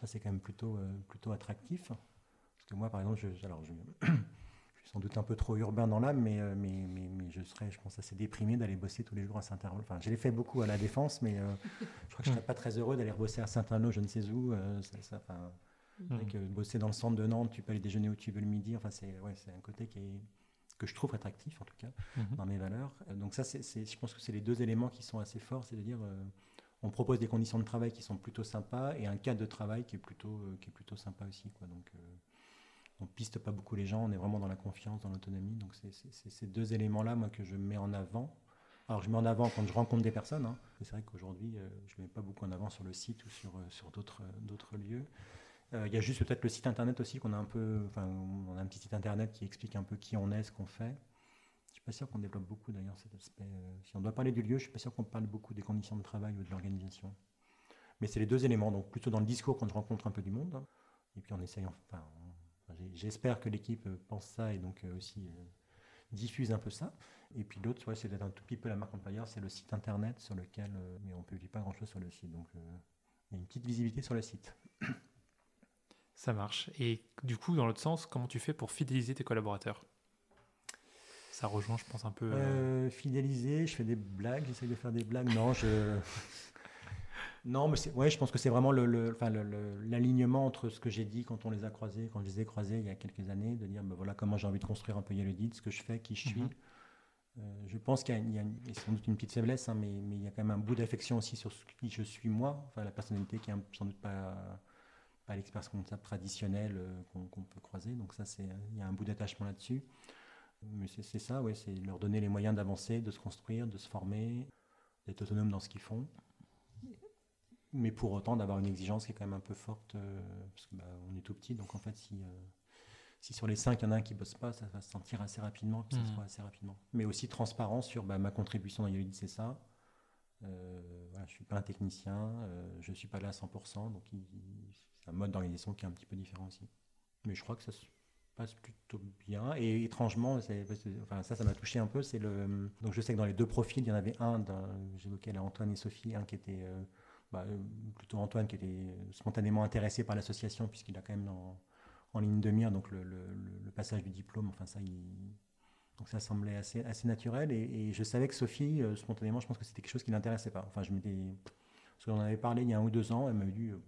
ça c'est quand même plutôt, plutôt attractif. Parce que moi, par exemple, alors, je suis sans doute un peu trop urbain dans l'âme, mais, euh, mais, mais, mais je serais, je pense, assez déprimé d'aller bosser tous les jours à Saint-Arnaud. Enfin, je l'ai fait beaucoup à la Défense, mais euh, je crois que je ne serais pas très heureux d'aller bosser à Saint-Arnaud, je ne sais où. euh, ça, ça, enfin, avec, euh, bosser dans le centre de Nantes, tu peux aller déjeuner où tu veux le midi. Enfin, c'est ouais, un côté qui est, que je trouve attractif, en tout cas Mhm. dans mes valeurs. Donc ça, c'est, je pense que c'est les deux éléments qui sont assez forts, c'est de dire, euh, on propose des conditions de travail qui sont plutôt sympas et un cadre de travail qui est plutôt, qui est plutôt sympa aussi. Quoi. Donc, on piste pas beaucoup les gens, on est vraiment dans la confiance, dans l'autonomie. Donc c'est, ces deux éléments-là, moi, que je mets en avant. Alors je mets en avant quand je rencontre des personnes. hein. C'est vrai qu'aujourd'hui, euh, je ne mets pas beaucoup en avant sur le site ou sur, euh, euh, d'autres lieux. Il y a juste peut-être le site internet aussi qu'on a un peu, enfin, on a un petit site internet qui explique un peu qui on est, ce qu'on fait. Je suis pas sûr qu'on développe beaucoup d'ailleurs cet aspect. si on doit parler du lieu, je suis pas sûr qu'on parle beaucoup des conditions de travail ou de l'organisation. Mais c'est les deux éléments, donc plutôt dans le discours quand je rencontre un peu du monde, hein. et puis enfin, on- enfin, j'ai- j'espère que l'équipe euh, pense ça et donc euh, aussi euh, diffuse un peu ça. Et puis l'autre, ouais, c'est d'être un tout petit peu la marque employeur, c'est le site internet sur lequel, mais on ne publie pas grand-chose sur le site, donc il y a une petite visibilité sur le site. Ça marche. Et du coup, dans l'autre sens, comment tu fais pour fidéliser tes collaborateurs? Ça rejoint, je pense, un peu. euh, Euh, fidéliser, je fais des blagues, j'essaie de faire des blagues. Non, je. Non, mais ouais, je pense que c'est vraiment l'alignement le, entre ce que j'ai dit quand on les a croisés, quand je les ai croisés il y a quelques années, de dire ben voilà comment j'ai envie de construire un peu Yellow ce que je fais, qui je suis. Mhm. Euh, je pense qu'il y a, sans doute une petite faiblesse, hein, mais, mais, il y a quand même un bout d'affection aussi sur ce qui je suis moi, enfin la personnalité qui est sans doute pas, pas l'expérience comptable traditionnelle euh, qu'on peut croiser. Donc ça, c'est il y a un bout d'attachement là-dessus. Mais c'est ça, ouais, c'est leur donner les moyens d'avancer, de se construire, de se former, d'être autonome dans ce qu'ils font mais pour autant d'avoir une exigence qui est quand même un peu forte, euh, parce qu'on bah, est tout petit, donc en fait, si, euh, si sur les cinq, il y en a un qui ne bosse pas, ça va se sentir assez rapidement, puis ça se mmh. assez rapidement. Mais aussi transparent sur bah, ma contribution dans Yolid, c'est ça. Euh, je ne suis pas un technicien, je ne suis pas là à 100%, donc c'est un mode d'organisation qui est un petit peu différent aussi. Mais je crois que ça se passe plutôt bien. Et étrangement, enfin, ça, ça m'a touché un peu. C'est le, donc je sais que dans les deux profils, il y en avait un, j'évoquais Antoine et Sophie, un qui était bah, euh, plutôt Antoine qui était spontanément intéressé par l'association puisqu'il a quand même en, ligne de mire donc le, passage du diplôme. Enfin ça, donc ça semblait assez, assez naturel et, je savais que Sophie euh, spontanément, je pense que c'était quelque chose qui l'intéressait pas. Enfin je parce qu'on en avait parlé il y a un ou deux ans, elle m'avait dit euh,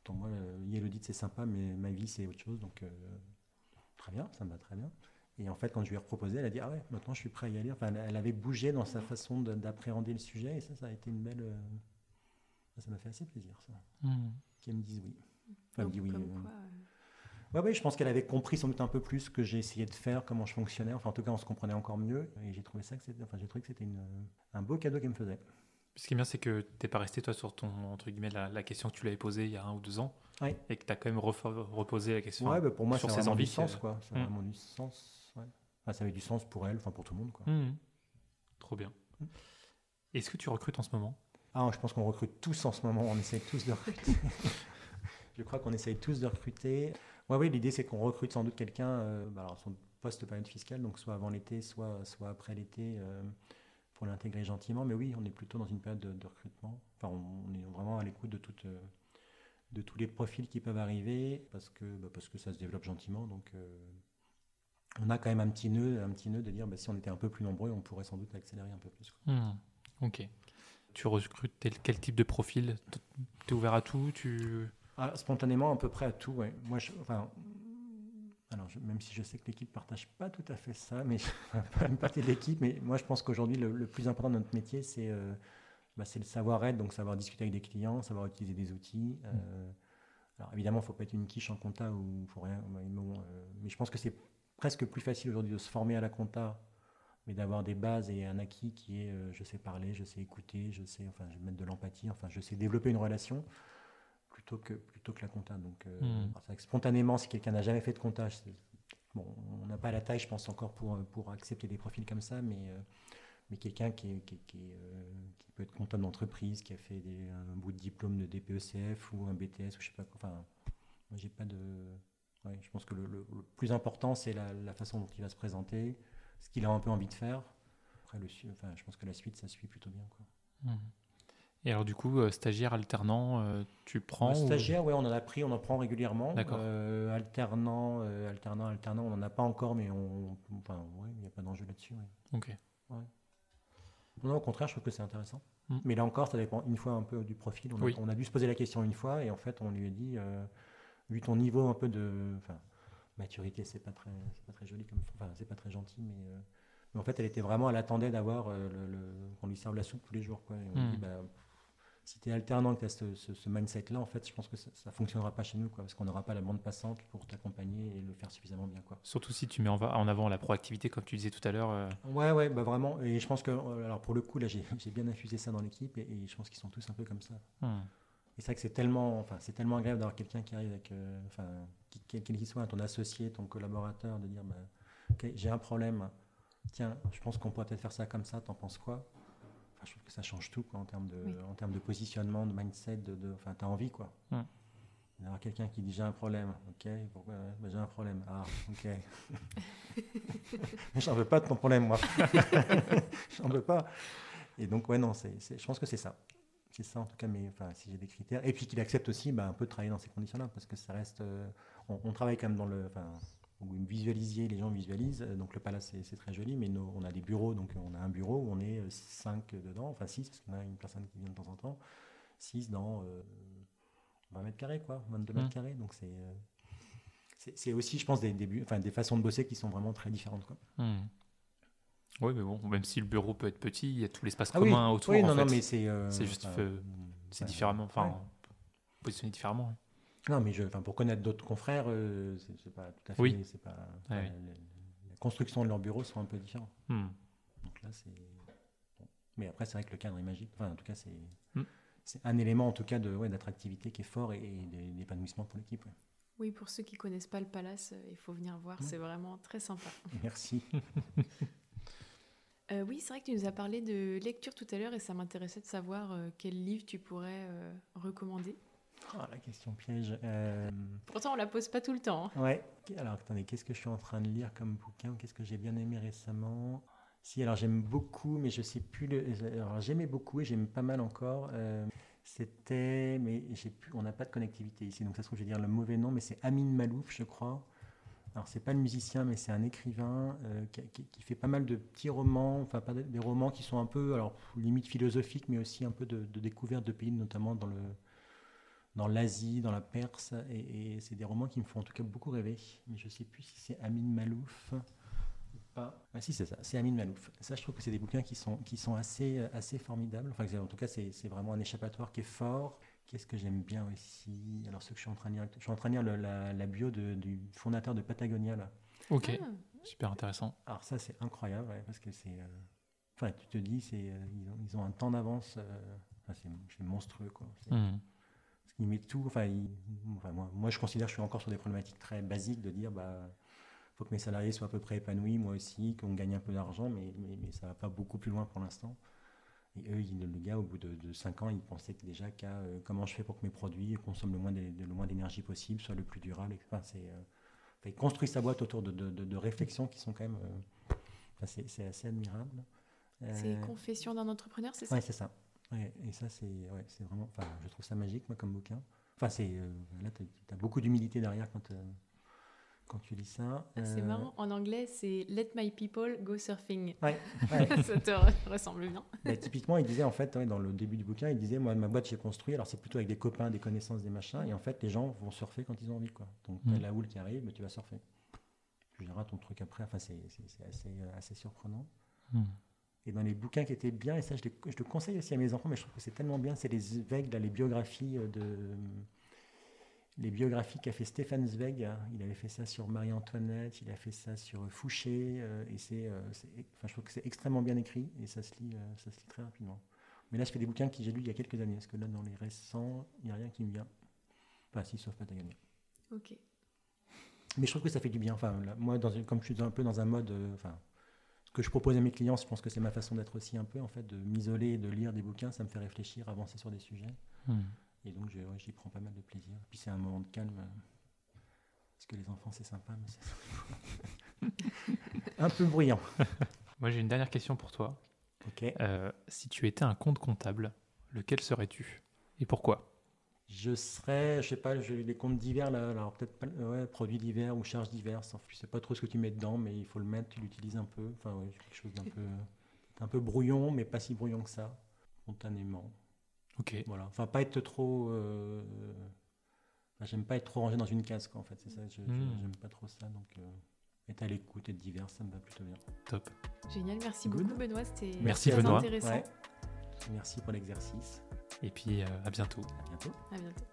Attends, moi, Yelodite, c'est sympa, mais ma vie, c'est autre chose. Donc, très bien, ça me va très bien. Et en fait, quand je lui ai proposé, elle a dit Ah ouais, maintenant je suis prêt à y aller. Enfin, elle avait bougé dans sa façon d'appréhender le sujet, et ça, ça a été une belle, ça m'a fait assez plaisir, ça. Mmh. Qu'elle me dise oui. Enfin, dit oui. Euh. Euh. Ouais, je pense qu'elle avait compris sans doute un peu plus ce que j'ai essayé de faire, comment je fonctionnais. Enfin, en tout cas, on se comprenait encore mieux. Et j'ai trouvé ça que c'était, enfin, j'ai trouvé que c'était un beau cadeau qu'elle me faisait. Ce qui est bien, c'est que tu n'es pas resté, toi, sur ton, entre guillemets, la, question que tu l'avais posée il y a un ou deux ans. Et que tu as quand même reposé la question. Ouais, bah, pour moi, sur ses envies. Du sens, quoi. Ça a mmh. vraiment du sens. ça avait du sens pour elle, enfin, pour tout le monde, quoi. Mmh. Trop bien. Est-ce que tu recrutes en ce moment? Ah, je pense qu'on recrute tous en ce moment, on essaye tous de recruter. je crois qu'on essaye tous de recruter. Ouais, oui, l'idée c'est qu'on recrute sans doute quelqu'un, euh, bah, alors son post-période fiscale, donc soit avant l'été, soit, soit après l'été, euh, pour l'intégrer gentiment. Mais oui, on est plutôt dans une période de, recrutement. Enfin, on, est vraiment à l'écoute de, euh, de tous les profils qui peuvent arriver, parce que, bah, parce que ça se développe gentiment. Donc, on a quand même un petit nœud, un petit nœud de dire, bah, si on était un peu plus nombreux, on pourrait sans doute accélérer un peu plus. Mmh. ok. Tu recrutes quel type de profil? Tu es ouvert à tout tu... Ah, spontanément, à peu près à tout, ouais. Moi, je, enfin, alors, même si je sais que l'équipe ne partage pas tout à fait ça, mais pas une partie de l'équipe, mais moi, je pense qu'aujourd'hui, le, plus important de notre métier, c'est euh, bah, le savoir-être, donc savoir discuter avec des clients, savoir utiliser des outils. Euh, mm. alors, évidemment, il ne faut pas être une quiche en compta ou faut rien. mais euh, je pense que c'est presque plus facile aujourd'hui de se former à la compta mais d'avoir des bases et un acquis qui est euh, je sais parler, je sais écouter, je sais enfin je vais mettre de l'empathie, enfin je sais développer une relation plutôt que plutôt que la compta. Donc euh, hmm. spontanément, si quelqu'un n'a jamais fait de comptage, bon, on n'a pas la taille, je pense encore pour pour accepter des profils comme ça, mais euh, mais quelqu'un qui, qui, qui, peut être comptable d'entreprise, qui a fait des, un bout de diplôme de DPECF ou un BTS ou je sais pas quoi. Enfin, moi j'ai pas de. je pense que le, plus important c'est la, la, façon dont il va se présenter, ce qu'il a un peu envie de faire. Après, le, enfin, je pense que la suite, ça suit plutôt bien. Quoi. Mmh. Et alors du coup, euh, stagiaire, alternant, euh, tu prends bah, Stagiaire, oui, on en a pris, on en prend régulièrement. D'accord. Euh, alternant, alternant, alternant, on n'en a pas encore, mais on, enfin, ouais, il n'y a pas d'enjeu là-dessus. Ok. Ouais. Non, au contraire, je trouve que c'est intéressant. Mmh. Mais là encore, ça dépend une fois un peu du profil. On a, on a, dû se poser la question une fois, et en fait, on lui a dit, vu ton niveau un peu de, enfin, maturité, c'est pas très, pas très joli, comme, enfin, c'est pas très gentil, mais, euh, mais, en fait, elle était vraiment, elle attendait d'avoir euh, le, qu'on lui serve la soupe tous les jours, quoi. on dit, hmm. bah, si tu es alternant, que tu as ce, ce, mindset-là, en fait, je pense que ça ne fonctionnera pas chez nous, quoi, parce qu'on n'aura pas la bande passante pour t'accompagner et le faire suffisamment bien. Quoi. Surtout si tu mets en, avant la proactivité, comme tu disais tout à l'heure. Euh. Ouais, ouais, bah vraiment. Et je pense que, alors pour le coup, là, j'ai, bien infusé ça dans l'équipe et, je pense qu'ils sont tous un peu comme ça. Hmm. C'est vrai que c'est tellement, enfin, c'est tellement agréable d'avoir quelqu'un qui arrive avec, euh, enfin, quel qu'il soit, ton associé, ton collaborateur, de dire, bah, j'ai un problème, tiens, je pense qu'on pourrait peut-être faire ça comme ça, t'en penses quoi? Enfin, je trouve que ça change tout, quoi, en termes de, en termes de positionnement, de mindset, de, de enfin, t'as envie, quoi. Hum. D'avoir quelqu'un qui dit j'ai un problème, ok, pourquoi? Bah, J'ai un problème, ah, ok. J'en veux pas de ton problème, moi. J'en veux pas. Et donc, ouais, non, c'est, je pense que c'est ça. C'est ça en tout cas, mais enfin, si j'ai des critères. Et puis qu'il accepte aussi bah, un peu de travailler dans ces conditions-là, parce que ça reste. Euh, on, travaille quand même dans le. Enfin, vous visualisiez, les gens visualisent. Euh, donc le palace, c'est très joli, mais on a des bureaux, donc on a un bureau où on est 5 dedans, enfin 6, parce qu'on a une personne qui vient de temps en temps. 6 dans 20 mètres carrés, quoi, 22 mètres mmh. carrés. Donc c'est c'est aussi, je pense, des, des, enfin, des façons de bosser qui sont vraiment très différentes. Quoi. Mmh. Oui, mais bon, même si le bureau peut être petit, il y a tout l'espace ah commun autour. Oui, non, non, mais c'est. c'est juste. c'est différemment. Enfin, positionné différemment. Hein. Non, mais je, pour connaître d'autres confrères, euh, c'est pas tout à fait. Oui. Pas, la, construction de leurs bureaux sont un peu différents. Hmm. Donc là, c'est. Mais après, c'est vrai que le cadre est magique. Enfin, en tout cas, c'est hmm. c'est un élément, en tout cas, de ouais, d'attractivité qui est fort et, d'épanouissement pour l'équipe. Oui, pour ceux qui connaissent pas le palace, euh, il faut venir voir. C'est vraiment très sympa. Merci. Euh, oui, c'est vrai que tu nous as parlé de lecture tout à l'heure et ça m'intéressait de savoir quel livre tu pourrais recommander. Oh, la question piège. Euh, Pourtant, on la pose pas tout le temps. Hein. Ouais. Alors, attendez, qu'est-ce que je suis en train de lire comme bouquin Qu'est-ce que j'ai bien aimé récemment? Si, alors j'aime beaucoup, mais je sais plus. Le... Alors, j'aimais beaucoup et j'aime pas mal encore. Euh, c'était, mais j'ai plus. On n'a pas de connectivité ici, donc ça se trouve, je vais dire le mauvais nom, mais c'est Amin Malouf, je crois. Alors, c'est pas le musicien, mais c'est un écrivain euh, qui, fait pas mal de petits romans, enfin, pas des romans qui sont un peu, alors, limite philosophiques, mais aussi un peu de, de découverte de pays, notamment dans le dans l'Asie, dans la Perse, et, c'est des romans qui me font en tout cas beaucoup rêver. Mais je sais plus si c'est Amin Malouf ou pas. Ah si, c'est ça, c'est Amin Malouf. Ça, je trouve que c'est des bouquins qui sont, qui sont assez, assez formidables. Enfin, en tout cas, c'est, vraiment un échappatoire qui est fort. Qu'est-ce que j'aime bien aussi Alors, ce que je suis en train de lire, je suis en train de lire la, la, bio du fondateur de Patagonia, là. Ok, ah. super intéressant. Alors ça, c'est incroyable, parce que c'est... Euh, enfin, tu te dis, c'est, euh, ils, ont, un temps d'avance, euh, c'est, monstrueux, quoi. Mmh met tout. Enfin, moi, moi, je considère que je suis encore sur des problématiques très basiques de dire bah faut que mes salariés soient à peu près épanouis, moi aussi, qu'on gagne un peu d'argent, mais, mais, mais, ça va pas beaucoup plus loin pour l'instant. Et eux, le gars, au bout de, de 5 ans, il pensait déjà qu'à euh, comment je fais pour que mes produits consomment le moins, d'énergie possible, soient le plus durable. Enfin, c'est, euh, il construit sa boîte autour de, réflexions qui sont quand même. Euh, enfin, c'est, assez admirable. C'est Confession d'un entrepreneur, c'est ça? Oui, c'est ça et ça, c'est ouais, vraiment. Enfin, je trouve ça magique, moi, comme bouquin. Enfin, c'est là, tu as, beaucoup d'humilité derrière quand, quand tu lis ça. Ah, c'est euh, marrant. En anglais, c'est Let my people go surfing. Ouais, ça te ressemble bien. Mais typiquement, il disait, en fait, dans le début du bouquin, il disait Moi, ma boîte, j'ai construit. Alors, c'est plutôt avec des copains, des connaissances, des machins. Et en fait, les gens vont surfer quand ils ont envie. Quoi. Donc, mmh. la houle qui arrive, mais tu vas surfer. Tu verras ton truc après. Enfin, c'est assez, assez surprenant. Mmh. Et dans les bouquins qui étaient bien, et ça je, le conseille aussi à mes enfants, mais je trouve que c'est tellement bien, c'est les Zweig, les biographies euh, de les biographies qu'a fait Stéphane Zweig. Hein. Il avait fait ça sur Marie-Antoinette, il a fait ça sur Fouché, euh, et c'est, euh, enfin, je trouve que c'est extrêmement bien écrit et ça se lit, ça se lit très rapidement. Mais là, je fais des bouquins que j'ai lus il y a quelques années, parce que là, dans les récents, il n'y a rien qui me vient. Enfin, si, sauf Patagonia. Ok. Mais je trouve que ça fait du bien. Enfin, moi, dans comme je suis un peu dans un mode, enfin, que je propose à mes clients, je pense que c'est ma façon d'être aussi un peu, en fait, de m'isoler, de lire des bouquins, ça me fait réfléchir, avancer sur des sujets. Hmm. Et donc, j'y prends pas mal de plaisir. Puis c'est un moment de calme. Parce que les enfants, c'est sympa, mais c'est un peu bruyant. Moi, j'ai une dernière question pour toi. Ok. Euh, si tu étais un compte comptable, lequel serais-tu Et pourquoi? Je serais, je sais pas, j'ai des comptes divers là, alors peut-être pas, ouais, produits divers ou charges diverses. Je sais pas trop ce que tu mets dedans, mais il faut le mettre, tu l'utilises un peu. Enfin, ouais, quelque chose d'un peu, un peu brouillon, mais pas si brouillon que ça, spontanément. Ok. Voilà. Enfin, pas être trop. Euh... Enfin, j'aime pas être trop rangé dans une case, quoi, en fait. C'est ça. Je, hmm. J'aime pas trop ça, donc. Euh, être à l'écoute, être divers, ça me va plutôt bien. Top. Génial, merci beaucoup Benoît, c'était merci, Benoît. intéressant. Merci pour l'exercice. Et puis euh, à bientôt. À bientôt. À bientôt.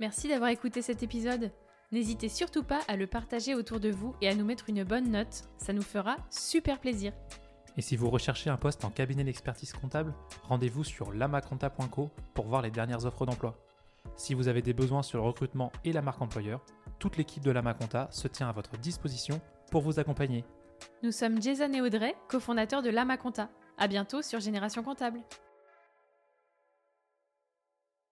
Merci d'avoir écouté cet épisode. N'hésitez surtout pas à le partager autour de vous et à nous mettre une bonne note. Ça nous fera super plaisir. Et si vous recherchez un poste en cabinet d'expertise comptable, rendez-vous sur lamaconta.co pour voir les dernières offres d'emploi. Si vous avez des besoins sur le recrutement et la marque employeur, toute l'équipe de Lamaconta se tient à votre disposition pour vous accompagner. Nous sommes Jason et Audrey, cofondateurs de Lamaconta. À bientôt sur Génération Comptable.